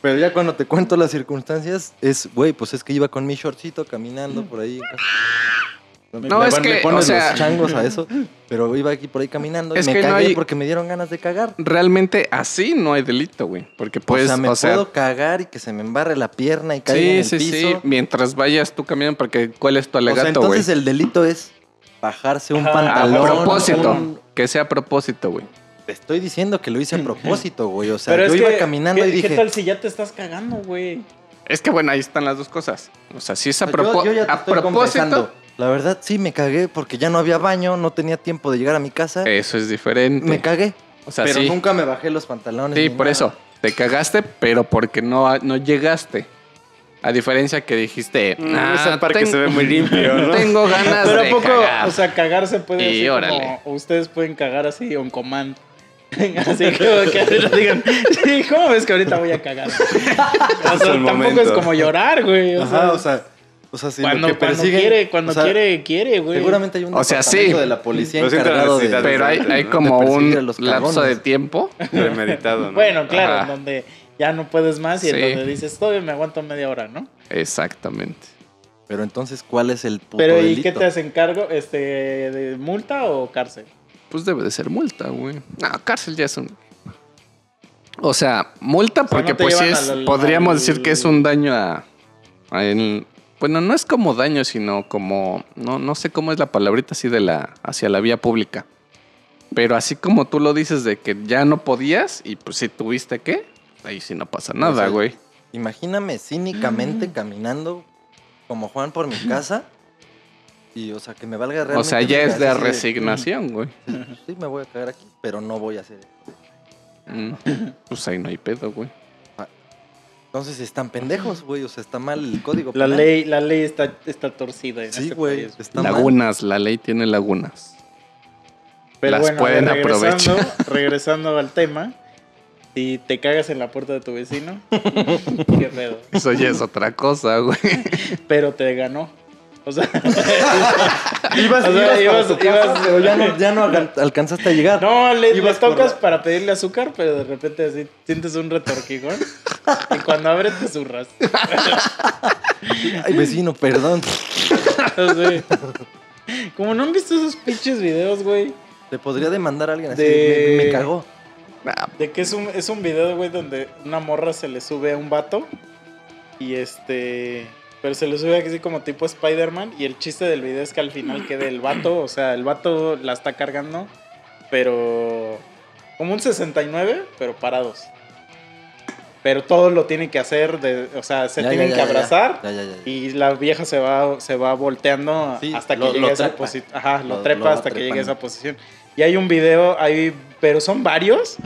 Pero ya cuando te cuento las circunstancias, es, güey, pues es que iba con mi shortcito caminando por ahí. No, es que, pones o sea- los changos a eso, pero iba aquí por ahí caminando Es y me que no hay- porque me dieron ganas de cagar. Realmente así no hay delito, güey. Porque puedes, o sea, me o sea, puedo cagar y que se me embarre la pierna y caiga en sí, el sí, piso. sí. Mientras vayas tú caminando, porque ¿cuál es tu O sea, alegato, güey? entonces el delito es bajarse un Ajá, A pantalón. propósito. un- Que sea a propósito, güey. Te estoy diciendo que lo hice a propósito, güey. O sea, Pero yo iba que, caminando ¿qué, y dije. ¿Qué tal si ya te estás cagando, güey? Es que bueno, ahí están las dos cosas. O sea, si es a, Yo- propo- yo ya te a estoy propósito. La verdad, sí, me cagué porque ya no había baño, no tenía tiempo de llegar a mi casa. eso es diferente. me cagué. o sea, pero sí. nunca me bajé los pantalones. Sí, por nada. eso. Te cagaste, pero porque no, no llegaste. A diferencia que dijiste, Mm, "Ah, ese parque ten- se ve muy limpio, ¿no? Tengo ganas Pero a de poco, cagar. o sea, cagarse puede Y así órale. como, o ustedes pueden cagar así on command. así que, que ahorita digan, sí, ¿cómo ves que ahorita voy a cagar? O sea, tampoco momento. es como llorar, güey. O sea, Ajá, o sea, o sea, si cuando, lo que cuando quiere, cuando o sea, quiere, quiere, güey. Seguramente hay un O sea, sí. de la policía Pero encargado de... pero hay, hay como un lapso de tiempo. Premeditado, ¿no? Bueno, claro, Ajá. en donde ya no puedes más y Sí. en donde dices, todavía me aguanto media hora, ¿no? Exactamente. Pero entonces, ¿cuál es el puto Pero ¿y delito? qué te hacen cargo? Este, ¿De multa o cárcel? Pues debe de ser multa, güey. No, cárcel ya es un. O sea, multa sea, porque no pues sí es. al- podríamos al- decir que es un daño a. a el- bueno, no es como daño, sino como. No, no sé cómo es la palabrita así de la. hacia la vía pública. Pero así como tú lo dices de que ya no podías y pues si tuviste que, ahí sí no pasa nada, sea, güey. Imagíname cínicamente caminando como Juan por mi casa y, o sea, que me valga realmente... O sea, ya es de resignación, güey. Sí, me voy a cagar aquí, pero no voy a hacer eso. Mm, Pues ahí no hay pedo, güey. Entonces están pendejos, güey. O sea, está mal el código La penal. ley, la ley está, está torcida en Sí, este güey. mal. Lagunas, la ley tiene lagunas. Pero las bueno, pueden regresando, aprovechar. regresando al tema, si te cagas en la puerta de tu vecino, qué pedo. Eso ya es otra cosa, güey. Pero te ganó. O sea, Ibas, O sea, ibas, ibas- para tu ibas- casa, pero ya no, ya no alcan- alcanzaste a llegar. no, le, Ibas tocas para pedirle azúcar, pero de repente así sientes un retorquijón y cuando abre te zurras. Ay, vecino, perdón. Como no han visto esos pinches videos, güey. Te podría demandar a alguien así. De- Me, me cagó. Nah, De que es un, es un video, güey, donde una morra se le sube a un vato. Y este. Pero se le sube así como tipo Spider-Man. Y el chiste del video es que al final quede el vato. O sea, el vato la está cargando. Pero. Como un 69, pero parados. Pero todo lo tiene que hacer. De, o sea, se Ya, tienen ya, que ya, abrazar. Y la vieja se va, se va volteando Sí, hasta que lo- llegue lo a esa posición. Ajá, lo, Lo- trepa lo hasta que llegue a esa posición. Y hay un video, hay, pero son varios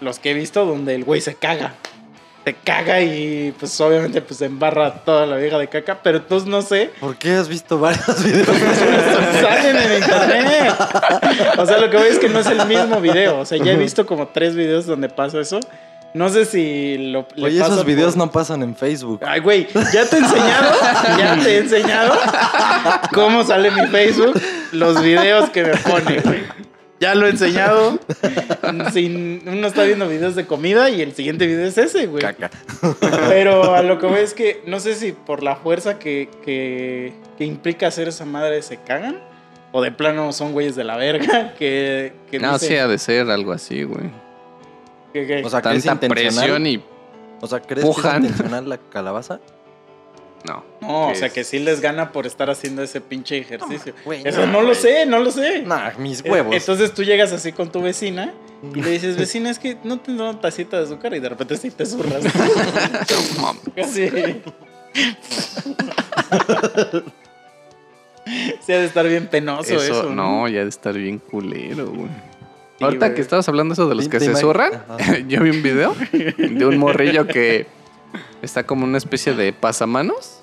los que he visto donde el güey se caga. Se caga y pues obviamente pues se embarra toda la vieja de caca, pero entonces no sé. ¿Por qué has visto varios videos? Salen en internet. O sea, lo que voy es que no es el mismo video. O sea, ya he visto como tres videos donde pasa eso. No sé si lo. le Oye, esos videos por- no pasan en Facebook. Ay, güey, ya te he enseñado, ya te he enseñado cómo sale mi Facebook, los videos que me pone, güey. Ya lo he enseñado. Sin, uno está viendo videos de comida y el siguiente video es ese, güey. Caca. Pero a lo que voy es que no sé si por la fuerza que, que, que implica hacer esa madre se cagan. O de plano son güeyes de la verga que, que No, sí ha de ser algo así, güey. que- que- O sea, ¿crees Tanta presión y... O sea, ¿crees que pujan. es intencional la calabaza? No. no, o sea es- que sí les gana por estar haciendo ese pinche ejercicio. Eso no, no lo sé, no lo sé. Nah, mis huevos. Entonces tú llegas así con tu vecina y le dices, vecina, es que no tendrá una tacita de azúcar y de repente sí te zurras. Así. Sí, ha de estar bien penoso eso. Eso, no, ya ha de estar bien culero, güey. Sí, Ahorita que estabas hablando eso de los que se zurran, yo vi un video de un morrillo que está como una especie de pasamanos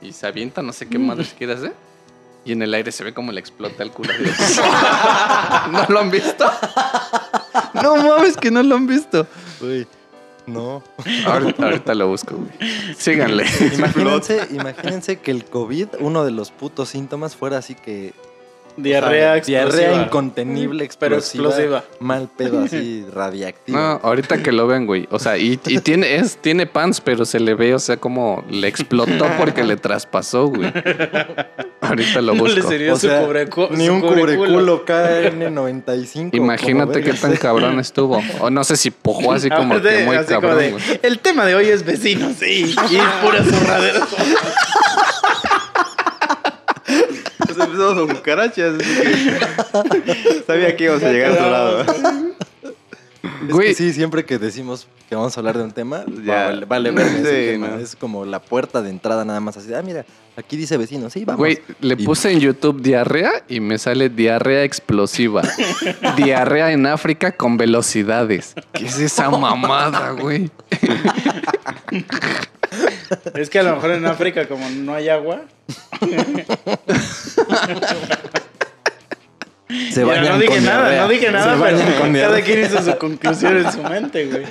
y se avienta, no sé qué madres quiere hacer. Y en el aire se ve como le explota el culo. ¿No lo han visto? No mames, que no lo han visto. Güey, no. Ahorita, ahorita lo busco, güey. Síganle. Imagínense, imagínense que el COVID, uno de los putos síntomas fuera así que... Diarrea o sea, explosiva. Diarrea incontenible, Pero explosiva. explosiva. Mal pedo así, radiactivo. No, ahorita que lo vean, güey. O sea, y, y tiene, es, tiene pants, pero se le ve, o sea, como le explotó porque le traspasó, güey. Ahorita lo No le busco. sirvió O su sea, cubrecu- Ni su un cubreculo. cubreculo KN95. Imagínate qué tan cabrón estuvo. O no sé si pojó así como que muy cabrón, de, güey. El tema de hoy es vecinos, sí. Y pura zurradera. Empezamos con cucarachas. que Sabía que íbamos a llegar a otro lado. Es Güey. que sí, siempre que decimos que vamos a hablar de un tema, Ya. vale, vale verga ese tema. no. Es como la puerta de entrada nada más así. Ah, mira, aquí dice vecino, sí, vamos. Güey, le Y- puse en YouTube diarrea y me sale diarrea explosiva. diarrea en África con velocidades. ¿Qué es esa mamada, güey? Es que a lo mejor en África, como no hay agua, Se Mira, no dije con nada, diarrea. no dije nada, pero con cada diarrea. quien hizo su conclusión en su mente, güey.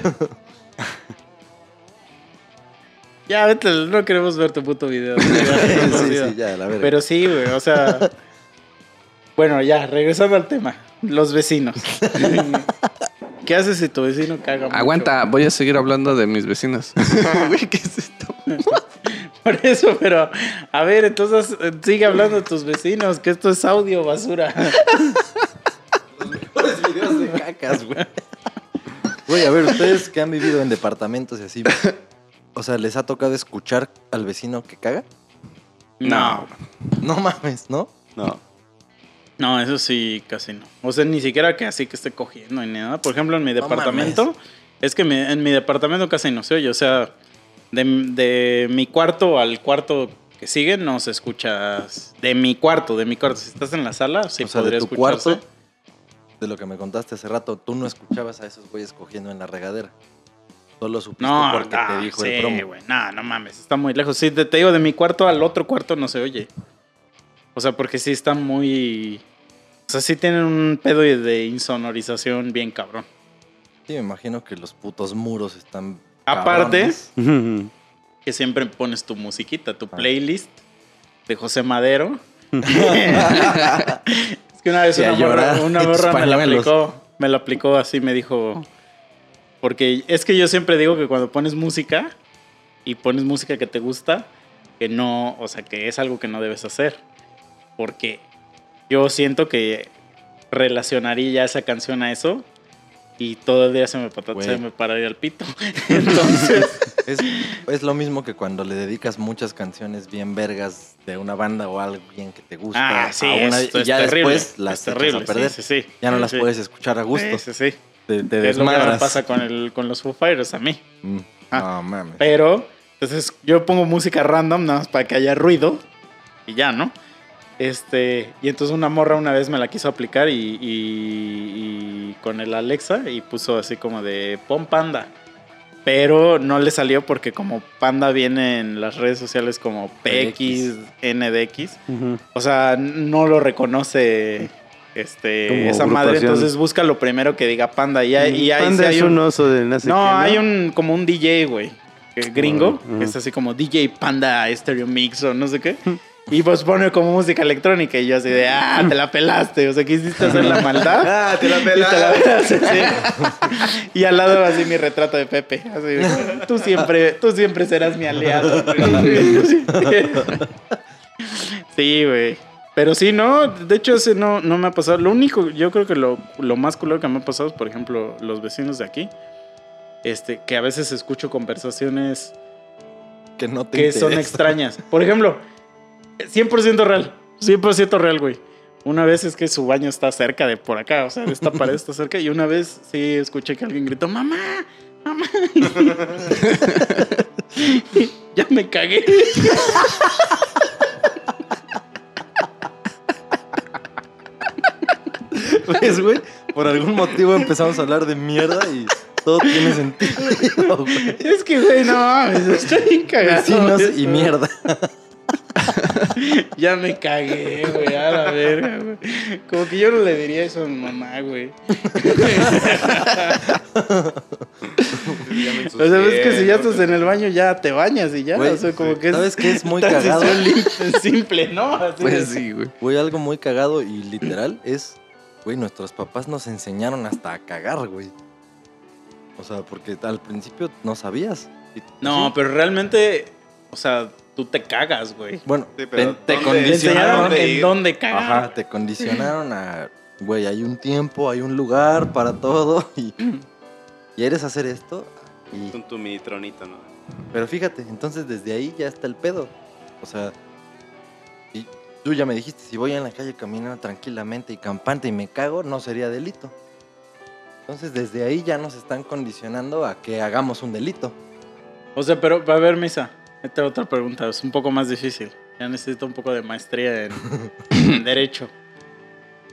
Ya, vete, no queremos ver tu puto video. sí, sí, ya, la verga. Pero sí, güey, o sea. Bueno, ya, regresando al tema. Los vecinos. ¿Qué haces si tu vecino caga mucho? Aguanta, voy a seguir hablando de mis vecinos. ¿qué es esto? Por eso, pero. A ver, entonces eh, sigue hablando de tus vecinos, que esto es audio basura. mejores videos de cacas, güey. Güey, a ver, ustedes que han vivido en departamentos y así, o sea, ¿les ha tocado escuchar al vecino que caga? No. No mames, ¿no? No. No, eso sí, casi no. O sea, ni siquiera que así que esté cogiendo ni nada. Por ejemplo, en mi No departamento, es que mi- en mi departamento casi no se oye. O sea, de, de mi cuarto al cuarto que sigue no se escucha. De mi cuarto, de mi cuarto. Si estás en la sala, sí o sea, podría de tu escucharse. cuarto, de lo que me contaste hace rato, tú no escuchabas a esos güeyes cogiendo en la regadera. Solo supiste No, porque no, te dijo sí, el promo. güey. No, no mames, está muy lejos. Sí, te, te digo, de mi cuarto al otro cuarto no se oye. O sea, porque sí está muy... O sea, sí tienen un pedo de insonorización bien cabrón. Sí, me imagino que los putos muros están. Aparte, que siempre pones tu musiquita, tu playlist de José Madero. es que una vez una morra, llorar. una morra me la aplicó, me la aplicó así, me dijo, porque es que yo siempre digo que cuando pones música y pones música que te gusta, que no, o sea, que es algo que no debes hacer, porque yo siento que relacionaría ya esa canción a eso y todo el día se me, pata- Güey. se me pararía el pito. Entonces... Es, es lo mismo que cuando le dedicas muchas canciones bien vergas de una banda o a alguien que te gusta. Ah, sí, a una, esto y es ya terrible. después las es echas terrible, a perder. Sí, sí, sí. Ya no las puedes escuchar a gusto. Sí, sí, sí. Te, te Es lo que me pasa con, el, con los Foo Fighters a mí. Mm, Ah. No mames. Pero, entonces yo pongo música random nada más para que haya ruido y ya, ¿no? Este, y entonces una morra una vez me la quiso aplicar y, y- y con el Alexa y puso así como de pon panda. Pero no le salió porque como panda viene en las redes sociales como PX, NDX. O sea, no lo reconoce este, Como esa madre. Entonces busca lo primero que diga panda. Y, hay- y ahí Panda sí hay es un, un oso de no sé no, qué, hay un como un DJ, güey. que- Gringo, que es así como DJ Panda Stereo Mix o no sé qué. Y pues pone como música electrónica y yo así de, ah, te la pelaste. O sea, quisiste hacer la maldad. Ah, te la Y te la pelaste, sí. Y al lado así mi retrato de Pepe. Así de, tú siempre, tú siempre serás mi aliado. Sí, güey. Pero sí, no, de hecho ese no, no me ha pasado. Lo único, yo creo que lo, lo más culero que me ha pasado es, por ejemplo, los vecinos de aquí. Este, que a veces escucho conversaciones que no te que son extrañas. Por ejemplo, 100% real. 100% real, güey. Una vez es que su baño está cerca de por acá, o sea, esta pared está cerca. Y una vez sí escuché que alguien gritó, mamá, mamá. ya me cagué. ¿Ves, güey? Por algún motivo empezamos a hablar de mierda y todo tiene sentido, güey. Es que, güey, no mames, estoy bien cagado. Vecinos y mierda. Ya me cagué, güey, a la verga, güey. Como que yo no le diría eso a mi mamá, güey. O sea, ves que si ya estás en el baño, ya te bañas y ya. Güey, o sea, como que es. ¿Sabes qué es muy cagado? Simple, ¿no? Así Pues sí, güey. Güey, algo muy cagado y literal es, güey, nuestros papás nos enseñaron hasta a cagar, güey. O sea, porque al principio no sabías. Y- No, sí. pero realmente, o sea, tú te cagas, güey. Bueno, Sí, pero te, te ¿dónde? Te enseñaron condicionaron. ¿Dónde en dónde cagar. Ajá, te condicionaron a, güey, hay un tiempo, hay un lugar para todo y, y eres hacer esto. Y, Con tu mini tronito, ¿no? pero fíjate, entonces desde ahí ya está el pedo. O sea, y tú ya me dijiste, si voy en la calle caminando tranquilamente y campante y me cago, no sería delito. Entonces desde ahí ya nos están condicionando a que hagamos un delito. O sea, pero, a ver, Misa, esta otra pregunta, es un poco más difícil. Ya necesito un poco de maestría en, en Derecho.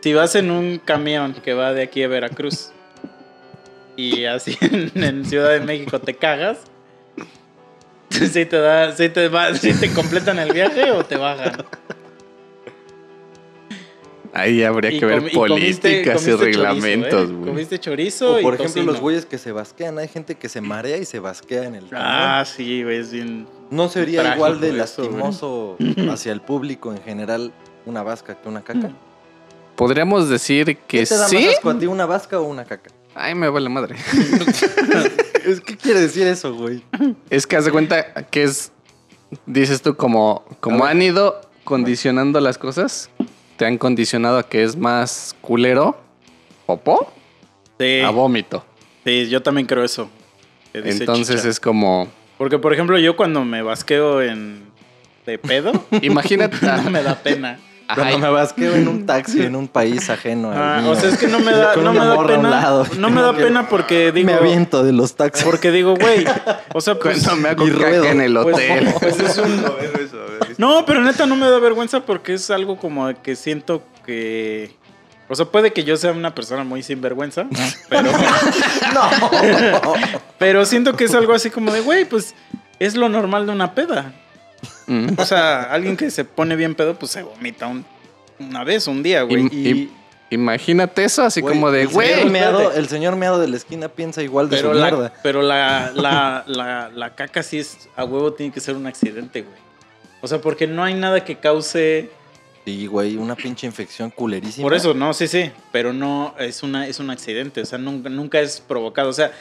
Si vas en un camión que va de aquí a Veracruz y así en, en Ciudad de México te cagas, ¿sí te, da, sí te, va, sí te completan el viaje o te bajan? Ahí habría Y que ver comi- y comiste- políticas y comiste reglamentos, chorizo, ¿eh? güey. Comiste chorizo O y por ejemplo tocino. los güeyes que se basquean, hay gente que se marea y se basquea en el camión. Ah, sí, güey, es bien... ¿No sería igual de eso, güey. lastimoso hacia el público en general una vasca que una caca? Podríamos decir que ¿Qué te da sí. más asco a ti, una vasca o una caca? Ay, me vale madre. Es- ¿Qué quiere decir eso, güey? Es que haz de cuenta que es, dices tú, como, como han ido condicionando las cosas, te han condicionado a que es más culero, popó, Sí, a vómito. sí, yo también creo eso. que dice Entonces Chicha. es como, Porque, por ejemplo, yo cuando me basqueo en... de pedo, imagínate, no me da pena. Ajá, Cuando me basqueo en un taxi en un país ajeno Ah, mío, o sea, es que no me da, no me da pena. lado. No me da pena porque digo... me aviento de los taxis. Porque digo, güey, o sea, pues... cuando me hago y caca ruedo. en el pues, hotel. pues es un... A ver, eso, a ver. No, pero neta no me da vergüenza porque es algo como que siento que... O sea, puede que yo sea una persona muy sinvergüenza, pero... Pero siento que es algo así como de, güey, pues es lo normal de una peda. Mm. O sea, alguien que se pone bien pedo, pues se vomita un- una vez, un día, güey. Y- Y, y- imagínate eso, así como de, el señor, güey. meado, el señor meado de la esquina piensa igual de Pero, su la, mierda. pero la, la, la, la caca sí es a huevo, tiene que ser un accidente, güey. O sea, porque no hay nada que cause. Sí, güey, una pinche infección culerísima. Por eso, no, sí, sí. Pero no es, una, es un accidente. O sea, nunca, nunca es provocado. O sea,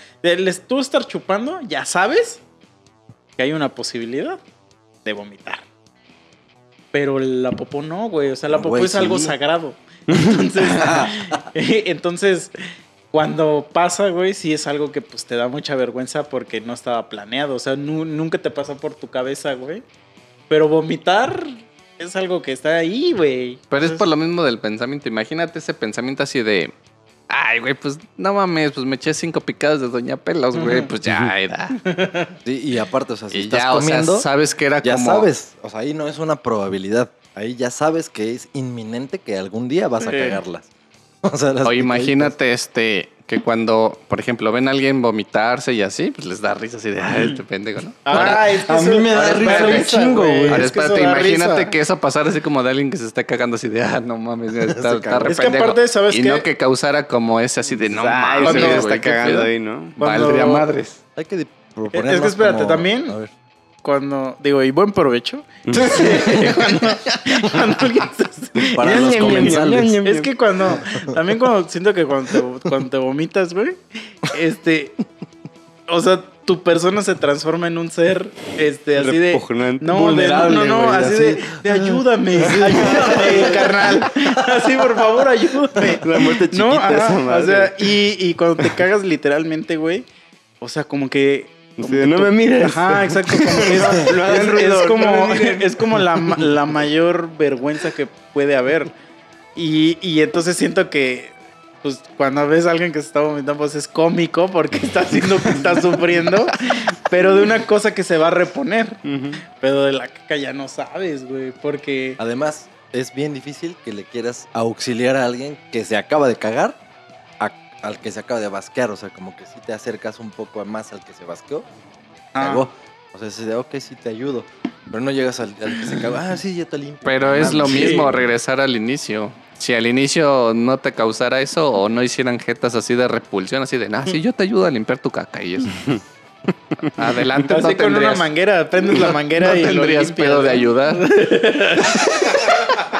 tú estar chupando, ya sabes que hay una posibilidad de vomitar. Pero la popó no, güey. O sea, la popó Güey, es algo sagrado. Entonces, entonces, cuando pasa, güey, sí es algo que pues te da mucha vergüenza porque no estaba planeado. O sea, nu- nunca te pasó por tu cabeza, güey. Pero vomitar es algo que está ahí, güey. Pero es por lo mismo del pensamiento. Imagínate ese pensamiento así de. Ay, güey, pues no mames, pues me eché cinco picadas de Doña Pelos, güey. Pues ya era. Sí, y aparte, o sea, si y estás ya, o comiendo, sea, sabes que era ya como. sabes. O sea, ahí no es una probabilidad. Ahí ya sabes que es inminente que algún día vas a cagarlas. O sea, las O picaditas. imagínate este que cuando, por ejemplo, ven a alguien vomitarse y así, pues les da risa así de, ay, este pendejo, ¿no? Ah, es que a eso- mí me da ahora risa un chingo, güey. Ahora Es que eso espérate, imagínate risa. que eso pasara así como de alguien que se está cagando así de, ah, no mames, ya está, Se está re Es que pendejo". aparte, ¿sabes Y qué? no que causara como ese así de, no Ay, mames, güey, está cagando pedo". ahí, ¿no? Cuando- Valdría madres. Hay que de- Es que espérate, como- también- a ver. Cuando, digo, y buen provecho. cuando, cuando alguien se- Para los comensales. Es que cuando, también cuando siento que cuando te, cuando te vomitas, güey, este, o sea, tu persona se transforma en un ser, este, así de... Repugnante. No, Vulnerable, de, no, no, güey, así, así. De, de ayúdame, ayúdame, carnal. Así, por favor, ayúdame. La muerte No, chiquita, ajá, esa o madre. sea, y, y cuando te cagas literalmente, güey, o sea, como que... como no tú- me mires. Ajá, exacto. Como que es, No hagas es- ruido, es como, no es como la, la mayor vergüenza que puede haber. Y, y entonces siento que, pues, cuando ves a alguien que se está vomitando, pues es cómico porque está haciendo que está sufriendo, pero de una cosa que se va a reponer. Pero de la caca ya no sabes, güey, porque... Además, es bien difícil que le quieras auxiliar a alguien que se acaba de cagar al que se acaba de basquear. O sea, como que si te acercas un poco más al que se basqueó, Ah, cagó. O sea, es de, ok, sí te ayudo. Pero no llegas al, al que se cagó, ah, sí, ya te limpio. Pero es lo Sí. mismo regresar al inicio. Si al inicio no te causara eso o no hicieran jetas así de repulsión, así de, nah, sí, yo te ayudo a limpiar tu caca y eso. Adelante, Así no con una tendrías, manguera, prendes la manguera no y lo tendrías limpias, pedo de ¿no? ayudar.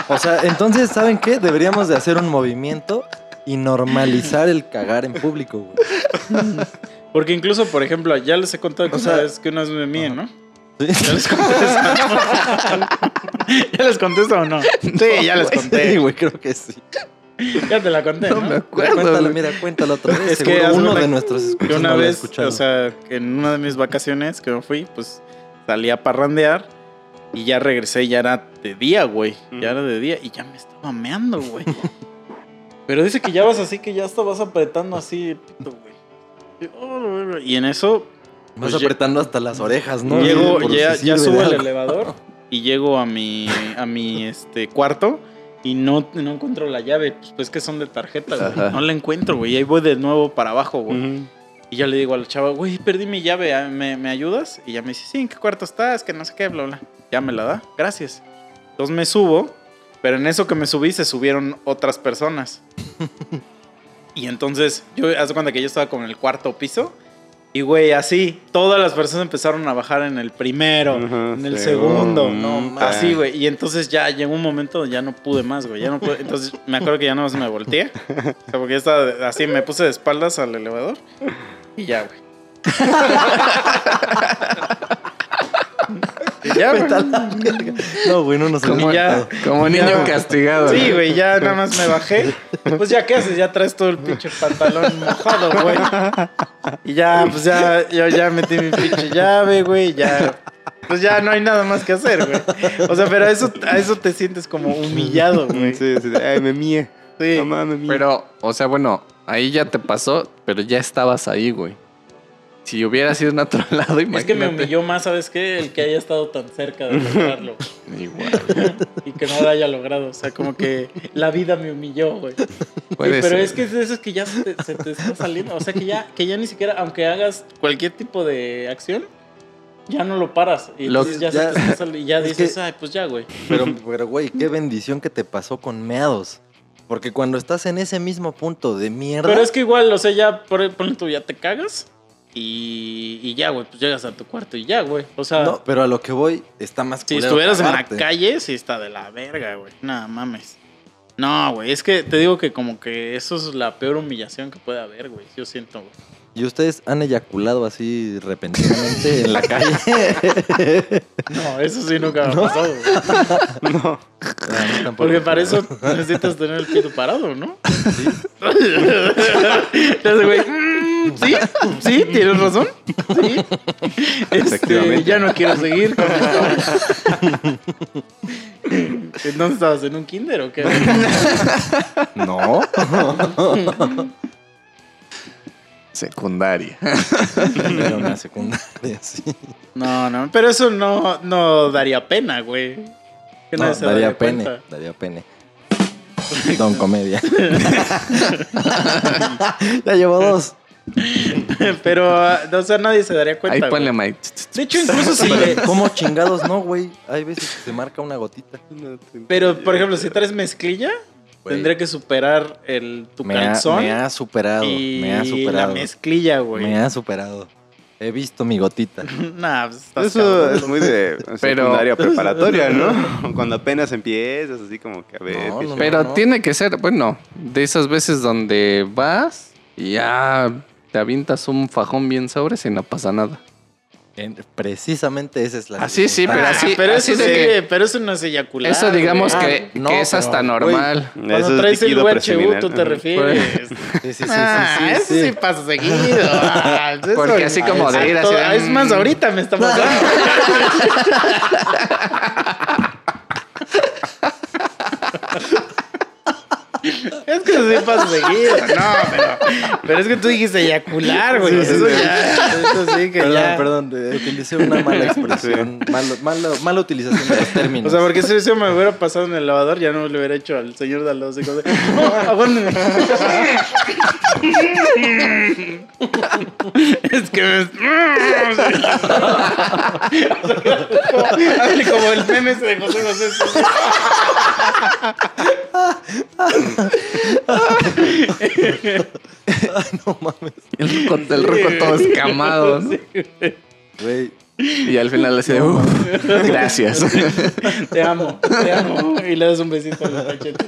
O sea, entonces, ¿saben qué? Deberíamos de hacer un movimiento y normalizar el cagar en público, güey. Porque incluso, por ejemplo, ya les he contado que O una sea- vez que una vez me míen, ¿no? ¿Sí? ¿Ya les conté? ¿Ya les conté o no? Sí, ya les Sí, conté. güey, creo que sí. Ya te la conté, ¿no? No me acuerdo. Cuéntalo, mira, cuéntalo otra vez. Es que uno una- de nuestros Que escuchas una no lo ha vez, o sea, que en una de mis vacaciones que me fui, pues salí a parrandear y ya regresé, ya era de día, güey. Ya era de día y ya me estaba meando, güey. Pero dice que ya vas así, que ya estabas apretando así el pito, güey. Y, en eso Vas pues, apretando hasta las orejas, ¿no? llego, ya, si ya subo algo. elevador y llego a mi, a mi este, cuarto y no, no encuentro la llave. Pues, pues que son de tarjeta, güey. Ajá. No la encuentro, güey. Y ahí voy de nuevo para abajo, güey. Y ya le digo a la chava, güey, perdí mi llave. ¿me, me ayudas? Y ya me dice, sí, ¿en qué cuarto estás? Que no sé qué, bla, bla. Ya me la da, gracias. Entonces me subo, pero en eso que me subí se subieron otras personas. y entonces, yo, haz cuenta que yo estaba con el cuarto piso. Y, güey, así, todas las personas empezaron a bajar en el primero, Ajá, en el sí. segundo. No, Mm, Así, ah. güey. Y entonces ya llegó un momento, ya no pude más, güey. Ya no pude. Entonces me acuerdo que ya no más me volteé. O sea, porque ya estaba así, me puse de espaldas al elevador. Y ya, güey. Ya, güey. No, güey, no nos Como ya-. Como niño Ya. castigado. Sí, güey, ya nada más me bajé. Pues ya, ¿qué haces? Ya traes todo el pinche pantalón mojado, güey. Y ya, pues ya, yo ya metí mi pinche llave, güey. Ya, pues ya no hay nada más que hacer, güey. O sea, pero a eso, a eso te sientes como humillado, güey. Sí, sí. Ay, me mía. Sí. Mamá, me mía. Pero, o sea, bueno, ahí ya te pasó, pero ya estabas ahí, güey. Si hubiera sido en otro lado, imagínate. Es que me humilló más, ¿sabes qué? El que haya estado tan cerca de lograrlo. Igual. y que no lo haya logrado. O sea, como que la vida me humilló, güey. Puede pero ser. es que es de esos que ya se te, se te está saliendo. O sea, que ya, que ya ni siquiera, aunque hagas cualquier tipo de acción, ya no lo paras. Y Lo- entonces ya, ya- se te está saliendo. Y ya es dices, que- ay, pues ya, güey. Pero, pero, güey, qué bendición que te pasó con meados. Porque cuando estás en ese mismo punto de mierda. Pero es que igual, o sea, ya, por ponle tú, ya te cagas y, y ya, güey, pues llegas a tu cuarto y ya, güey. O sea, No, pero a lo que voy está más si estuvieras en la calle, sí está de la verga, güey. Nada, mames. No, güey, es que te digo que como que eso es la peor humillación que puede haber, güey. Yo siento, güey. ¿Y ustedes han eyaculado así repentinamente en la calle? No, eso sí nunca me ha pasado, güey. No. Tampoco. Porque para eso necesitas tener el pie parado, ¿no? Entonces, güey, mm, sí, sí, tienes razón. Sí. Este, Efectivamente. ya no quiero seguir con esto. ¿Dónde estabas? ¿En un kinder o qué? No. Secundaria. Era una secundaria, sí. No, no, pero eso no, no daría pena, güey. Que No, nadie se daría daría pene. cuenta. Daría pene. Don Comedia. ya llevo dos. Pero, o sea, nadie se daría cuenta. Ahí ponle Mike. De hecho, incluso si le- ¿Cómo chingados no, güey? Hay veces que se marca una gotita. Pero, por ejemplo, si traes mezclilla, Güey. tendría que superar el, tu Me ha, calzón me ha superado. y Me ha la superado. mezclilla, güey. Me ha superado. He visto mi gotita. Nah, pues, estás Eso cabrón. es muy de secundaria preparatoria, ¿no? Cuando apenas empiezas, así como que a ver. No, no. Pero no. tiene que ser, bueno, de esas veces donde vas y ya te avientas un fajón bien sobre y no pasa nada. En- precisamente esa es la Así sí, pero Ah, así- pero así eso de sí, que- pero eso no es eyacular. Eso digamos güey. que, Ah, no, que es hasta pero, normal. Cuando Eso es traes el preseminal. tú te refieres. Sí, sí, sí, sí, ah, sí, eso sí, sí. pasa seguido. Ah, eso- Porque así como de ir de, Es más, mm. ahorita me está pasa seguido. No, pero, pero es que tú dijiste eyacular, güey. Sí, eso sí. ya. Eso sí que Perdón, ya. perdón, utilicé una mala expresión, malo- malo- mala utilización de los términos. O sea, porque si eso me hubiera pasado en el lavador, ya no le hubiera hecho al señor de "No, aguántame". es que me. hazle como el meme ese de José José. No mames, El ruco todo escamado. ¿no? güey. Y al final le dice, "Uf, gracias. Te amo, te amo. Y le das un besito a los cachetes.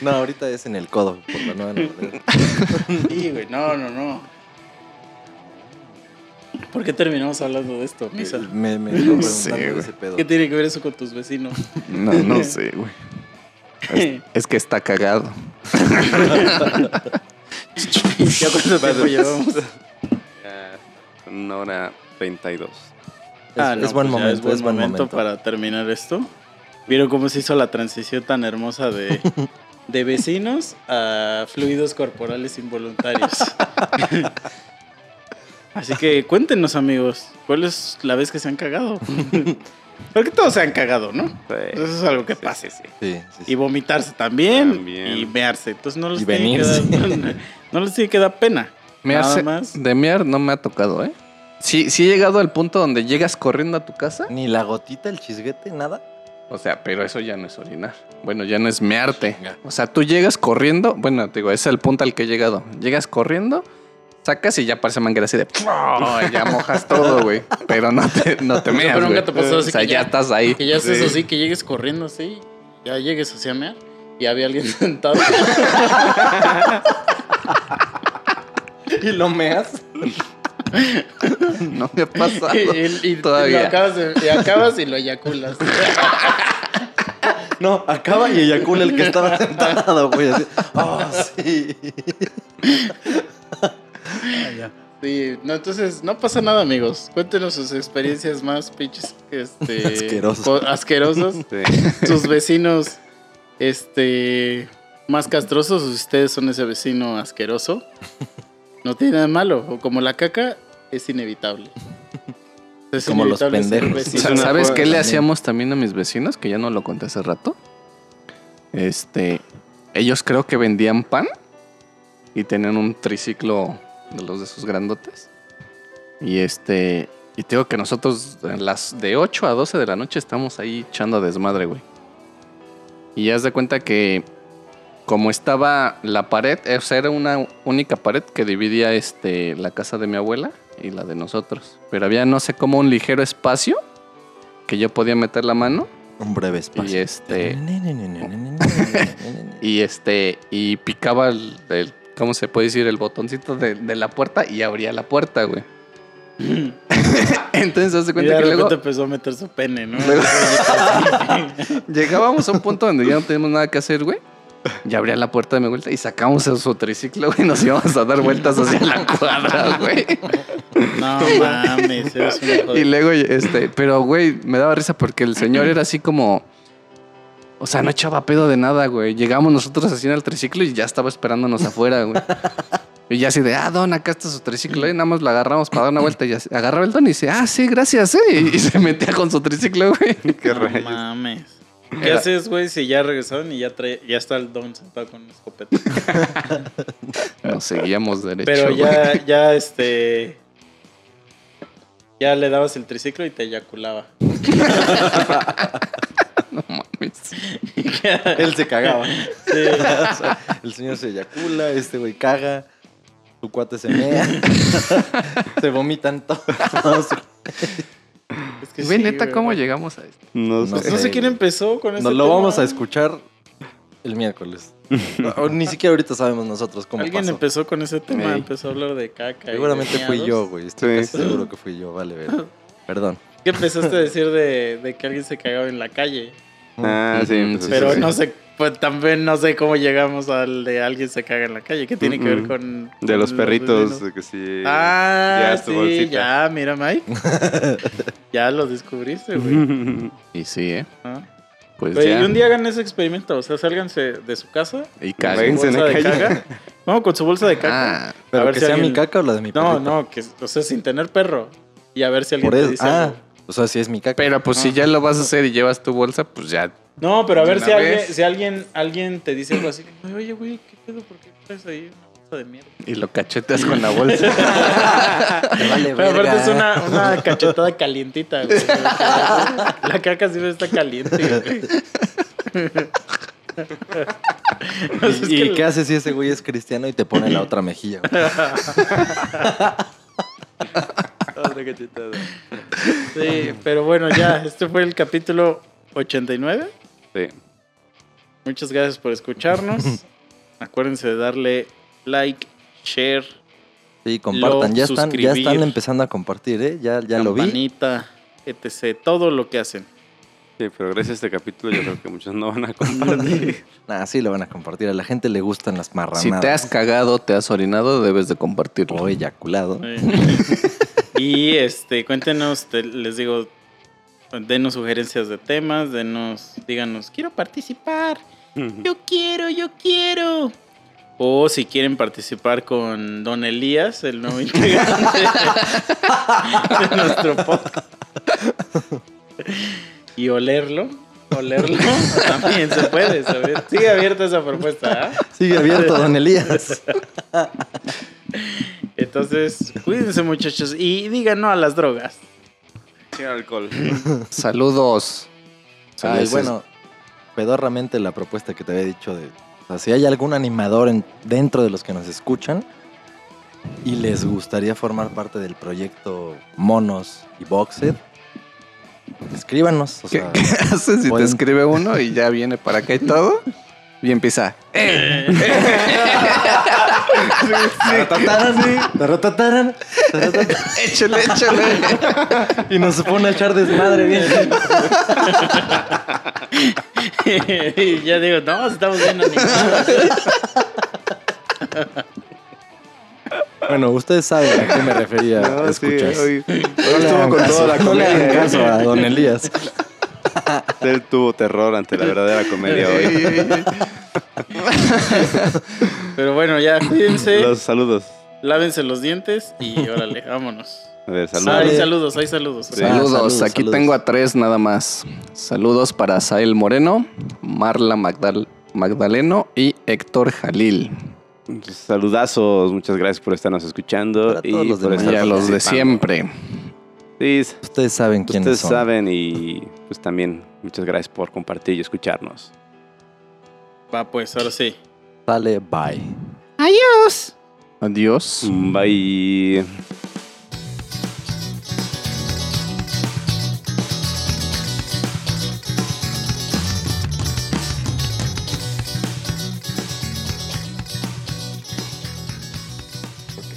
No, ahorita es en el codo, por la nueva novedad. Sí, güey, no, no, no. ¿Por qué terminamos hablando de esto, Misa? Me, me No sé, ese pedo. ¿Qué tiene que ver eso con tus vecinos? No, no sé, güey. Es, es que está cagado. ¿Ya cuánto tiempo llevamos? Ya, una hora 32. Es, es buen pues momento, es buen momento. para terminar esto. ¿Vieron cómo se hizo la transición tan hermosa de, de vecinos a fluidos corporales involuntarios? Así que cuéntenos, amigos, ¿cuál es la vez que se han cagado? Porque todos se han cagado, ¿no? Eso es algo que Sí, pasa. sí, sí. Sí, sí, sí. Y vomitarse también, También. y mearse. Entonces no les, Y tiene que dar, no les tiene que dar pena. Mearse- Nada más. De mear no me ha tocado, ¿eh? Sí, sí he llegado al punto donde llegas corriendo a tu casa. Ni la gotita, el chisguete, nada. O sea, pero eso ya no es orinar. Bueno, ya no es mearte. O sea, tú llegas corriendo. Bueno, te digo, ese es el punto al que he llegado. Llegas corriendo, sacas y ya parece manguera así de. Ya mojas todo, güey. Pero no te, no te O sea, meas. pero nunca te pasó así O sea, que ya ya- estás ahí. Que ya haces Sí. así, que llegues corriendo así, ya llegues hacia mear y había alguien sentado. ¿Y lo meas? No me pasa. y, y- y Todavía. lo acabas, de- y acabas y lo eyaculas. No, acaba y eyacula el que estaba sentado, güey. Así. Oh, sí. Sí, no, entonces no pasa nada, amigos. Cuéntenos sus experiencias más pinches este, Asquerosos. Sí. sus vecinos este más castrosos, ustedes son ese vecino asqueroso. No tiene nada de malo. O como la caca, es inevitable. Es Como los inevitable pendejos. ¿Sabes qué le hacíamos también a mis vecinos? Que ya no lo conté hace rato. Este, ellos creo que vendían pan y tenían un triciclo de los de esos grandotes. Y este, y te digo que nosotros en las de 8 a 12 de la noche estamos ahí echando desmadre, güey. Y haz de cuenta que como estaba la pared, o sea, era una única pared que dividía este, la casa de mi abuela y la de nosotros. Pero había, no sé, como un ligero espacio que yo podía meter la mano Un breve espacio. y este... Y este, y picaba el, el- ¿cómo se puede decir? El botoncito de, de la puerta y abría la puerta, güey. Entonces, Y cuenta de que luego empezó a meter su pene, ¿no? Luego- llegábamos a un punto donde ya no teníamos nada que hacer, güey. Y abría la puerta de mi vuelta y sacamos su triciclo, güey, y nos íbamos a dar vueltas hacia la cuadra, güey. No mames, eres un hijo de- Y luego, este, pero, güey, me daba risa porque el señor era así como. O sea, no echaba pedo de nada, güey. Llegamos nosotros así en el triciclo y ya estaba esperándonos afuera, güey. Y ya así de, ah, don, acá está su triciclo. Y nada más lo agarramos para dar una vuelta. Y así, agarraba el don y dice, ah, sí, gracias, eh. Y se metía con su triciclo, güey. Qué No rayos. mames. ¿Qué Era- haces, güey, si ya regresaron y ya trae, ya está el don sentado con una escopeta? Nos seguíamos derecho. Pero güey. ya, ya, este... Ya le dabas el triciclo y te eyaculaba. No mames. Él se cagaba. Sí. O sea, el señor se eyacula, este güey caga, su cuate se mea, se vomitan todos. Es que Güey, sí, neta, güey. ¿cómo llegamos a esto? No No sé. No sé quién empezó con ese Nos lo tema. vamos a escuchar el miércoles. O ni siquiera ahorita sabemos nosotros cómo Alguien pasó. empezó con ese tema, empezó a hablar de caca. y de Seguramente fui yo, güey. Estoy Sí. casi seguro que fui yo. Vale, ver. Perdón. ¿Qué empezaste a decir de, de que alguien se cagaba en la calle? Ah, sí. Pues, sí, Pero sí, sí. no sé, pues también no sé cómo llegamos al de alguien se caga en la calle. ¿Qué tiene que ver con. De con los perritos, de que sí. Ah, ya sí, bolsita. ya, mira, Mike. ya lo descubriste, güey. Y sí, ¿eh? Ah. Pues Güey, ya. y un día hagan ese experimento, o sea, sálganse de su casa, Y Caguen. en bolsa la de calle. caca. No, con su bolsa de caca. Ah, Pero A ver que si sea alguien- mi caca o la de mi no, perrito. no, que, o sea, sin tener perro. Y a ver si alguien Por te eso. dice Ah, algo. O sea, si es mi caca. pero pues si ya lo vas a hacer y llevas tu bolsa, pues ya. No, pero a ver si alguien, si alguien, alguien te dice algo así, oye, güey, ¿qué pedo? ¿Por qué traes ahí una bolsa de mierda? Y lo cacheteas con la bolsa. Vale Pero aparte es una, una cachetada calientita, güey. La caca siempre está caliente, güey. O sea, es ¿Y, que y el- qué haces si ese güey es cristiano y te pone la otra mejilla? güey? Otra cachetada. Sí, pero bueno, ya, este fue el capítulo 89. Sí. Muchas gracias por escucharnos. Acuérdense de darle like, share, Sí, compartan. Ya están, ya están empezando a compartir, ¿eh? Ya, ya lo vi. campanita, etc. Todo lo que hacen. Sí, pero gracias a este capítulo yo creo que muchos no van a compartir. Nah, sí lo van a compartir. A la gente le gustan las marranadas. si te has cagado, te has orinado, debes de compartirlo. O eyaculado. y este, cuéntenos, te- les digo, denos sugerencias de temas, denos, díganos, quiero participar. Yo quiero, yo quiero. O si quieren participar con Don Elías, el nuevo integrante de nuestro podcast. Y olerlo, olerlo, también se puede, ¿sabes? Sigue abierta esa propuesta, ¿ah? Sigue abierto, don Elías. Entonces, cuídense muchachos y digan no a las drogas. Sin alcohol. Saludos. Ay, les- bueno, pedorramente la propuesta que te había dicho de... O sea, si hay algún animador en- dentro de los que nos escuchan y les gustaría formar parte del proyecto Monos y Boxed, escríbanos. O ¿Qué, sea, qué haces si te pueden- escribe uno y ya viene para acá y todo? Y empieza. "Eh". Échale, échale. y nos pone a echar desmadre bien. y ya digo, no, estamos bien animados. Bueno, ustedes saben a qué me refería. No, sí, escuchas. hoy, hoy No estuvo con caso, toda la no comedia. caso a don Elías. Él tuvo terror ante la verdadera comedia hoy. Pero bueno, ya, cuídense, Los saludos. lávense los dientes y órale, vámonos. A ver, Hay saludos. saludos, hay saludos. Sí. Saludos, saludos, aquí saludos. tengo a tres nada más. Saludos para Sael Moreno, Marla Magdal- Magdaleno y Héctor Jalil. Saludazos, muchas gracias por estarnos escuchando Para y todos los por demás. estar Y a los de siempre. Sí, Ustedes saben quiénes ustedes son. saben y pues también muchas gracias por compartir y escucharnos. Va, pues, ahora sí. Sale, bye. Adiós. Adiós. Bye.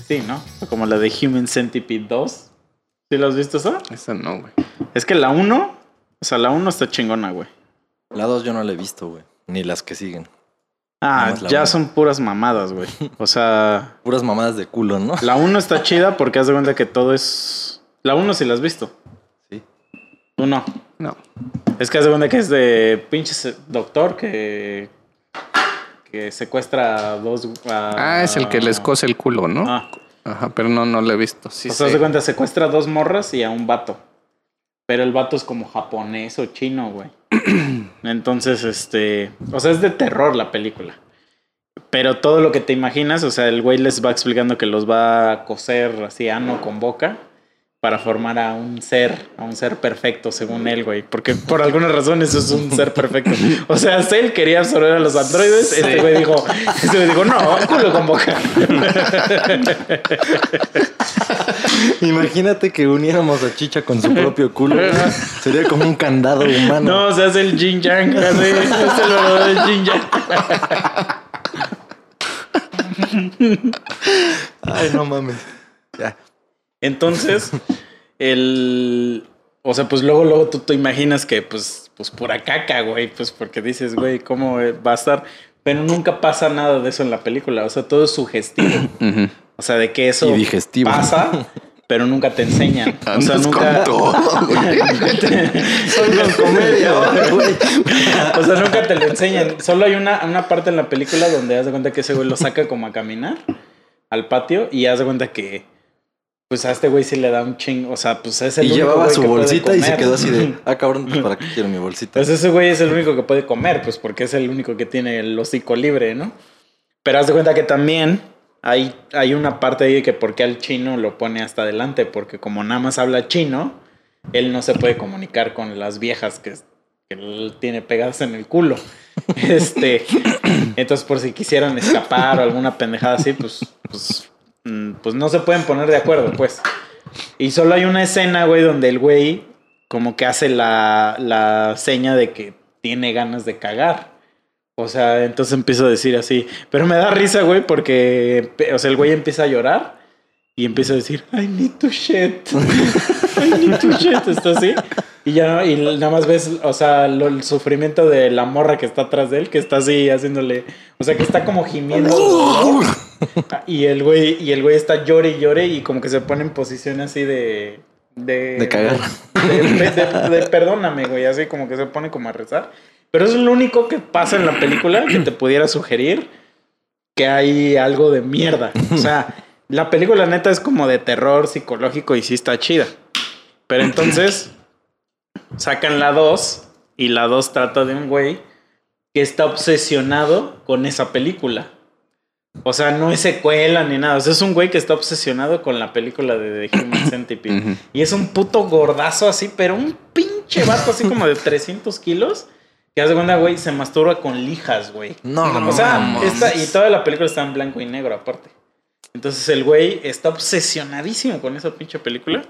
Sí, ¿no? Como la de Human Centipede 2. ¿Sí lo has visto eso? Esa no, güey. Es que la 1, o sea, la 1 está chingona, güey. La 2 yo no la he visto, güey. Ni las que siguen. Ah, la ya son puras mamadas, güey. O sea, Puras mamadas de culo, ¿no? la 1 está chida porque haz de cuenta que todo es... La 1 sí la has visto. Sí. Tú no. No. Es que haz de cuenta que es de pinches doctor que... Que secuestra a dos... a- Ah, es el que les cose el culo, ¿no? Ah. Ajá, pero no, no lo he visto. Sí, o sea, cuenta, secuestra a dos morras y a un vato. Pero el vato es como japonés o chino, güey. Entonces, este. O sea, es de terror la película. Pero todo lo que te imaginas, o sea, el güey les va explicando que los va a coser así ano con boca para formar a un ser, a un ser perfecto, según él, güey. Porque por alguna razón eso es un ser perfecto. O sea, él quería absorber a los androides. Este güey dijo, este güey dijo, no, culo con boca. Imagínate que uniéramos a Chicha con su propio culo. Sería como un candado humano. No, se hace el Jin Yang, así, es el verdadero Jin Yang. Ay, no mames. Ya. Entonces, el. O sea, pues luego, luego tú te imaginas que, pues, pues pura caca, güey. Pues porque dices, güey, ¿cómo va a estar? Pero nunca pasa nada de eso en la película. O sea, todo es sugestivo. O sea, de que eso Y digestivo. pasa, pero nunca te enseñan. O sea, nunca. todo. Soy con comedia, güey. O sea, nunca te lo enseñan. Solo hay una, una parte en la película donde haz de cuenta que ese güey lo saca como a caminar al patio y haz de cuenta que. Pues a este güey sí le da un ching. O sea, pues es el Y único llevaba su que puede bolsita y se comer. quedó así de, ah, cabrón, pues para qué quiero mi bolsita. Pues ese güey es el único que puede comer, pues porque es el único que tiene el hocico libre, ¿no? Pero haz de cuenta que también hay, hay una parte ahí que porque al chino lo pone hasta adelante, porque como nada más habla chino, él no se puede comunicar con las viejas que, que él tiene pegadas en el culo. Este, entonces por si quisieran escapar o alguna pendejada así, pues, pues, pues no se pueden poner de acuerdo, pues. Y solo hay una escena, güey, donde el güey como que hace la, la seña de que tiene ganas de cagar. O sea, entonces empiezo a decir así. Pero me da risa, güey, porque, o sea, el güey empieza a llorar y empieza a decir, I need to shit. I need to shit. Está así. Y ya, y nada más ves, o sea, el sufrimiento de la morra que está atrás de él, que está así haciéndole, o sea, que está como gimiendo. Dolor. Y el güey, y el güey está llore y llore y como que se pone en posición así de. De, De cagar. de- de- de- de perdóname, güey. Así como que se pone como a rezar. Pero eso es lo único que pasa en la película que te pudiera sugerir que hay algo de mierda. O sea, la película neta es como de terror psicológico y sí está chida. Pero entonces sacan la 2 y la 2 trata de un güey que está obsesionado con esa película. O sea, no es secuela ni nada. O sea, es un güey que está obsesionado con la película de The Human Centipede. Y es un puto gordazo así, pero un pinche vato así como de 300 kilos. Que hace cuenta, güey, se masturba con lijas, güey. No, no, O sea, no, esta- y toda la película está en blanco y negro aparte. Entonces el güey está obsesionadísimo con esa pinche película.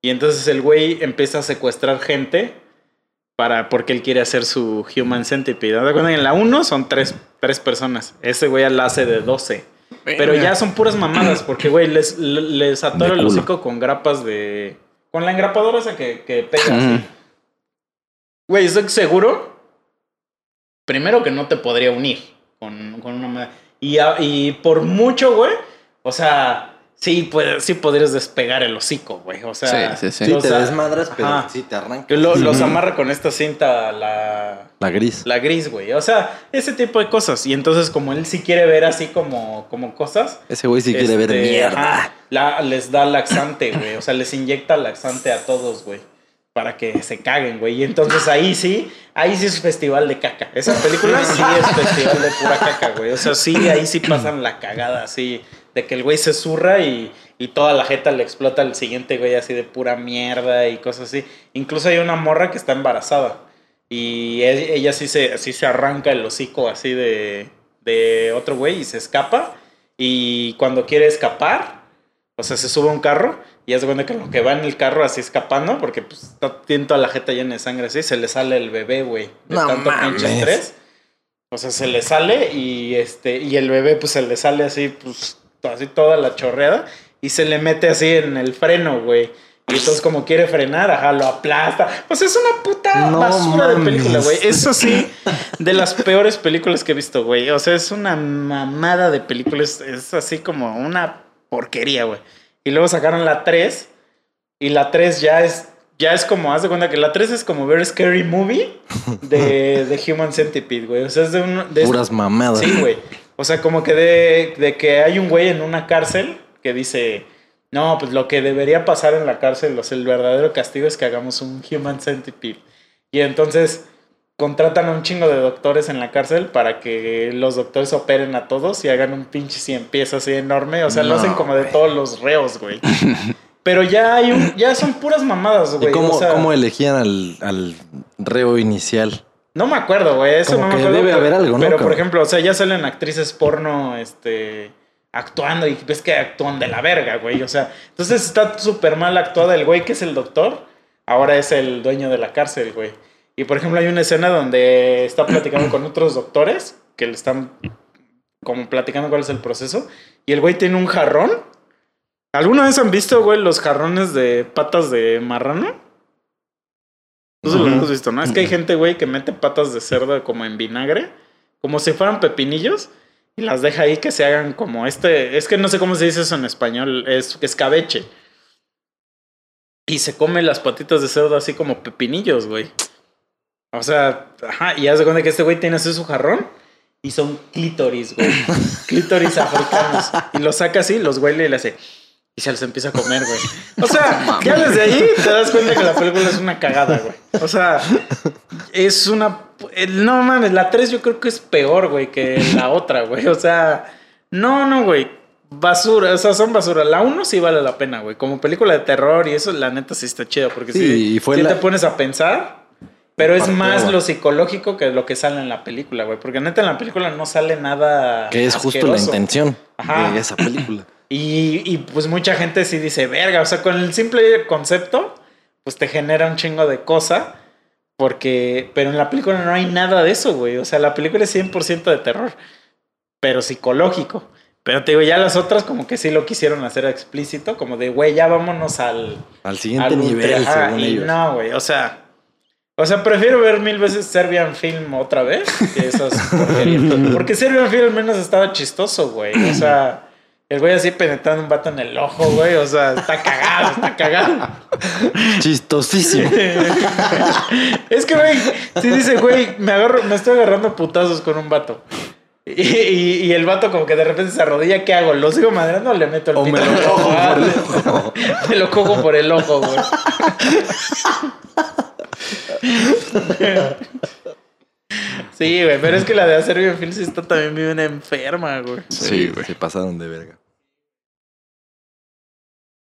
Y entonces el güey empieza a secuestrar gente para, porque él quiere hacer su Human Centipede. En la 1 son tres, tres personas. Ese güey la hace de 12. Pero ya son puras mamadas porque, güey, les, les atora el hocico con grapas de... Con la engrapadora esa que, que pega. Güey, estoy seguro. Primero que no te podría unir con, con una madre. Y, y por mucho, güey. O sea, sí, puede- sí podrías despegar el hocico, güey. O sea, Sí, sí, sí. Sí, te desmadras, pero Ajá. sí te arranca. lo- los amarra con esta cinta, la, La gris. la gris, güey. O sea, ese tipo de cosas. Y entonces, como él sí quiere ver así como, como cosas. Ese güey sí quiere ver este, mierda. ajá, la- les da laxante, güey. O sea, les inyecta laxante a todos, güey. Para que se caguen, güey. Y entonces ahí sí, ahí sí es festival de caca. Esa película sí es festival de pura caca, güey. O sea, sí, ahí sí pasan la cagada, así. De que el güey se zurra y, y toda la jeta le explota al siguiente güey así de pura mierda y cosas así. Incluso hay una morra que está embarazada. Y e- ella sí se, sí se arranca el hocico así de, de otro güey y se escapa. Y cuando quiere escapar, o sea, se sube a un carro y hace cuenta que lo que va en el carro así escapando, porque pues está, tiene toda la jeta llena de sangre así, se le sale el bebé, güey. De No tanto pinche estrés. O sea, se le sale y este y el bebé pues se le sale así, pues así toda la chorreada y se le mete así en el freno, güey. Y entonces como quiere frenar, ajá, lo aplasta. Sea, es una puta No basura de película, güey. Eso sí, de las peores películas que he visto, güey. O sea, es una mamada de películas. Es así como una porquería, güey. Y luego sacaron la 3 y la 3 ya es ya es como, haz de cuenta que la 3 es como ver Scary Movie de, de Human Centipede, güey. O sea, es de un... de- Puras mamadas. Sí, güey. O sea, como que de, de que hay un güey en una cárcel que dice, no, pues lo que debería pasar en la cárcel, o sea, el verdadero castigo es que hagamos un human centipede. Y entonces contratan a un chingo de doctores en la cárcel para que los doctores operen a todos y hagan un pinche cien pies así enorme. O sea, lo hacen como de todos los reos, güey. Pero ya hay un, ya son puras mamadas, ¿Y güey. cómo, o sea, cómo elegían al, al reo inicial? No me acuerdo, güey. Eso Como no me acuerdo. debe pero- haber algo, ¿no, Pero, por ejemplo, o sea, ya salen actrices porno, este, actuando y ves que actúan de la verga, güey. O sea, entonces está súper mal actuada el güey que es el doctor. Ahora es el dueño de la cárcel, güey. Y, por ejemplo, hay una escena donde está platicando con otros doctores que le están como platicando cuál es el proceso. Y el güey tiene un jarrón. ¿Alguna vez han visto, güey, los jarrones de patas de marrano? No sé si lo hemos visto, ¿no? Es que hay gente, güey, que mete patas de cerdo como en vinagre, como si fueran pepinillos, y las deja ahí que se hagan como este. Es que no sé cómo se dice eso en español, es escabeche. Y se come las patitas de cerdo así como pepinillos, güey. O sea, ajá, y haz de cuenta que este güey tiene así su jarrón y son clítoris, güey. clítoris africanos. Y los saca así, los huele y le hace. Y se los empieza a comer, güey. O sea, ya desde ahí te das cuenta que la película es una cagada, güey. O sea, es una. No mames, la 3 yo creo que es peor, güey, que la otra, güey. O sea, no, no, güey. Basura, o sea, son basura. La 1 sí vale la pena, güey. Como película de terror y eso, la neta sí está chido. Porque Sí, sí, y fue sí la- te pones a pensar. Pero es más agua. lo psicológico que lo que sale en la película, güey. Porque neta en la película no sale nada. Que es justo la intención Ajá. de esa película. Y, y, pues mucha gente sí dice, verga, o sea, con el simple concepto, pues te genera un chingo de cosa. Porque, pero en la película no hay nada de eso, güey. O sea, la película es 100% de terror, pero psicológico. Pero te digo, ya las otras como que sí lo quisieron hacer explícito, como de, güey, ya vámonos al... Al siguiente al nivel, según y ellos. No, güey, o sea... O sea, prefiero ver mil veces Serbian Film otra vez que esas porquerías. Porque Serbian Film al menos estaba chistoso, güey. O sea, el güey así penetrando un vato en el ojo, güey. O sea, está cagado, está cagado. Chistosísimo. Es que, güey, si dice, güey, me, agarro, me estoy agarrando putazos con un vato. Y, y- y el vato como que de repente se arrodilla, ¿qué hago? ¿Lo sigo madrando o le meto el O pito me lo cojo ojo? Por el ojo. Me lo cojo por el ojo, güey. Sí, güey, pero es que la de hacer bien sí está también bien enferma, güey. Sí, se pasaron de verga.